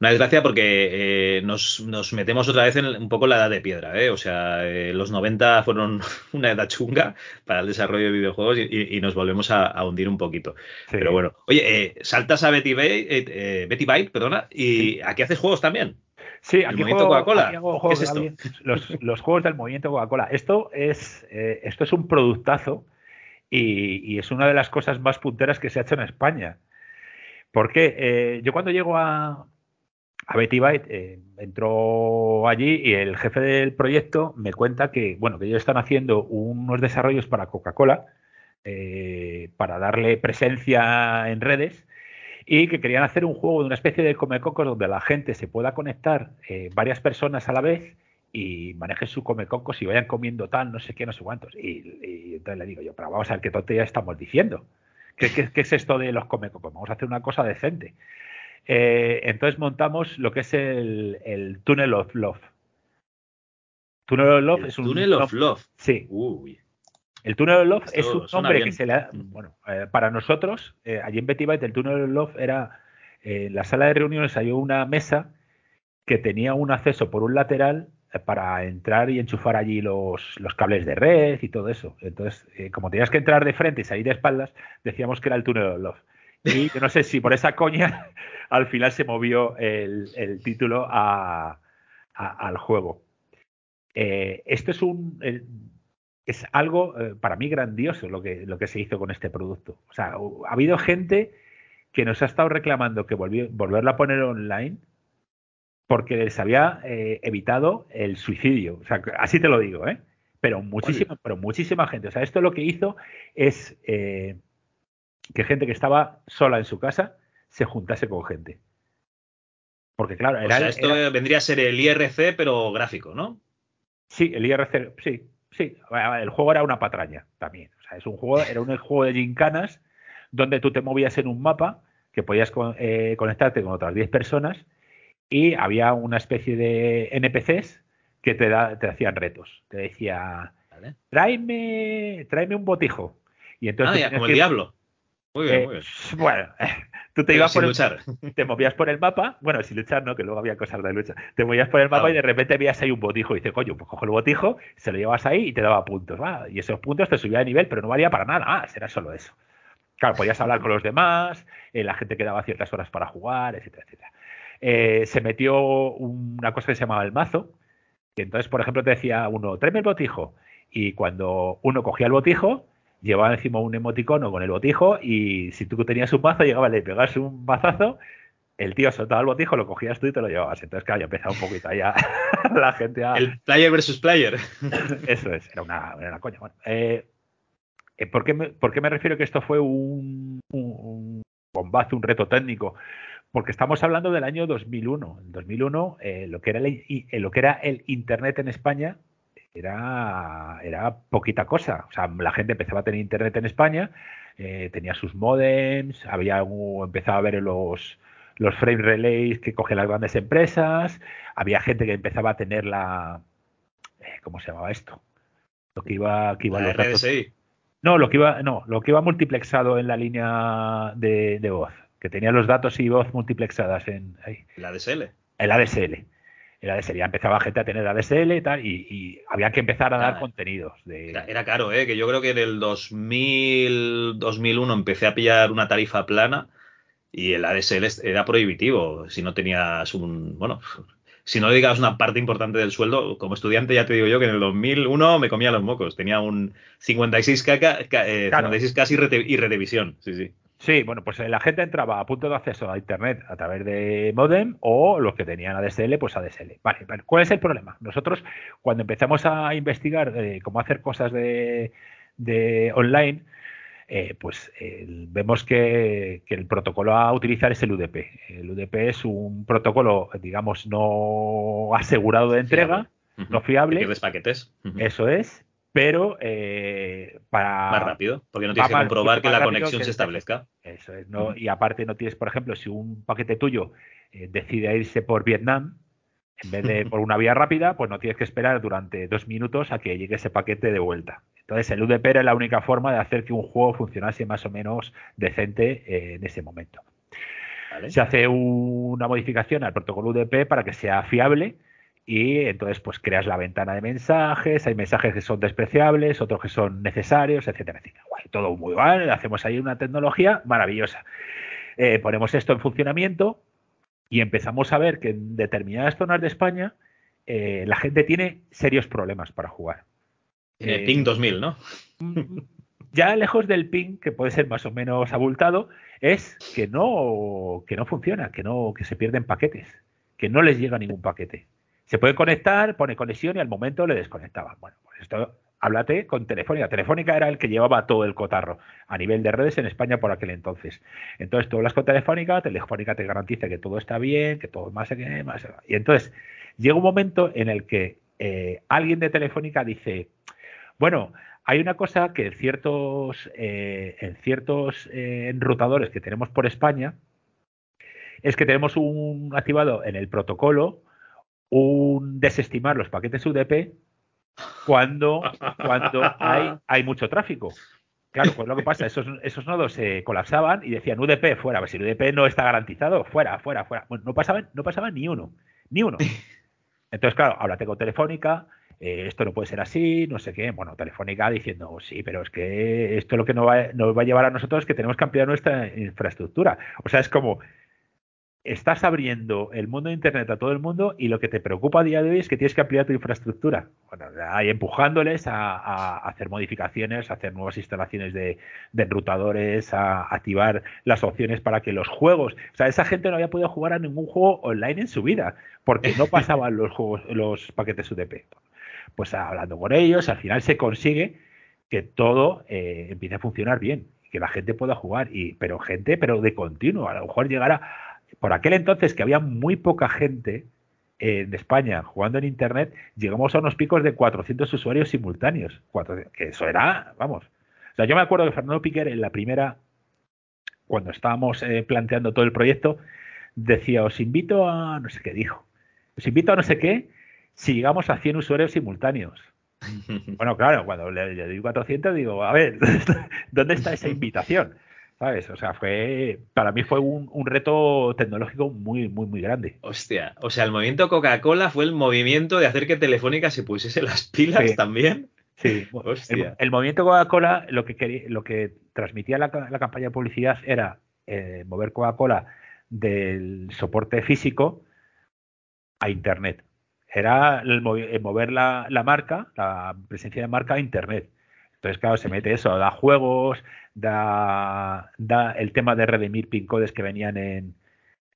Una desgracia porque eh, nos, metemos otra vez en un poco la edad de piedra, ¿eh? O sea, eh, los 90 fueron [laughs] una edad chunga para el desarrollo de videojuegos y, nos volvemos a, hundir un poquito. Pero bueno, oye, saltas a Betty, Betty Byte, perdona, y aquí haces juegos también. Sí, aquí juego, Coca-Cola. ¿Qué es esto? Los, juegos del movimiento Coca-Cola. Esto es, esto es un productazo y, es una de las cosas más punteras que se ha hecho en España. Porque yo cuando llego a, a Betty Byte eh, entró allí y el jefe del proyecto me cuenta que, bueno, que ellos están haciendo unos desarrollos para Coca-Cola eh, para darle presencia en redes y que querían hacer un juego de una especie de comecocos donde la gente se pueda conectar eh, varias personas a la vez y manejen su comecocos y vayan comiendo tal, no sé qué, no sé cuántos. Y, entonces le digo yo, pero vamos a ver qué tontería estamos diciendo. ¿Qué, qué es esto de los comecocos? Vamos a hacer una cosa decente. Eh, entonces montamos lo que es el, el Tunnel of Love. Tunnel of Love es un. Tunnel of Love. Sí. El Tunnel of Love es un nombre que se le. Mm. Bueno, eh, para nosotros, eh, allí en Betty Byte, el Tunnel of Love era. en la sala de reuniones hay una mesa que tenía un acceso por un lateral para entrar y enchufar allí los, los, cables de red y todo eso. Entonces, como tenías que entrar de frente y salir de espaldas, decíamos que era el Tunnel of Love. Y no sé si por esa coña [laughs] al final se movió el, título al juego. Eh, esto es un es algo eh, para mí grandioso lo que, lo que se hizo con este producto. O sea, ha habido gente que nos ha estado reclamando que volverlo a poner online porque les había eh, evitado el suicidio. O sea, así te lo digo, ¿eh? Pero muchísima, pero muchísima gente. O sea, esto lo que hizo es que gente que estaba sola en su casa se juntase con gente. Porque claro, era, o sea, esto vendría a ser el IRC pero gráfico, ¿no? Sí, el IRC, sí, sí. El juego era una patraña también. O sea, es un juego, era un [laughs] juego de gincanas donde tú te movías en un mapa que podías eh, conectarte con otras 10 personas y había una especie de NPCs que te, te hacían retos. Te decía, tráeme, tráeme un botijo. Y entonces ah, como el diablo. Muy bien, muy bien. [laughs] Bueno, [laughs] tú te ibas por luchar. [laughs] te movías por el mapa, bueno, sin luchar, no, que luego había cosas de lucha. Te movías por el mapa y de repente veías ahí un botijo y dices, coño, pues cojo el botijo, se lo llevas ahí y te daba puntos. y esos puntos te subía de nivel, pero no valía para nada más, era solo eso. Claro, podías hablar con los demás, eh, la gente quedaba ciertas horas para jugar, etcétera, etcétera. Eh, se metió una cosa que se llamaba el mazo, que entonces, por ejemplo, te decía uno, tráeme el botijo. Y cuando uno cogía el botijo, llevaba encima un emoticono con el botijo y si tú tenías un mazo, llegaba, le pegabas un mazazo, el tío soltaba el botijo, lo cogías tú y te lo llevabas. Entonces, claro, ya empezaba un poquito allá [laughs] la gente a... El player versus player. [laughs] Eso es, era una, era coña. Bueno, eh, eh, ¿por, qué me, ¿por, qué me, refiero que esto fue un, un, bombazo, un reto técnico? Porque estamos hablando del año 2001. En 2001, eh, lo, que era lo que era el Internet en España era, era poquita cosa. O sea, la gente empezaba a tener internet en España, eh, tenía sus modems, había empezaba a ver los, los frame relays que cogen las grandes empresas, había gente que empezaba a tener la eh, ¿cómo se llamaba esto? Lo que iba, que iba la RDSI. No, lo que iba, no, lo que iba multiplexado en la línea de, voz, que tenía los datos y voz multiplexadas en ahí. La ADSL. El ADSL era de ya empezaba gente a tener ADSL y tal, y, había que empezar a dar contenidos. De... Era, caro, ¿eh? que yo creo que en el 2000, 2001 empecé a pillar una tarifa plana y el ADSL era prohibitivo. Si no tenías un. Bueno, si no le dedicabas una parte importante del sueldo, como estudiante ya te digo yo que en el 2001 me comía los mocos. Tenía un 56K, eh, 56K y, retevisión. Sí, sí. Sí, bueno, pues la gente entraba a punto de acceso a Internet a través de modem o los que tenían ADSL, pues ADSL. Vale, ¿cuál es el problema? Nosotros, cuando empezamos a investigar eh, cómo hacer cosas de, online, eh, pues vemos que, el protocolo a utilizar es el UDP. El UDP es un protocolo, digamos, no asegurado de entrega, no fiable. Que paquetes. Eso es pero eh, para... Más rápido, porque no tienes que comprobar que la conexión se establezca. Eso es, ¿no? Y aparte no tienes, por ejemplo, si un paquete tuyo eh, decide irse por Vietnam, en vez de [laughs] por una vía rápida, pues no tienes que esperar durante dos minutos a que llegue ese paquete de vuelta. Entonces el UDP era la única forma de hacer que un juego funcionase más o menos decente eh, en ese momento. Se hace una modificación al protocolo UDP para que sea fiable y entonces pues creas la ventana de mensajes, hay mensajes que son despreciables, otros que son necesarios, etcétera, etcétera. todo muy mal, hacemos ahí una tecnología maravillosa. Eh, ponemos esto en funcionamiento y empezamos a ver que en determinadas zonas de España eh, la gente tiene serios problemas para jugar. Eh, ping 2000, ¿no? [laughs] Ya lejos del ping, que puede ser más o menos abultado, es que no, que no funciona, que no, que se pierden paquetes, que no les llega ningún paquete. Se puede conectar, pone conexión y al momento le desconectaban. Bueno, pues esto háblate con Telefónica. Telefónica era el que llevaba todo el cotarro a nivel de redes en España por aquel entonces. Entonces tú hablas con Telefónica, Telefónica te garantiza que todo está bien, que todo más, más. Y entonces llega un momento en el que eh, alguien de Telefónica dice, bueno, hay una cosa que en ciertos, eh, en ciertos eh, enrutadores que tenemos por España, es que tenemos un activado en el protocolo un desestimar los paquetes UDP cuando, cuando hay, hay mucho tráfico. Claro, pues lo que pasa, esos, esos nodos se colapsaban y decían UDP fuera, pues si el UDP no está garantizado, fuera, fuera, fuera. Bueno, no pasaban, no pasaban ni uno, ni uno. Entonces, claro, ahora tengo Telefónica, eh, esto no puede ser así, no sé qué. Bueno, Telefónica diciendo, sí, pero es que esto lo que nos va, nos va a llevar a nosotros es que tenemos que ampliar nuestra infraestructura. O sea, es como, estás abriendo el mundo de Internet a todo el mundo y lo que te preocupa a día de hoy es que tienes que ampliar tu infraestructura. Bueno, ahí empujándoles a, hacer modificaciones, a hacer nuevas instalaciones de, enrutadores, a activar las opciones para que los juegos, o sea, esa gente no había podido jugar a ningún juego online en su vida porque no [laughs] pasaban los juegos, los paquetes UDP. Pues hablando con ellos, al final se consigue que todo eh, empiece a funcionar bien, que la gente pueda jugar, y, pero gente, pero de continuo, a lo mejor llegar a por aquel entonces que había muy poca gente en España jugando en Internet, llegamos a unos picos de 400 usuarios simultáneos. que eso era, vamos. O sea, yo me acuerdo que Fernando Piquer en la primera, cuando estábamos eh, planteando todo el proyecto, decía, os invito a, no sé qué dijo, os invito a no sé qué si llegamos a 100 usuarios simultáneos. [laughs] Bueno, claro, cuando le, le, 400 digo, a ver, [laughs] ¿dónde está esa invitación? ¿Sabes? O sea, fue. Para mí fue un, reto tecnológico muy, muy, muy grande. Hostia. O sea, el movimiento Coca-Cola fue el movimiento de hacer que Telefónica se pusiese las pilas también. Sí. [laughs] El, movimiento Coca-Cola, lo que lo que transmitía la, campaña de publicidad era eh, mover Coca-Cola del soporte físico a Internet. Era el, mover la, la marca, la presencia de marca a Internet. Entonces, claro, se mete eso, da juegos, da, da el tema de redimir pin codes que venían en,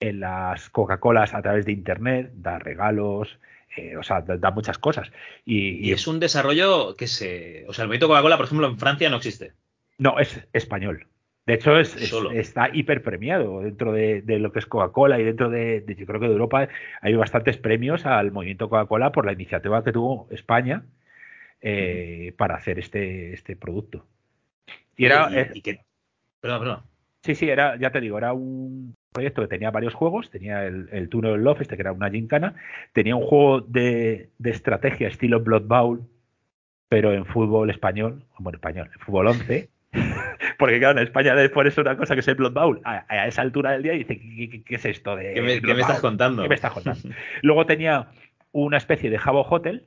en las Coca-Colas a través de Internet, da regalos, eh, o sea, da, muchas cosas. Y, es un desarrollo que se. O sea, el movimiento Coca-Cola, por ejemplo, en Francia no existe. No, es español. De hecho, es, está hiper premiado dentro de, lo que es Coca-Cola y dentro de, yo creo que de Europa hay bastantes premios al movimiento Coca-Cola por la iniciativa que tuvo España eh, para hacer este, este producto. Y era. Eh, perdón, perdón. Sí, sí, era, ya te digo, era un proyecto que tenía varios juegos. Tenía el, el Tunnel Love, este que era una gincana. Tenía un juego de, estrategia estilo Blood Bowl, pero en fútbol español, bueno, español, en fútbol 11. [laughs] Porque claro, en España después es una cosa que es el Blood Bowl. A, esa altura del día dice, ¿qué, es esto de ¿Qué me, estás contando? ¿Qué me estás contando? [laughs] Luego tenía una especie de Jabo Hotel,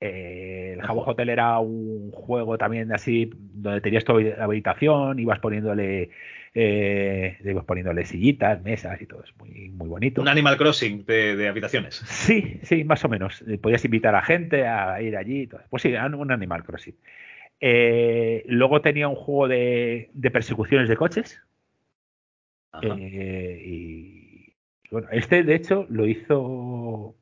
eh, Jabo Hotel era un juego también así donde tenías tu habitación, ibas poniéndole eh, ibas poniéndole sillitas, mesas y todo, es muy, muy bonito. Un Animal Crossing de, habitaciones. Sí, sí, más o menos. Eh, podías invitar a gente a ir allí. Y todo. Pues sí, un Animal Crossing. luego tenía un juego de, persecuciones de coches. y bueno, este de hecho lo hizo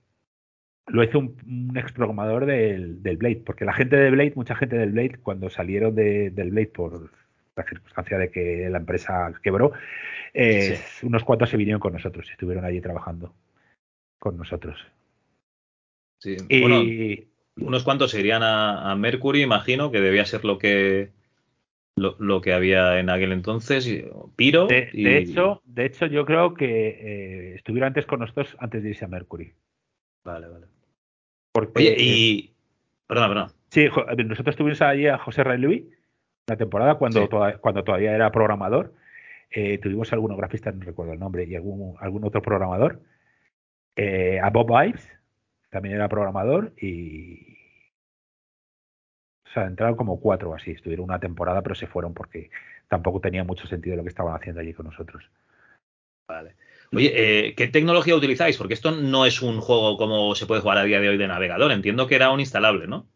lo hizo un, ex programador del, Blade, porque la gente de Blade, mucha gente del Blade, cuando salieron del Blade por la circunstancia de que la empresa quebró, eh, unos cuantos se vinieron con nosotros, estuvieron allí trabajando con nosotros. Sí. Y, unos cuantos se irían a, Mercury, imagino, que debía ser lo que lo, que había en aquel entonces, Piro. De, hecho, de hecho, yo creo que eh, estuvieron antes con nosotros antes de irse a Mercury. Vale, vale. Oye, y. Perdona, perdona. Sí, nosotros tuvimos allí a José Ray Luis, una temporada cuando, cuando todavía era programador. eh, tuvimos algunos grafistas, no recuerdo el nombre, y algún, algún otro programador. Eh, a Bob Ives, también era programador, y. O sea, entraron como cuatro o así, estuvieron una temporada, pero se fueron porque tampoco tenía mucho sentido lo que estaban haciendo allí con nosotros. Vale. Oye, eh, ¿qué tecnología utilizáis? Porque esto no es un juego como se puede jugar a día de hoy de navegador. Entiendo que era un instalable, ¿no?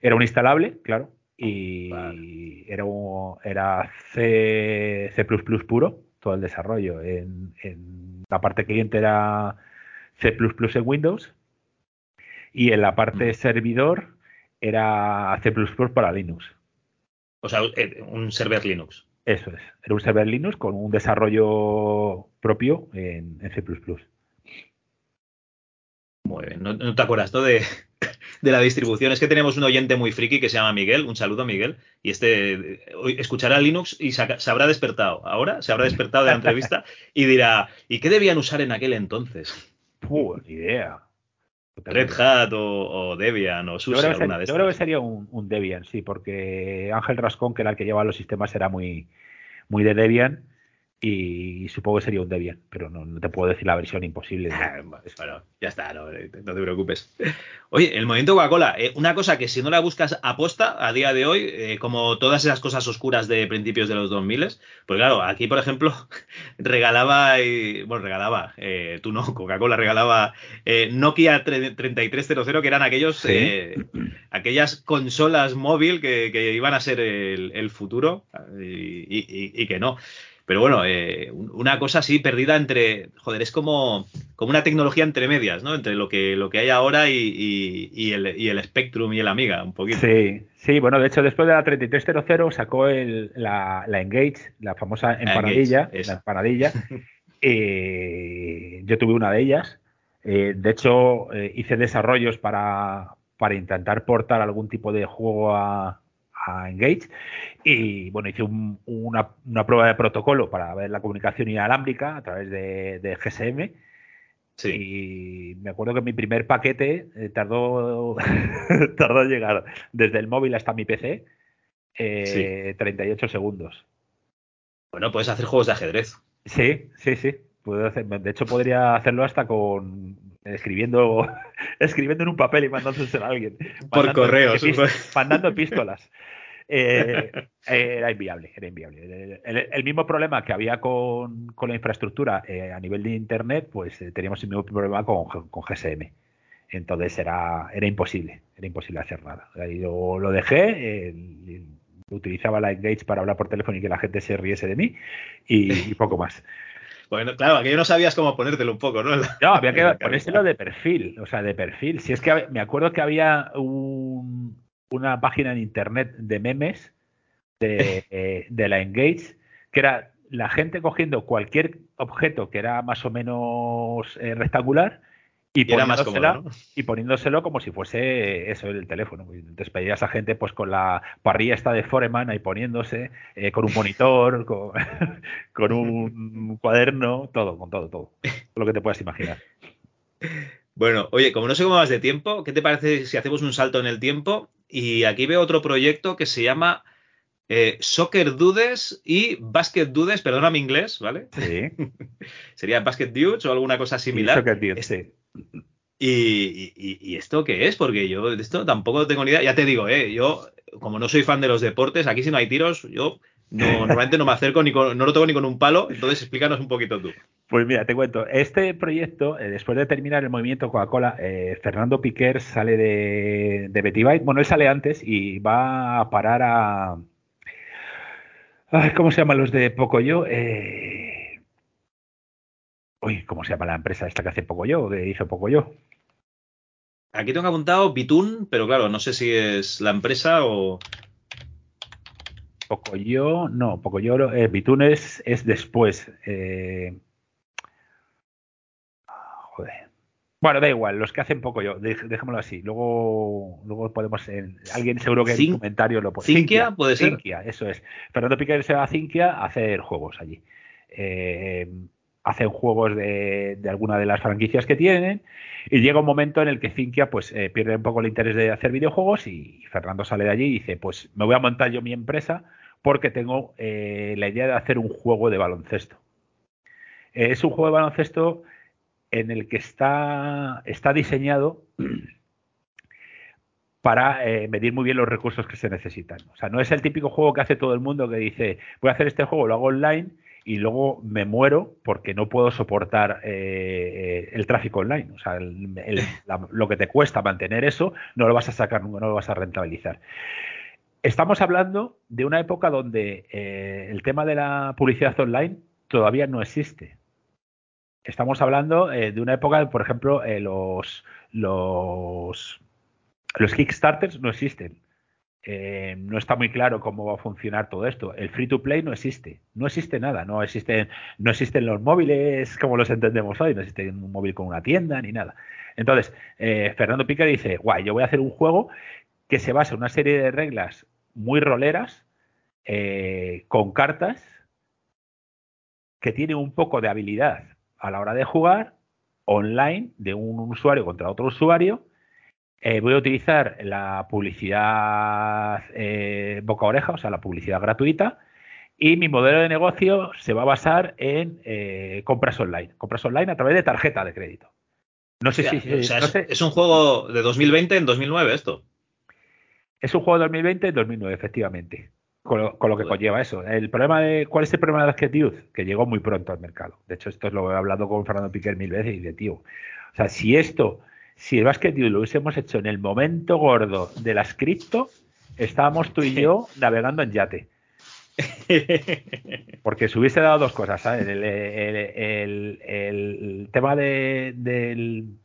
Era un instalable, claro, y era, era C, C puro, todo el desarrollo. En, la parte cliente era C en Windows y en la parte servidor era C para Linux. O sea, eh, un server Linux. Eso es. Era un server Linux con un desarrollo propio en, C. Muy bien. ¿No, te acuerdas tú de, de la distribución. Es que tenemos un oyente muy friki que se llama Miguel. Un saludo, Miguel. Y este escuchará Linux y se, habrá despertado. Ahora se habrá despertado de la entrevista y dirá: ¿y qué debían usar en aquel entonces? Puh, idea. Red Hat o, Debian o SUSE, alguna de estas. Yo creo que sería un, Debian, sí, porque Ángel Rascón, que era el que llevaba los sistemas, era muy, muy de Debian y supongo que sería un Debian, pero no, te puedo decir la versión imposible. bueno, ya está, no, te preocupes. Oye, el movimiento Coca-Cola, eh, una cosa que si no la buscas aposta a día de hoy, eh, como todas esas cosas oscuras de principios de los 2000, pues claro, aquí por ejemplo [laughs] regalaba, y, bueno, regalaba, eh, tú no, Coca-Cola regalaba Nokia 3300, que eran aquellos, aquellas consolas móvil que, iban a ser el, futuro y que no. Pero bueno, eh, una cosa así perdida entre, joder, es como, como una tecnología entre medias, ¿no? Entre lo que, lo que hay ahora y, el, y el Spectrum y el Amiga, un poquito. Sí, sí, bueno, de hecho después de la 3300 sacó el, la, Engage, la famosa empanadilla, la empanadilla. [laughs] yo tuve una de ellas. Eh, de hecho, eh, hice desarrollos para, para intentar portar algún tipo de juego a, Engage. Y bueno, hice una, prueba de protocolo para ver la comunicación inalámbrica a través de, GSM. Y me acuerdo que mi primer paquete eh, tardó, [laughs] tardó en llegar desde el móvil hasta mi PC 38 eh, segundos. Bueno, puedes hacer juegos de ajedrez. Sí, sí, sí. Puedo hacer, de hecho, podría hacerlo hasta con escribiendo, [laughs] escribiendo en un papel y mandándoselo a alguien. Por correo. Mandando epístolas. [laughs] Eh, era inviable, era inviable. El, mismo problema que había con, la infraestructura eh, a nivel de Internet, pues eh, teníamos el mismo problema con, GSM. Entonces era, era imposible, era imposible hacer nada. Yo lo dejé, utilizaba la Engage para hablar por teléfono y que la gente se riese de mí y, poco más. Bueno, claro, aquí no sabías cómo ponértelo un poco, ¿no? No, había que ponérselo de perfil, o sea, de perfil. Si es que me acuerdo que había un, una página en internet de memes [laughs] eh, de, la Engage, que era la gente cogiendo cualquier objeto que era más o menos eh, rectangular y, poniéndoselo, y poniéndoselo como si fuese eso el teléfono. Entonces pedías a gente pues con la parrilla esta de Foreman ahí poniéndose, eh, con un monitor, [laughs] con, con, un cuaderno, todo, con todo, todo. Lo que te puedas imaginar. Bueno, oye, como no sé cómo vas de tiempo, ¿qué te parece si hacemos un salto en el tiempo y aquí veo otro proyecto que se llama eh, Soccer Dudes y Basket Dudes, perdona mi inglés, ¿vale? Sí. [laughs] Sería Basket Dudes o alguna cosa similar. soccer Dudes, sí. Y, esto qué es? Porque yo de esto tampoco tengo ni idea. Ya te digo, ¿eh? yo, como no soy fan de los deportes, aquí si no hay tiros, yo no, [laughs] normalmente no me acerco ni con, no lo toco ni con un palo. Entonces, explícanos un poquito tú. Pues mira, te cuento. Este proyecto, eh, después de terminar el movimiento Coca-Cola, eh, Fernando Piquer sale de, de Betty Bueno, él sale antes y va a parar a. ¿Cómo se llaman los de Pocoyo? Eh... Uy, ¿cómo se llama la empresa esta que hace Pocoyo? Que hizo Pocoyo. Aquí tengo apuntado Bitun, pero claro, no sé si es la empresa o. Pocoyo, no, Pocoyo, eh, Bitun es, es después. Eh, Bueno, da igual, los que hacen poco yo, dejémoslo así. Luego, luego podemos. alguien seguro que en el comentario lo pone. ¿Cinquia? puede ser. Cinquia, eso es. Fernando Piquer se va a Cinquia a hacer juegos allí. Eh, hacen juegos de, alguna de las franquicias que tienen y llega un momento en el que Cinquia pues eh, pierde un poco el interés de hacer videojuegos y Fernando sale de allí y dice pues me voy a montar yo mi empresa porque tengo eh, la idea de hacer un juego de baloncesto. Eh, es un juego de baloncesto en el que está, está diseñado [clears throat] para eh, medir muy bien los recursos que se necesitan. O sea, no es el típico juego que hace todo el mundo que dice, voy a hacer este juego, lo hago online y luego me muero porque no puedo soportar eh, el tráfico online. O sea, lo que te cuesta mantener eso no lo vas a sacar nunca, no lo vas a rentabilizar. Estamos hablando de una época donde eh, el tema de la publicidad online todavía no existe. Estamos hablando eh, de una época, por ejemplo, los, los, los Kickstarters no existen. Eh, no está muy claro cómo va a funcionar todo esto. El free to play no existe, no existe nada, no existen, no existen los móviles como los entendemos hoy, no existe un móvil con una tienda ni nada. Entonces, eh, Fernando Piquer dice, guay, yo voy a hacer un juego que se basa en una serie de reglas muy roleras, eh, con cartas, que tiene un poco de habilidad a la hora de jugar online de un usuario contra otro usuario eh, voy a utilizar la publicidad eh, boca a oreja, o sea, la publicidad gratuita, y mi modelo de negocio se va a basar en eh, compras online, compras online a través de tarjeta de crédito. No sé si. es, un juego de 2020 en 2009 esto. Es un juego de 2020 en 2009, efectivamente. Con lo, que conlleva eso. El problema de, ¿Cuál es el problema de Basket Que llegó muy pronto al mercado. De hecho, esto lo he hablado con Fernando Piquer mil veces y de tío. O sea, si esto si el Basket lo hubiésemos hecho en el momento gordo de las cripto, estábamos tú y yo [laughs] navegando en yate. Porque se hubiese dado dos cosas, ¿sabes? El, tema de, del,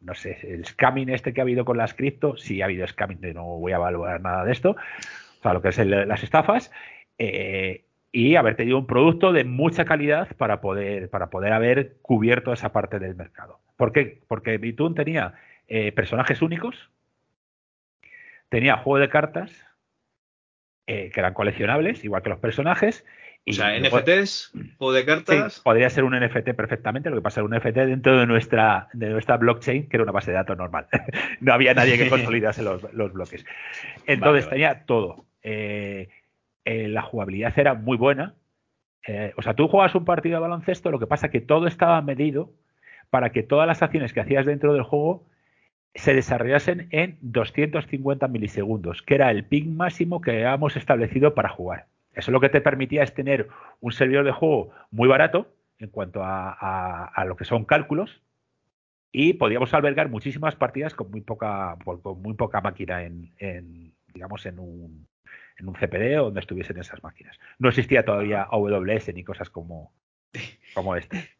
no sé, el scamming este que ha habido con las cripto, sí ha habido scamming, no voy a evaluar nada de esto, sea, lo que es las estafas, eh, y haber tenido un producto de mucha calidad para poder, para poder haber cubierto esa parte del mercado. ¿Por qué? Porque Bitun tenía eh, personajes únicos, tenía juego de cartas eh, que eran coleccionables, igual que los personajes. o sea, NFTs, juego de cartas. podría ser un NFT perfectamente, lo que pasa es un NFT dentro de nuestra, de nuestra blockchain, que era una base de datos normal. [laughs] no había nadie que [laughs] consolidase los, bloques. Entonces tenía todo. Eh, la jugabilidad era muy buena. o sea, tú juegas un partido de baloncesto, lo que pasa es que todo estaba medido para que todas las acciones que hacías dentro del juego se desarrollasen en 250 milisegundos, que era el ping máximo que habíamos establecido para jugar. Eso lo que te permitía es tener un servidor de juego muy barato en cuanto a, lo que son cálculos y podíamos albergar muchísimas partidas con muy poca, con muy poca máquina en, digamos, en un, en un CPD o donde estuviesen esas máquinas. No existía todavía AWS ni cosas como, [laughs] como este.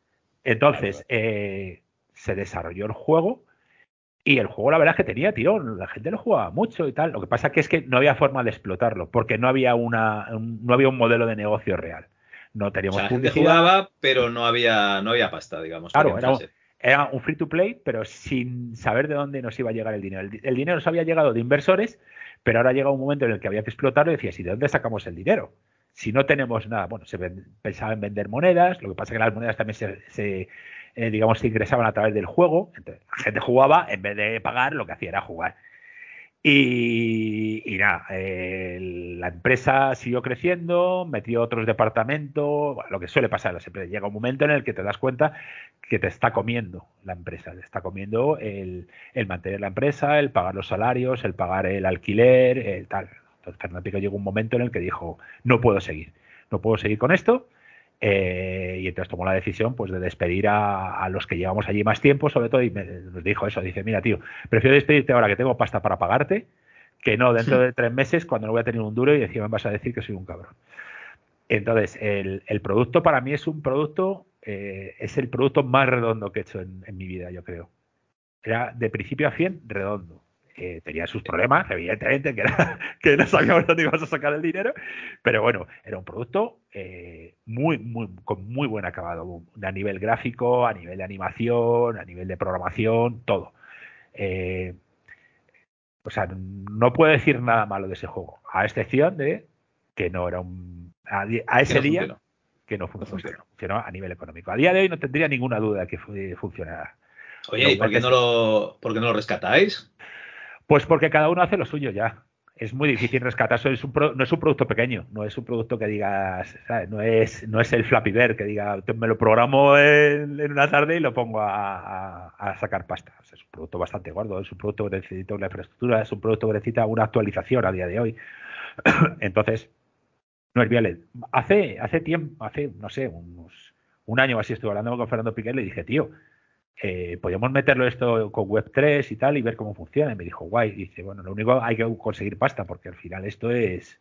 Entonces, eh, se desarrolló el juego y el juego la verdad es que tenía tirón, la gente lo jugaba mucho y tal. Lo que pasa que es que no había forma de explotarlo porque no había una un, no había un modelo de negocio real. No teníamos o sea, jugaba, pero no había no había pasta, digamos. Claro, era, un free to play, pero sin saber de dónde nos iba a llegar el dinero. El, el dinero nos había llegado de inversores, pero ahora llega un momento en el que había que explotarlo y decías, ¿y de dónde sacamos el dinero? si no tenemos nada, bueno, se pensaba en vender monedas, lo que pasa es que las monedas también se, eh, digamos, se ingresaban a través del juego, entonces la gente jugaba, en vez de pagar, lo que hacía era jugar. Y, nada, la empresa siguió creciendo, metió otros departamentos, lo que suele pasar en Llega un momento en el que te das cuenta que te está comiendo la empresa, te está comiendo el, el mantener la empresa, el pagar los salarios, el pagar el alquiler, el tal. Entonces Fernando Pico llegó un momento en el que dijo, no puedo seguir, no puedo seguir con esto. Eh, y entonces tomó la decisión pues de despedir a, los que llevamos allí más tiempo, sobre todo, y nos dijo eso, dice, mira tío, prefiero despedirte ahora que tengo pasta para pagarte, que no dentro de tres meses cuando no voy a tener un duro y encima me vas a decir que soy un cabrón. Entonces, el, producto para mí es un producto, eh, es el producto más redondo que he hecho en, en mi vida, yo creo. Era de principio a fin redondo tenía sus problemas, evidentemente, que, [laughs] que no sabíamos dónde íbamos a sacar el dinero, pero bueno, era un producto eh, muy, muy, con muy buen acabado, a nivel gráfico, a nivel de animación, a nivel de programación, todo. Eh, o sea, no puedo decir nada malo de ese juego, a excepción de que no era un. A, ese día que no funcionó, funcionó a nivel económico. A día de hoy no tendría ninguna duda de que funcionara. Oye, ¿y por qué, no lo, por qué no lo rescatáis? Pues porque cada uno hace lo suyo ya. es muy difícil rescatar. Es un no es un producto pequeño, no es un producto que digas, No es, no es el Flappy Bird que diga, me lo programo en, una tarde y lo pongo a, sacar pasta. es un producto bastante gordo, es un producto que necesita una infraestructura, es un producto que necesita una actualización a día de hoy. [clears throat] Entonces, no es viable. Hace, hace tiempo, hace, no sé, unos, un año o así estuve hablando con Fernando Piqué y le dije, tío, eh, podríamos meterlo esto con Web3 y tal y ver cómo funciona. Y me dijo, guay. Y dice, bueno, lo único hay que conseguir pasta porque al final esto es,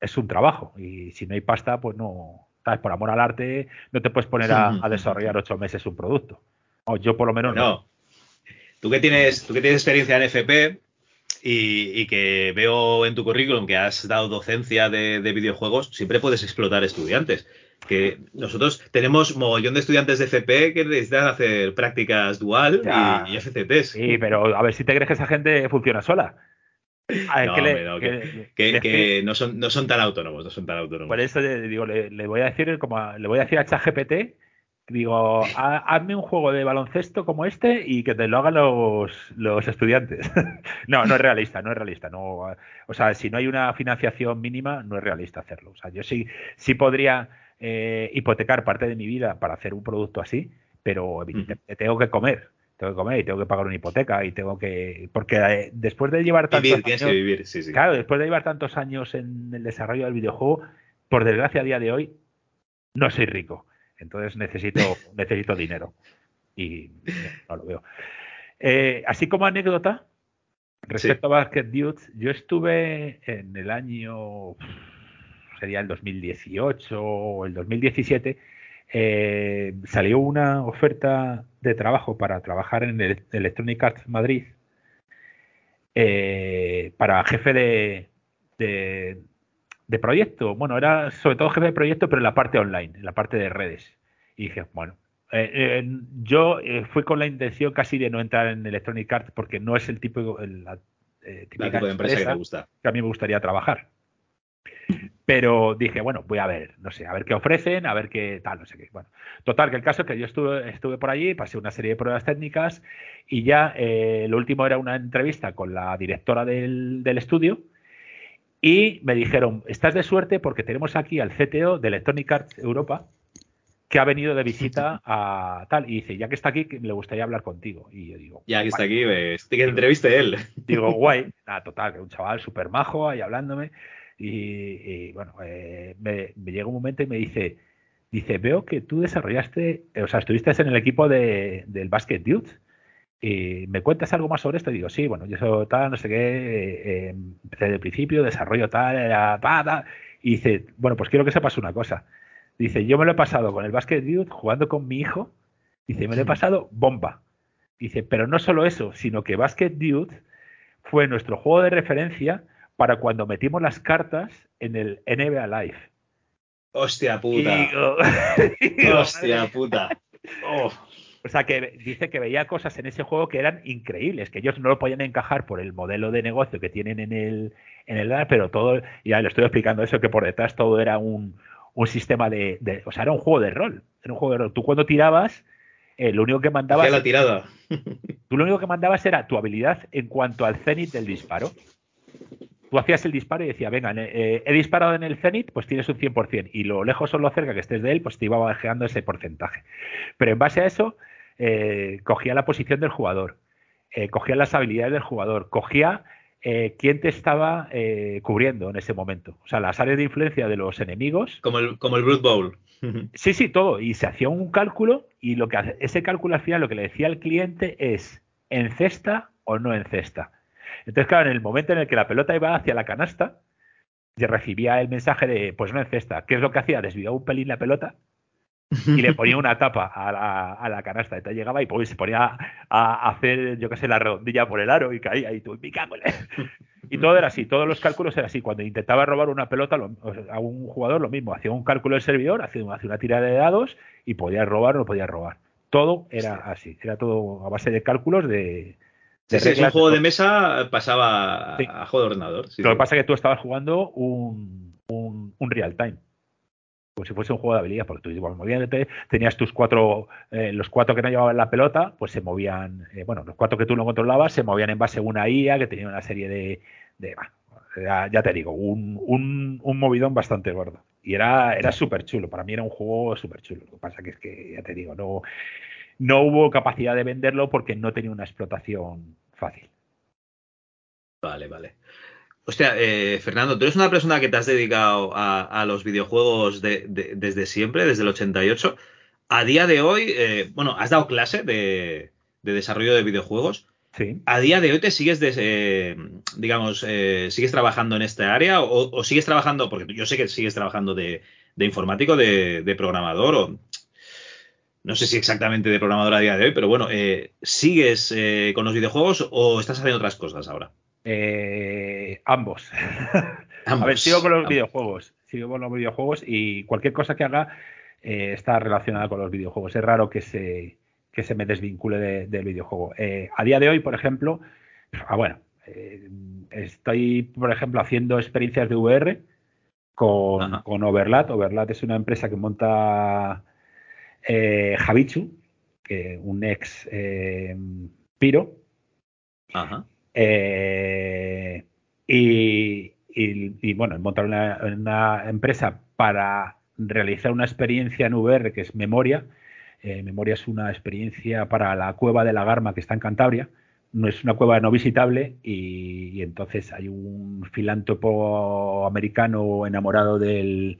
es un trabajo y si no hay pasta, pues no, ¿sabes? Por amor al arte, no te puedes poner a, [laughs] desarrollar ocho meses un producto. O yo por lo menos no. Tú que tienes, tú que tienes experiencia en FP y, que veo en tu currículum que has dado docencia de videojuegos, siempre puedes explotar estudiantes que nosotros tenemos mogollón de estudiantes de FP que necesitan hacer prácticas dual y, y, FCTs. Sí, pero a ver si te crees que esa gente funciona sola. no, que, no, son, no son tan autónomos, no son tan autónomos. Por eso digo, le, voy a decir como le voy a decir a ChatGPT, digo, hazme un juego de baloncesto como este y que te lo hagan los, los estudiantes. [laughs] no, no es realista, no es realista. No, o sea, si no hay una financiación mínima, no es realista hacerlo. O sea, yo sí, sí podría eh, hipotecar parte de mi vida para hacer un producto así, pero evidentemente tengo que comer, tengo que comer y tengo que pagar una hipoteca y tengo que porque eh, después de llevar tantos años, vivir, claro, después de llevar tantos años en el desarrollo del videojuego, por desgracia a día de hoy no soy rico, entonces necesito [laughs] necesito dinero y no, lo veo. Eh, así como anécdota respecto a Basket Dudes, yo estuve en el año sería el 2018 o el 2017, eh, salió una oferta de trabajo para trabajar en el Electronic Arts Madrid eh, para jefe de, de, proyecto. Bueno, era sobre todo jefe de proyecto, pero en la parte online, en la parte de redes. Y dije, bueno, eh, yo fui con la intención casi de no entrar en Electronic Arts porque no es el tipo, la, típica de empresa que te gusta. Que a mí me gustaría trabajar. Pero dije, bueno, voy a ver, no sé, a ver qué ofrecen, a ver qué tal, no sé qué. Bueno, total, que el caso es que yo estuve, estuve por allí, pasé una serie de pruebas técnicas y ya eh, lo último era una entrevista con la directora del, estudio y me dijeron, estás de suerte porque tenemos aquí al CTO de Electronic Arts Europa que ha venido de visita [laughs] a tal. Y dice, ya que está aquí, le gustaría hablar contigo. Y yo digo, ya que está aquí, que entreviste él. Digo, [laughs] guay. Nada, total, que un chaval súper majo ahí hablándome. Y, bueno, eh, me, llega un momento y me dice, dice, veo que tú desarrollaste, o sea, estuviste en el equipo de, del Basket Dudes. Y me cuentas algo más sobre esto. Y digo, sí, bueno, yo soy tal, no sé qué, eh, desde el principio, desarrollo tal, Y dice, bueno, pues quiero que sepas una cosa. Dice, yo me lo he pasado con el Basket Dude jugando con mi hijo. Dice, me lo he pasado bomba. Dice, pero no solo eso, sino que Basket Dude fue nuestro juego de referencia para cuando metimos las cartas en el NBA Live. Hostia puta. [laughs] Hostia puta. O sea, que dice que veía cosas en ese juego que eran increíbles, que ellos no lo podían encajar por el modelo de negocio que tienen en el, en el pero todo, ya le estoy explicando eso, que por detrás todo era un, un sistema de, O sea, era un juego de rol. Era un juego de rol. Tú cuando tirabas, eh, lo único que mandabas. la tirada. tú lo único que mandabas era tu habilidad en cuanto al cenit del disparo tú hacías el disparo y decía, venga, eh, he disparado en el cenit, pues tienes un 100%, y lo lejos o lo cerca que estés de él, pues te iba bajando ese porcentaje. Pero en base a eso, eh, cogía la posición del jugador, eh, cogía las habilidades del jugador, cogía quién te estaba cubriendo en ese momento. O sea, las áreas de influencia de los enemigos. Como el, como el Bowl. [laughs] sí, sí, todo. Y se hacía un cálculo, y lo que ese cálculo al final lo que le decía al cliente es, ¿en cesta o no en cesta? Entonces, claro, en el momento en el que la pelota iba hacia la canasta, y recibía el mensaje de, pues no en cesta. ¿Qué es lo que hacía? Desviaba un pelín la pelota y le ponía una tapa a la, a la canasta. Entonces llegaba y pues, se ponía a, hacer, yo qué sé, la redondilla por el aro y caía y tú, picándole. Y todo era así, todos los cálculos eran así. Cuando intentaba robar una pelota a un jugador, lo mismo. Hacía un cálculo del servidor, hacía, una tirada de dados y podía robar o no podía robar. Todo era así, era todo a base de cálculos de, si es un juego de mesa, pasaba a juego de ordenador. Lo que pasa es que tú estabas jugando un, un, real time. Como si fuese un juego de habilidad, porque tú ibas moviéndote, tenías tus cuatro, eh, los cuatro que no llevaban la pelota, pues se movían, eh, bueno, los cuatro que tú no controlabas se movían en base a una IA que tenía una serie de, ya, te digo, un, un, un, movidón bastante gordo. Y era, era súper chulo, para mí era un juego súper chulo. Lo que pasa que es que, ya te digo, no, no hubo capacidad de venderlo porque no tenía una explotación fácil. Vale, vale. Hostia, eh, Fernando, tú eres una persona que te has dedicado a, los videojuegos desde siempre, desde el 88. A día de hoy, eh, bueno, has dado clase de, desarrollo de videojuegos. Sí. ¿A día de hoy te sigues, eh, digamos, sigues trabajando en esta área o, sigues trabajando, porque yo sé que sigues trabajando de, informático, de, programador, o no sé si exactamente de programador a día de hoy, pero bueno, ¿sigues con los videojuegos o estás haciendo otras cosas ahora? Eh, ambos. [laughs] A ver, sigo con los videojuegos. Sigo con los videojuegos y cualquier cosa que haga eh, está relacionada con los videojuegos. Es raro que se, que se me desvincule del videojuego. Eh, a día de hoy, por ejemplo, ah, bueno, estoy, por ejemplo, haciendo experiencias de VR con, con Overlat. Overlat es una empresa que monta Javichu, un ex Piro. Ajá. Eh, y, bueno, montar una, empresa para realizar una experiencia en VR que es Memoria. Eh, Memoria es una experiencia para la cueva de la Garma que está en Cantabria. No es una cueva no visitable y, entonces hay un filántropo americano enamorado del,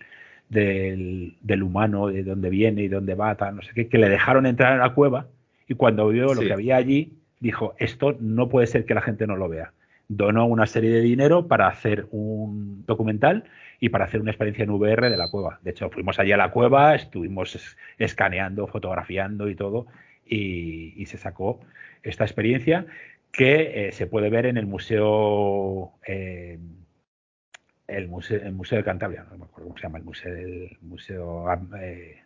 del, humano, de dónde viene y dónde va, no sé qué, que le dejaron entrar a la cueva y cuando vio lo que había allí, dijo, esto no puede ser que la gente no lo vea. Donó una serie de dinero para hacer un documental y para hacer una experiencia en VR de la cueva. De hecho, fuimos allí a la cueva, estuvimos escaneando, fotografiando y todo, y, se sacó esta experiencia que eh, se puede ver en el museo, eh, el museo, el museo de Cantabria, no me acuerdo cómo se llama el museo, el museo eh,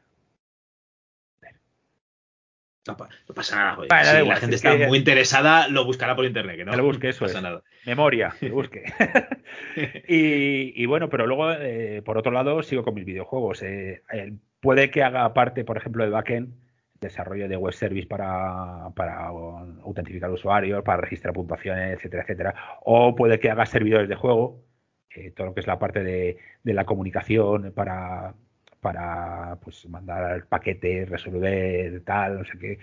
no, pasa nada, joder. si la gente está muy interesada, lo buscará por internet. Que no, lo busque, eso Nada. Memoria, lo busque. [laughs] y, bueno, pero luego, eh, por otro lado, sigo con mis videojuegos. Eh, puede que haga parte, por ejemplo, de backend, desarrollo de web service para, para autentificar usuarios, para registrar puntuaciones, etcétera, etcétera. O puede que haga servidores de juego, eh, todo lo que es la parte de, de la comunicación para para pues mandar paquetes, resolver tal, no sé qué.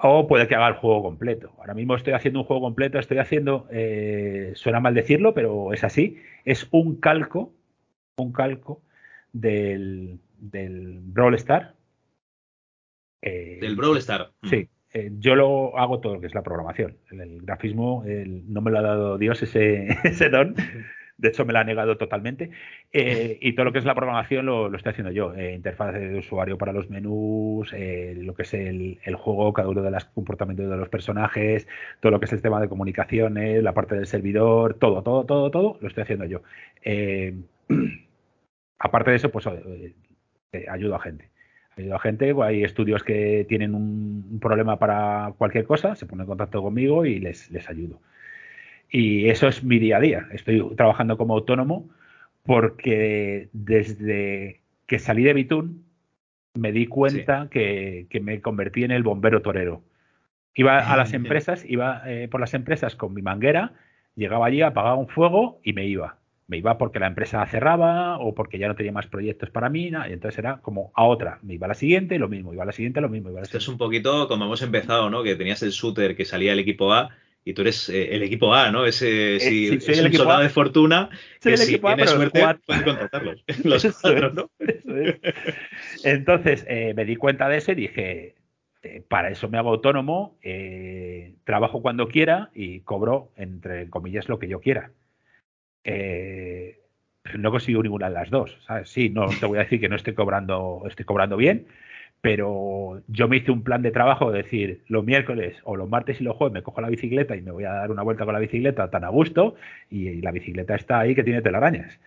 O puede que haga el juego completo. Ahora mismo estoy haciendo un juego completo, estoy haciendo, eh, suena mal decirlo, pero es así, es un calco, un calco del, del Brawl Star. Eh, del Brawl Star. Sí, eh, yo lo hago todo lo que es la programación. El, grafismo no me lo ha dado Dios ese, [laughs] ese don. De hecho me la ha negado totalmente. Eh, [laughs] y todo lo que es la programación lo, estoy haciendo yo. Eh, interfaz de usuario para los menús, eh, lo que es el, juego, cada uno de los comportamientos de los personajes, todo lo que es el tema de comunicaciones, la parte del servidor, todo, todo, todo, todo, lo estoy haciendo yo. [clears throat] aparte de eso, pues ayudo a gente. Ayudo a gente, hay estudios que tienen un, problema para cualquier cosa, se ponen en contacto conmigo y les, les ayudo. Y eso es mi día a día. Estoy trabajando como autónomo porque desde que salí de Bitún me di cuenta que, me convertí en el bombero torero. Iba a las [laughs] empresas, iba eh, por las empresas con mi manguera, llegaba allí, apagaba un fuego y me iba. Me iba porque la empresa cerraba o porque ya no tenía más proyectos para mí, y entonces era como a otra. Me iba a la siguiente, lo mismo, iba a la siguiente, lo mismo. Esto es un poquito como hemos empezado, ¿no? Que tenías el shooter que salía el equipo A y tú eres eh, el equipo A, ¿no? Ese, eh, si es un soldado de fortuna, que si tienes suerte puedes contratarlos. [laughs] Los cuatro, ¿no? Entonces eh, me di cuenta de eso y dije, para eso me hago autónomo, trabajo cuando quiera y cobro, entre comillas, lo que yo quiera. no consigo ninguna de las dos, ¿sabes? Sí, no te voy a decir que no estoy cobrando, estoy cobrando bien, pero yo me hice un plan de trabajo de decir los miércoles o los martes y los jueves me cojo la bicicleta y me voy a dar una vuelta con la bicicleta tan a gusto y, la bicicleta está ahí que tiene telarañas.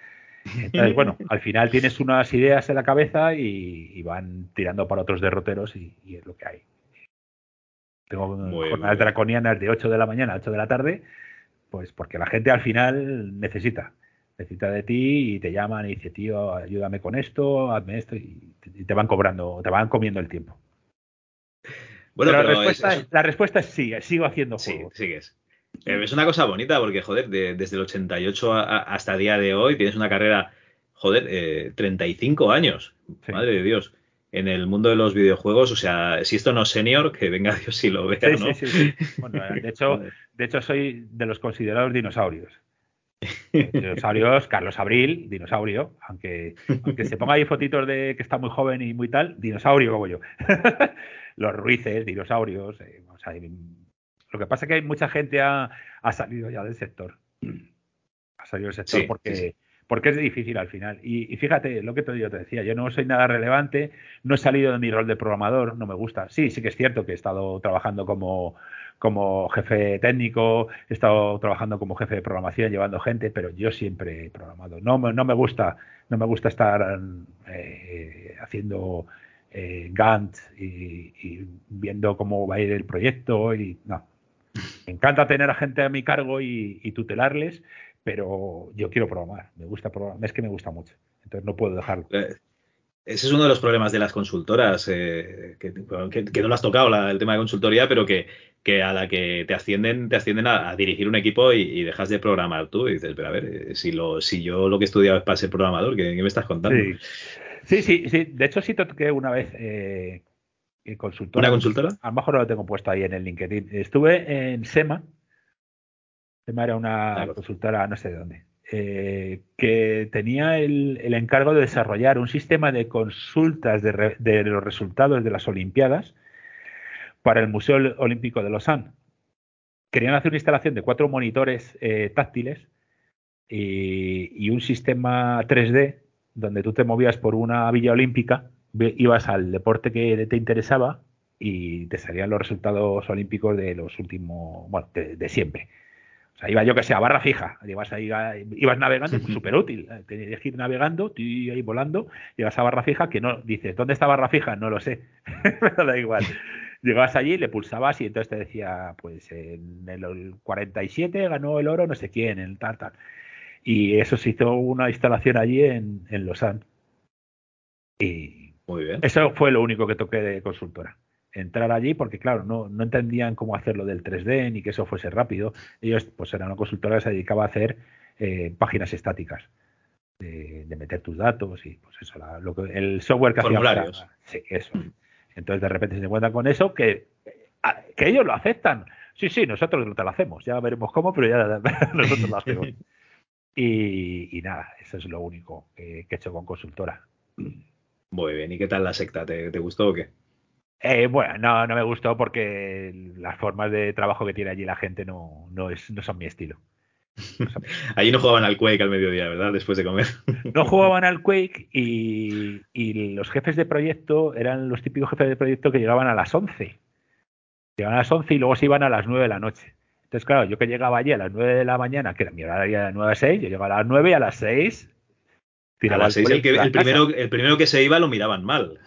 Entonces, [laughs] bueno, al final tienes unas ideas en la cabeza y, van tirando para otros derroteros y, es lo que hay. Tengo jornadas draconianas de 8 de la mañana a 8 de la tarde, pues porque la gente al final necesita necesita de ti y te llaman y dice, tío, ayúdame con esto, hazme esto y te van cobrando, te van comiendo el tiempo. Bueno, pero, la, respuesta, es, la respuesta es sí, sigo haciendo juegos. Sí, sigues. Eh, es una cosa bonita porque, joder, desde el 88 hasta el día de hoy tienes una carrera, joder, eh, 35 años. Madre de Dios. En el mundo de los videojuegos, o sea, si esto no es senior, que venga Dios si lo vea, ¿no? Sí, sí, bueno, de hecho, [laughs] de hecho, soy de los considerados dinosaurios. Dinosaurios, Carlos Abril, dinosaurio, aunque, aunque se ponga ahí fotitos de que está muy joven y muy tal, dinosaurio como yo. [laughs] Los Ruices, dinosaurios, eh, o sea, lo que pasa es que hay mucha gente ha, ha salido ya del sector. Ha salido del sector porque, porque es difícil al final. Y, fíjate, lo que te, yo te decía, yo no soy nada relevante, no he salido de mi rol de programador, no me gusta. Sí, sí que es cierto que he estado trabajando como, como jefe técnico, he estado trabajando como jefe de programación, llevando gente, pero yo siempre he programado. No, no me gusta, no me gusta estar eh, haciendo eh, Gantt y, y, viendo cómo va a ir el proyecto y no, me encanta tener a gente a mi cargo y, tutelarles, pero yo quiero programar. Me gusta programar. Es que me gusta mucho. Entonces no puedo dejarlo. Eh, ese es uno de los problemas de las consultoras, eh, que, no lo has tocado el tema de consultoría, pero que, a la que te ascienden, te ascienden a, dirigir un equipo y, dejas de programar tú. Y dices, pero a ver, eh, si, lo, si yo lo que he estudiado es para ser programador, ¿qué, me estás contando? Sí. sí, sí, De hecho, sí toqué una vez consultora. ¿Una consultora? A lo mejor no lo tengo puesto ahí en el LinkedIn. Estuve en SEMA. SEMA era una consultora, no sé de dónde, eh, que tenía el, encargo de desarrollar un sistema de consultas de, los resultados de las Olimpiadas para el Museo Olímpico de Lausanne. Querían hacer una instalación de cuatro monitores eh, táctiles y, y un sistema 3D donde tú te movías por una villa olímpica ibas al deporte que te interesaba y te salían los resultados olímpicos de los últimos, bueno, de, siempre. Sea, iba yo que sea barra fija, ibas, ahí, ibas navegando, súper útil. Tenías que ir navegando, tú ahí volando, llegas a barra fija, que no, dices, ¿dónde está barra fija? No lo sé, [laughs] pero da igual. Llegabas allí, le pulsabas y entonces te decía, pues en el 47 ganó el oro no sé quién, en tal, tal. Y eso se hizo una instalación allí en, en Lausanne. Y, muy bien. Eso fue lo único que toqué de consultora. Entrar allí porque, claro, no, no entendían cómo hacerlo del 3D ni que eso fuese rápido. Ellos, pues, eran una consultora que se dedicaba a hacer eh, páginas estáticas. De, meter tus datos y, pues, eso, lo que, el software que Formularios. sí, eso. Entonces, de repente se encuentran con eso que, que ellos lo aceptan. Sí, sí, nosotros te lo hacemos. Ya veremos cómo, pero ya [laughs] nosotros lo hacemos. [laughs] Y, nada, eso es lo único que he hecho con consultora. Muy bien, ¿y qué tal la secta? ¿Te, gustó o qué? Eh, bueno, no, no me gustó porque las formas de trabajo que tiene allí la gente no, no, es, no son mi estilo. allí [laughs] no jugaban al Quake al mediodía, ¿verdad? Después de comer. [laughs] no jugaban al Quake y, y, los jefes de proyecto eran los típicos jefes de proyecto que llegaban a las 11. Llegaban a las 11 y luego se iban a las 9 de la noche. Entonces, claro, yo que llegaba allí a las 9 de la mañana, que era mi horario de 9 a 6, yo llegaba a las 9 y a las 6 el, primero, el primero que se iba lo miraban mal.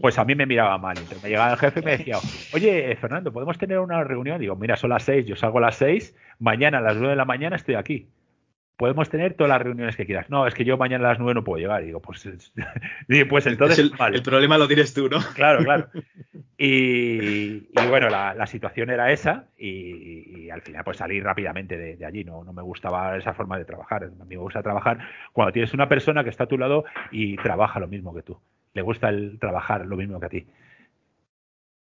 Pues a mí me miraba mal. Entonces me llegaba el jefe y me decía, oye, Fernando, ¿podemos tener una reunión? Digo, mira, son las seis, yo salgo a las seis, mañana a las nueve de la mañana estoy aquí podemos tener todas las reuniones que quieras. No, es que yo mañana a las nueve no puedo llegar. Digo, pues, [laughs] pues entonces. El, el, problema lo tienes tú, ¿no? Claro, claro. [laughs] Y, bueno, la, situación era esa y, al final pues salí rápidamente de, allí. No, no me gustaba esa forma de trabajar. A mí me gusta trabajar cuando tienes una persona que está a tu lado y trabaja lo mismo que tú. Le gusta el trabajar lo mismo que a ti.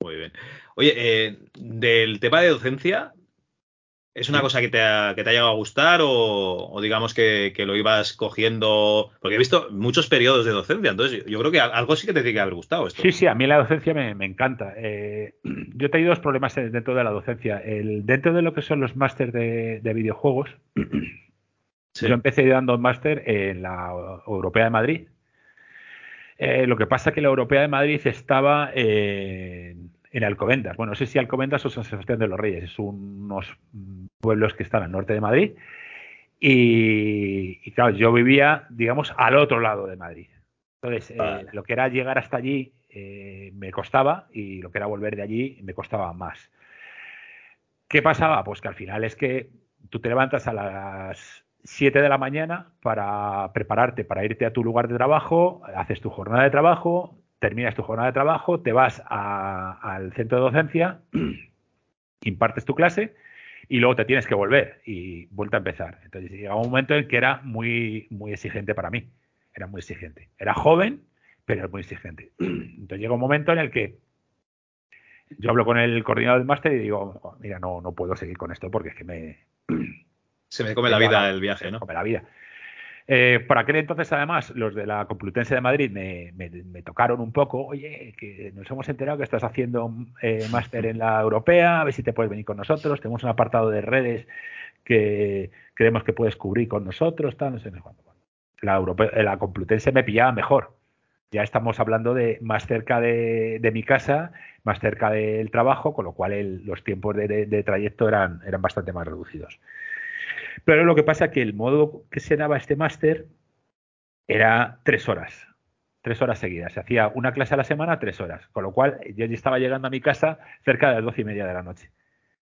Muy bien. Oye, eh, del tema de docencia, ¿Es una cosa que te, ha, que te ha llegado a gustar o, digamos que, lo ibas cogiendo? Porque he visto muchos periodos de docencia, entonces yo creo que algo sí que te tiene que haber gustado esto. Sí, sí, a mí la docencia me, encanta. Eh, [clears throat] yo he tenido dos problemas dentro de la docencia. El, dentro de lo que son los másteres de, videojuegos, [clears throat] yo empecé dando un máster en la Europea de Madrid. Eh, lo que pasa es que la Europea de Madrid estaba en en Alcobendas. Bueno, no sé si Alcobendas o San Sebastián de los Reyes, es unos pueblos que están al norte de Madrid. Y, claro, yo vivía, digamos, al otro lado de Madrid. Entonces, eh, lo que era llegar hasta allí eh, me costaba y lo que era volver de allí me costaba más. ¿Qué pasaba? Pues que al final es que tú te levantas a las 7 de la mañana para prepararte para irte a tu lugar de trabajo, haces tu jornada de trabajo, terminas tu jornada de trabajo, te vas al centro de docencia, [clears throat] impartes tu clase, y luego te tienes que volver y vuelta a empezar. Entonces llegaba un momento en que era muy, muy exigente para mí. Era muy exigente. Era joven, pero era muy exigente. [clears throat] Entonces llega un momento en el que yo hablo con el coordinador del máster y digo, mira, no, no puedo seguir con esto porque es que me... [clears throat] Se me come la vida el viaje, ¿no? come la vida. Eh, por aquel entonces, además, los de la Complutense de Madrid me, tocaron un poco, oye, que nos hemos enterado que estás haciendo eh, máster en la europea, a ver si te puedes venir con nosotros, tenemos un apartado de redes que creemos que puedes cubrir con nosotros, tal, no sé cuándo. La, europea, la Complutense me pillaba mejor. Ya estamos hablando de más cerca de, mi casa, más cerca del trabajo, con lo cual los tiempos de, trayecto eran, eran bastante más reducidos. Pero lo que pasa es que el modo que se daba este máster era tres horas, tres horas seguidas. Se hacía una clase a la semana, tres horas. Con lo cual yo ya estaba llegando a mi casa cerca de las doce y media de la noche.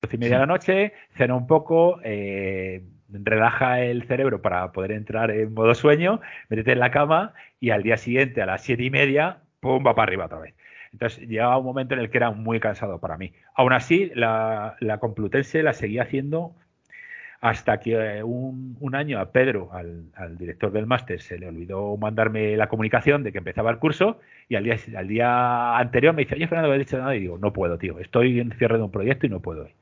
Doce y media de la noche, cena un poco, eh, relaja el cerebro para poder entrar en modo sueño, métete en la cama y al día siguiente a las siete y media, pum, va para arriba otra vez. Entonces llegaba un momento en el que era muy cansado para mí. Aún así, la, la Complutense la seguía haciendo hasta que eh, un, año a Pedro, al, director del máster, se le olvidó mandarme la comunicación de que empezaba el curso y al día, al día anterior me dice, oye Fernando, ¿me has dicho nada? Y digo, no puedo, tío, estoy en cierre de un proyecto y no puedo ir.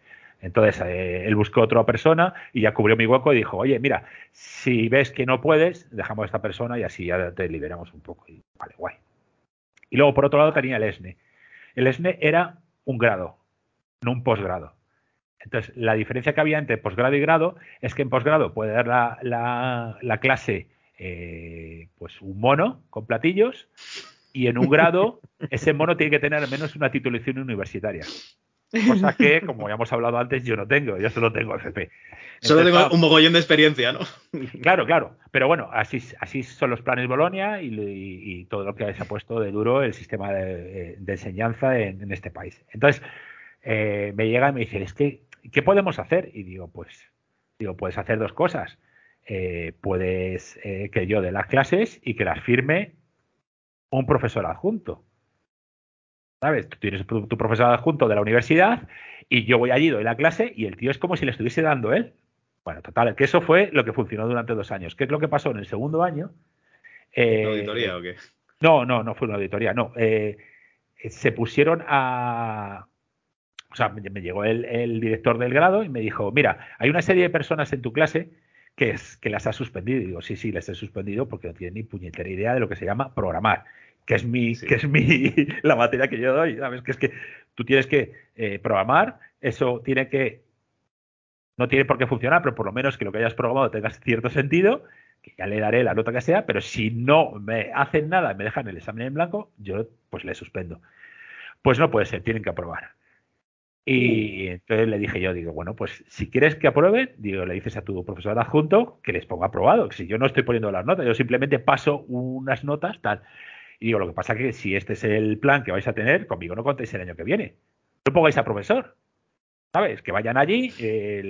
Entonces eh, él buscó otra persona y ya cubrió mi hueco y dijo, oye, mira, si ves que no puedes, dejamos a esta persona y así ya te liberamos un poco. Y, vale, guay. Y luego, por otro lado, tenía el ESNE. El ESNE era un grado, no un posgrado. Entonces, la diferencia que había entre posgrado y grado es que en posgrado puede dar la, clase eh, pues un mono con platillos y en un grado [laughs] ese mono tiene que tener al menos una titulación universitaria. Cosa que, como ya hemos hablado antes, yo no tengo, yo solo tengo FP. solo tengo un mogollón de experiencia, ¿no? [laughs] Claro, claro. Pero bueno, así, así son los planes Bolonia y, todo lo que se ha puesto de duro el sistema de, enseñanza en, este país. Entonces, eh, me llega y me dice, es que ¿qué podemos hacer? Y digo, pues, digo, puedes hacer dos cosas. Eh, puedes eh, que yo dé las clases y que las firme un profesor adjunto. ¿Sabes? Tú tienes tu, profesor adjunto de la universidad y yo voy allí, doy la clase y el tío es como si le estuviese dando él. Bueno, total, que eso fue lo que funcionó durante dos años. ¿Qué es lo que pasó en el segundo año? Eh, ¿Una auditoría o qué? No, no, no fue una auditoría, no. se pusieron a, o sea, me llegó el, director del grado y me dijo, mira, hay una serie de personas en tu clase que, es, que las has suspendido. Y digo, sí, sí, las he suspendido porque no tienen ni puñetera idea de lo que se llama programar, que es mi, que es mi, [laughs] la materia que yo doy, ¿sabes? Que es que tú tienes que eh, programar, eso tiene que, no tiene por qué funcionar, pero por lo menos que lo que hayas programado tenga cierto sentido, que ya le daré la nota que sea, pero si no me hacen nada y me dejan el examen en blanco, yo pues le suspendo. Pues no puede ser, tienen que aprobar. Y entonces le dije yo, digo, bueno, pues si quieres que aprueben, digo, le dices a tu profesor adjunto que les ponga aprobado, que si yo no estoy poniendo las notas, yo simplemente paso unas notas, tal. Y digo, lo que pasa es que si este es el plan que vais a tener, conmigo no contéis el año que viene. No pongáis a profesor. ¿Sabes? Que vayan allí, eh,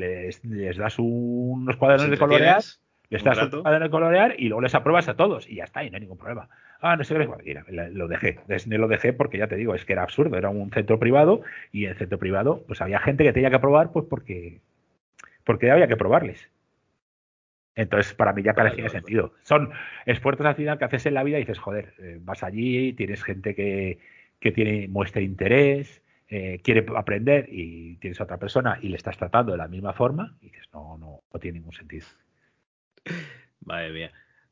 les, das unos cuadernos de colorear, les das un cuaderno de colorear y luego les apruebas a todos y ya está, y no hay ningún problema ah, no sé qué, lo dejé, lo dejé porque ya te digo, es que era absurdo, era un centro privado y en el centro privado pues había gente que tenía que aprobar pues porque, porque había que probarles. Entonces, para mí ya parecía sentido. Son esfuerzos al final que haces en la vida y dices, joder, eh, vas allí, tienes gente que, que tiene, muestra interés, eh, quiere aprender y tienes a otra persona y le estás tratando de la misma forma y dices, no, no, no tiene ningún sentido. Madre mía.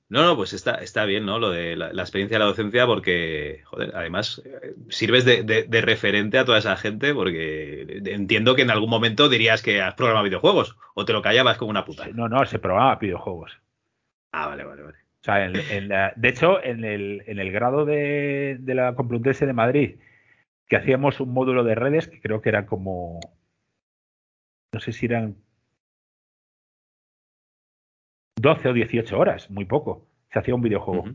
No, no, pues está, está bien, ¿no? Lo de la, experiencia de la docencia, porque, joder, además eh, sirves de, referente a toda esa gente, porque entiendo que en algún momento dirías que has programado videojuegos, o te lo callabas como una puta. No, no, se programaba videojuegos. Ah, vale, vale, vale. O sea, de hecho, en el, en el grado de, de la Complutense de Madrid, que hacíamos un módulo de redes, que creo que eran como, no sé si eran 12 o 18 horas, muy poco. Se hacía un videojuego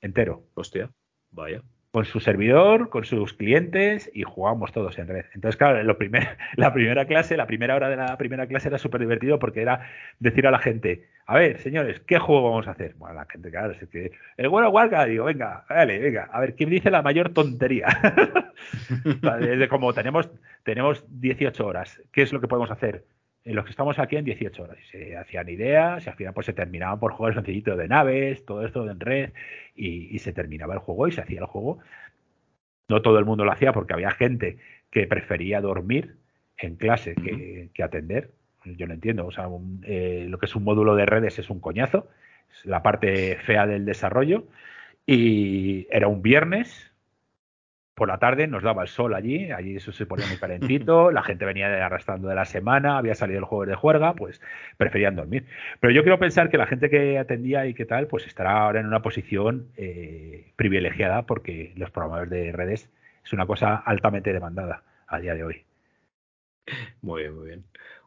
entero. Hostia, vaya. Con su servidor, con sus clientes y jugábamos todos en red. Entonces, claro, lo primer, [laughs] la primera clase, la primera hora de la primera clase era súper divertido porque era decir a la gente, a ver, señores, ¿qué juego vamos a hacer? Bueno, la gente, claro, es que el bueno Warga, digo, venga, dale, venga, a ver, ¿quién dice la mayor tontería? [laughs] Desde como tenemos, tenemos 18 horas, ¿qué es lo que podemos hacer? En los que estamos aquí en 18 horas. Se hacían ideas y al final pues se terminaban por jugar sencillito de naves, todo esto en red y, se terminaba el juego y se hacía el juego. No todo el mundo lo hacía porque había gente que prefería dormir en clase que, atender. Yo lo entiendo. O sea, eh, lo que es un módulo de redes es un coñazo. Es la parte fea del desarrollo. Y era un viernes, por la tarde nos daba el sol allí, allí eso se ponía muy calentito, [laughs] la gente venía arrastrando de la semana, había salido el juego de juerga, pues preferían dormir. Pero yo quiero pensar que la gente que atendía y qué tal, pues estará ahora en una posición eh, privilegiada porque los programadores de redes es una cosa altamente demandada a día de hoy. Muy bien, muy bien.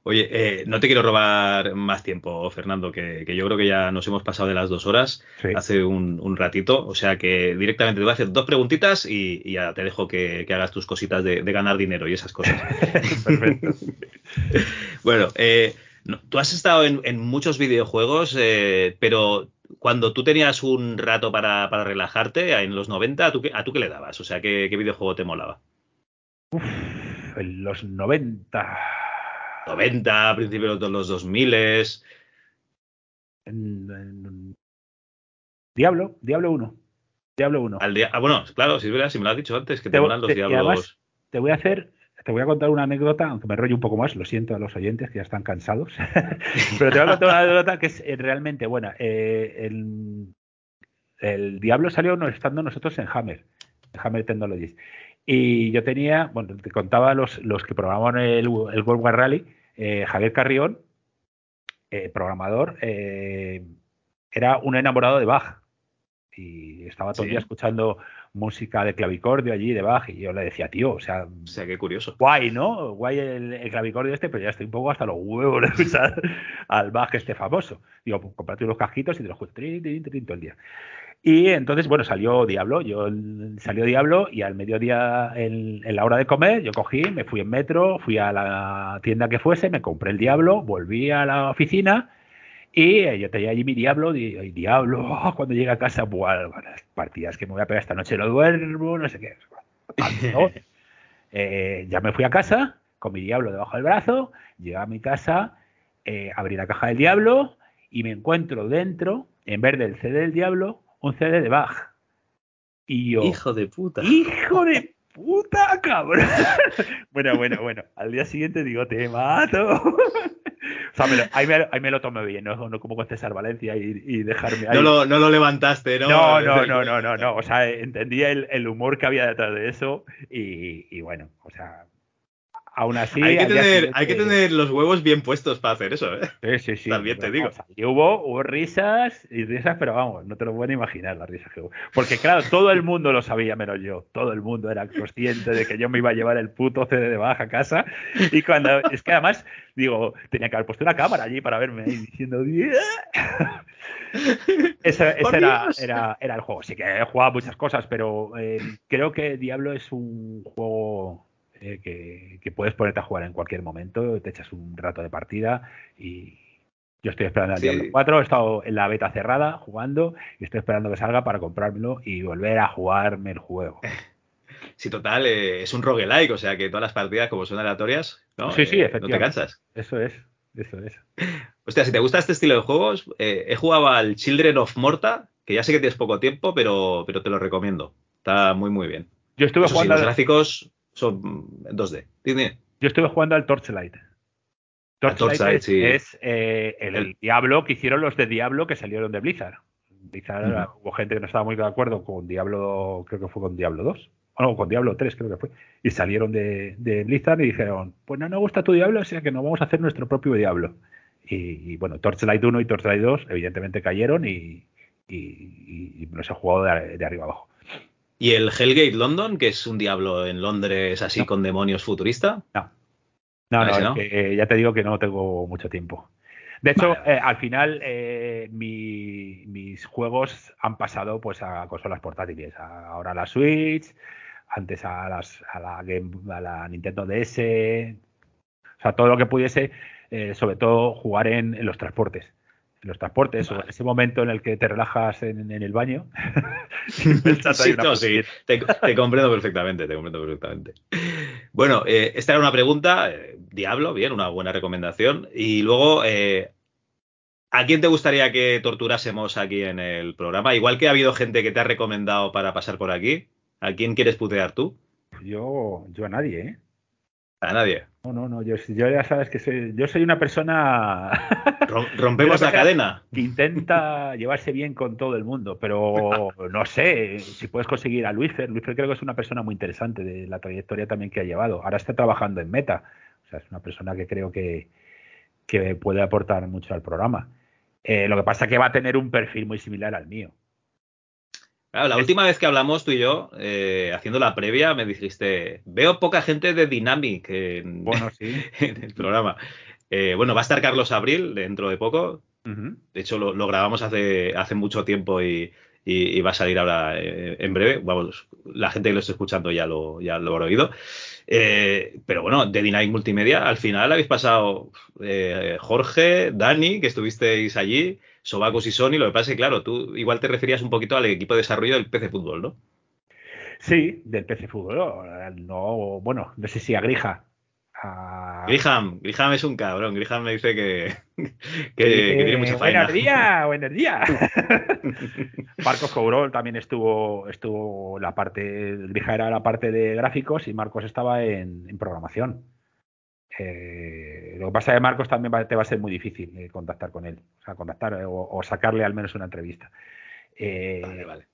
Oye, eh, no te quiero robar más tiempo, Fernando, que, yo creo que ya nos hemos pasado de las dos horas hace un, ratito. O sea que directamente te voy a hacer dos preguntitas y, ya te dejo que, hagas tus cositas de, ganar dinero y esas cosas. [laughs] Perfecto. [laughs] bueno, eh, tú has estado en, muchos videojuegos, eh, pero cuando tú tenías un rato para, relajarte en los 90, ¿a tú, ¿a tú qué le dabas? O sea, ¿qué, videojuego te molaba? Uf, en los 90 90, principios de los 2000. Diablo, Diablo 1. Diablo 1. ah, bueno, claro, si, si me lo has dicho antes, que te, molan los Diablos. te voy a hacer, te voy a contar una anécdota, aunque me rollo un poco más, lo siento a los oyentes que ya están cansados, [laughs] pero te voy a contar una anécdota que es eh, realmente buena. Eh, el, Diablo salió estando nosotros en Hammer, en Hammer Technologies. Y yo tenía, bueno, te contaba los, los que programaban el, el World War Rally, eh, Javier Carrión, eh, programador, eh, era un enamorado de Bach. Y estaba todo el día escuchando música de clavicordio allí de Bach. Y yo le decía, tío, o sea. O sea, qué curioso. Guay, ¿no? Guay el, clavicordio este, pero ya estoy un poco hasta los huevos de escuchar [laughs] al Bach este famoso. Digo, pues cómprate unos cajitos y te los juego todo el día. Y entonces, bueno, salió Diablo, yo salió Diablo y al mediodía en, la hora de comer yo cogí, me fui en metro, fui a la tienda que fuese, me compré el Diablo, volví a la oficina y eh, yo tenía allí mi Diablo, y, Diablo, [laughs] cuando llegue a casa, buah, las partidas que me voy a pegar esta noche no duermo, no sé qué. [laughs] Eh, ya me fui a casa con mi Diablo debajo del brazo, llegué a mi casa, eh, abrí la caja del Diablo y me encuentro dentro, en vez del CD del Diablo, un CD de Bach. Y yo. Hijo de puta. Hijo de puta, cabrón. [laughs] bueno, bueno, bueno. Al día siguiente digo, te mato. [laughs] o sea, me lo, ahí, me, ahí, me, lo tomé bien, no, no como con César Valencia y, dejarme ahí. No lo, no lo levantaste, ¿no? No, no, no, no, no, no. O sea, entendía el, el humor que había detrás de eso y, y bueno, o sea, aún así. Hay que, tener, hay que tener los huevos bien puestos para hacer eso, ¿eh? Sí, sí, sí. También te digo. y hubo, hubo risas y risas, pero vamos, no te lo pueden imaginar las risas que hubo. Porque claro, todo el mundo lo sabía menos yo. Todo el mundo era consciente de que yo me iba a llevar el puto CD de baja a casa. Y cuando. Es que además, digo, tenía que haber puesto una cámara allí para verme ahí diciendo. ese, era, era, era, el juego. Sí que he jugado muchas cosas, pero eh, creo que Diablo es un juego eh, que, puedes ponerte a jugar en cualquier momento, te echas un rato de partida y yo estoy esperando al Diablo 4, he estado en la beta cerrada jugando y estoy esperando que salga para comprármelo y volver a jugarme el juego. [laughs] Sí, total, eh, es un roguelike, o sea que todas las partidas como son aleatorias, ¿no? Sí, sí, efectivamente. Eh, no te cansas. Eso es, eso es. [laughs] Hostia, si te gusta este estilo de juegos, he jugado al Children of Morta, que ya sé que tienes poco tiempo, pero, pero te lo recomiendo. Está muy, muy bien. Yo estuve jugando. los gráficos son 2D. Yo estuve jugando al Torchlight. Torchlight, es, eh, el, Diablo que hicieron los de Diablo que salieron de Blizzard. Blizzard hubo gente que no estaba muy de acuerdo con Diablo, creo que fue con Diablo 2. O no, con Diablo 3 creo que fue. Y salieron de, Blizzard y dijeron, pues no nos gusta tu Diablo, o sea que no vamos a hacer nuestro propio Diablo. Y, bueno, Torchlight 1 y Torchlight 2 evidentemente cayeron y, y, no se ha jugado de arriba abajo. ¿Y el Hellgate London, que es un diablo en Londres así con demonios futurista? No. No, no, ya te digo que no tengo mucho tiempo. De hecho, eh, al final eh, mis juegos han pasado pues a consolas portátiles. ahora a la Switch, antes a, las, a, la Game, a la Nintendo DS. O sea, todo lo que pudiese, eh, sobre todo jugar en los transportes los transportes o ese momento en el que te relajas en, el baño. [laughs] [laughs] sí, te, comprendo perfectamente, te comprendo perfectamente. Bueno, eh, esta era una pregunta, eh, Diablo, bien, una buena recomendación. Y luego, eh, ¿a quién te gustaría que torturásemos aquí en el programa? Igual que ha habido gente que te ha recomendado para pasar por aquí, ¿a quién quieres putear tú? Yo, yo a nadie, ¿eh? A nadie. No, no, no, yo, yo ya sabes que soy, yo soy una persona... [laughs] Rompemos la cadena. Que intenta llevarse bien con todo el mundo, pero no sé, si puedes conseguir a Luisfer, Luisfer creo que es una persona muy interesante de la trayectoria también que ha llevado. Ahora está trabajando en Meta, o sea, es una persona que creo que, que puede aportar mucho al programa. Eh, lo que pasa es que va a tener un perfil muy similar al mío la última vez que hablamos tú y yo, eh, haciendo la previa, me dijiste, veo poca gente de Dynamic en, bueno, sí. [laughs] en el programa. Eh, bueno, va a estar Carlos Abril dentro de poco. De hecho, lo, grabamos hace, hace mucho tiempo y, va a salir ahora eh, en breve. Vamos, la gente que lo está escuchando ya lo, ya lo habrá oído. pero bueno, de Dynamic Multimedia, al final habéis pasado Jorge, Dani, que estuvisteis allí, Sobacos y Sony. Lo que pasa es que, claro, tú igual te referías un poquito al equipo de desarrollo del PC Fútbol, ¿no? Sí, del PC Fútbol. No, bueno, no sé si a Grija. Griham, Griham es un cabrón. Griham me dice que, [laughs] tiene mucha faena. [laughs] Buenos días, buenos [laughs] días. Marcos Cobrol también estuvo, estuvo la parte, Grija era la parte de gráficos y Marcos estaba en programación. Eh, lo que pasa es que Marcos también te va a ser muy difícil eh, contactar con él, o sea, contactar eh, o, sacarle al menos una entrevista. vale, vale.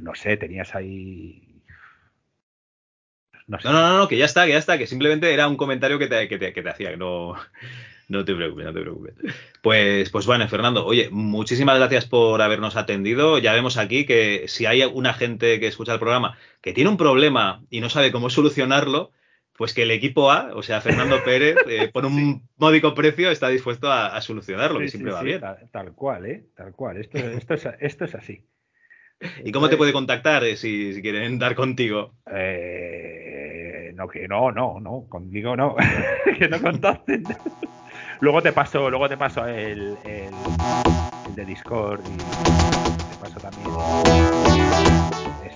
No sé, tenías ahí. No, no, no, que ya está, que ya está, que simplemente era un comentario que te, que te, hacía, que no, [laughs] no te preocupes, no te preocupes. Pues, pues bueno, Fernando, oye, muchísimas gracias por habernos atendido. Ya vemos aquí que si hay una gente que escucha el programa que tiene un problema y no sabe cómo solucionarlo, pues que el equipo A, o sea, Fernando [laughs] Pérez, eh, por un módico precio está dispuesto a, solucionarlo, que siempre va bien. Tal, cual, ¿eh? Tal cual. Esto, [laughs] esto, es, esto es así. ¿Y cómo te puede contactar eh, si, quieren dar contigo? Eh, no, que no, no, no, conmigo no. [laughs] que no contacten. luego te paso, luego te paso el, el, el de Discord y te paso también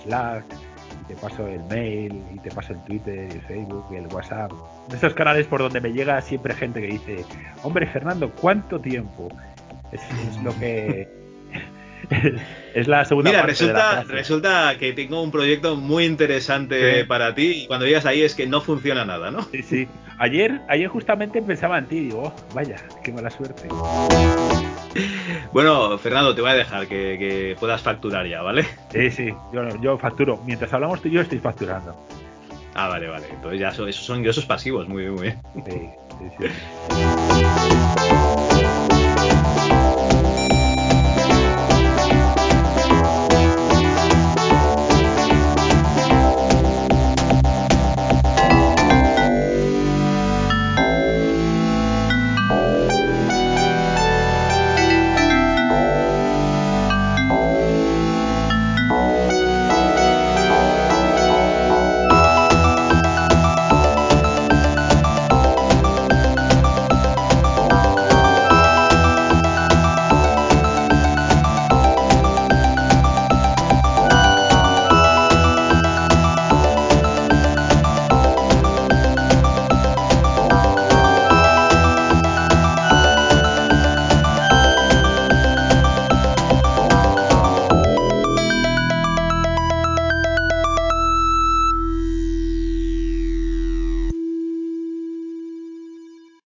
Slack te paso el mail y te paso el Twitter, el Facebook, el WhatsApp. De esos canales por donde me llega siempre gente que dice, hombre Fernando, ¿cuánto tiempo? Es, lo que... [laughs] es la segunda Mira, resulta, resulta que tengo un proyecto muy interesante para ti y cuando llegas ahí es que no funciona nada, ¿no? Sí, sí. Ayer, ayer justamente pensaba en ti y digo, oh, vaya, qué mala suerte. Bueno, Fernando, te voy a dejar que, puedas facturar ya, ¿vale? Sí, sí, yo, facturo. Mientras hablamos tú y yo estoy facturando. Ah, vale, vale. Entonces ya esos son ingresos pasivos, muy bien, muy bien. Sí, sí, sí.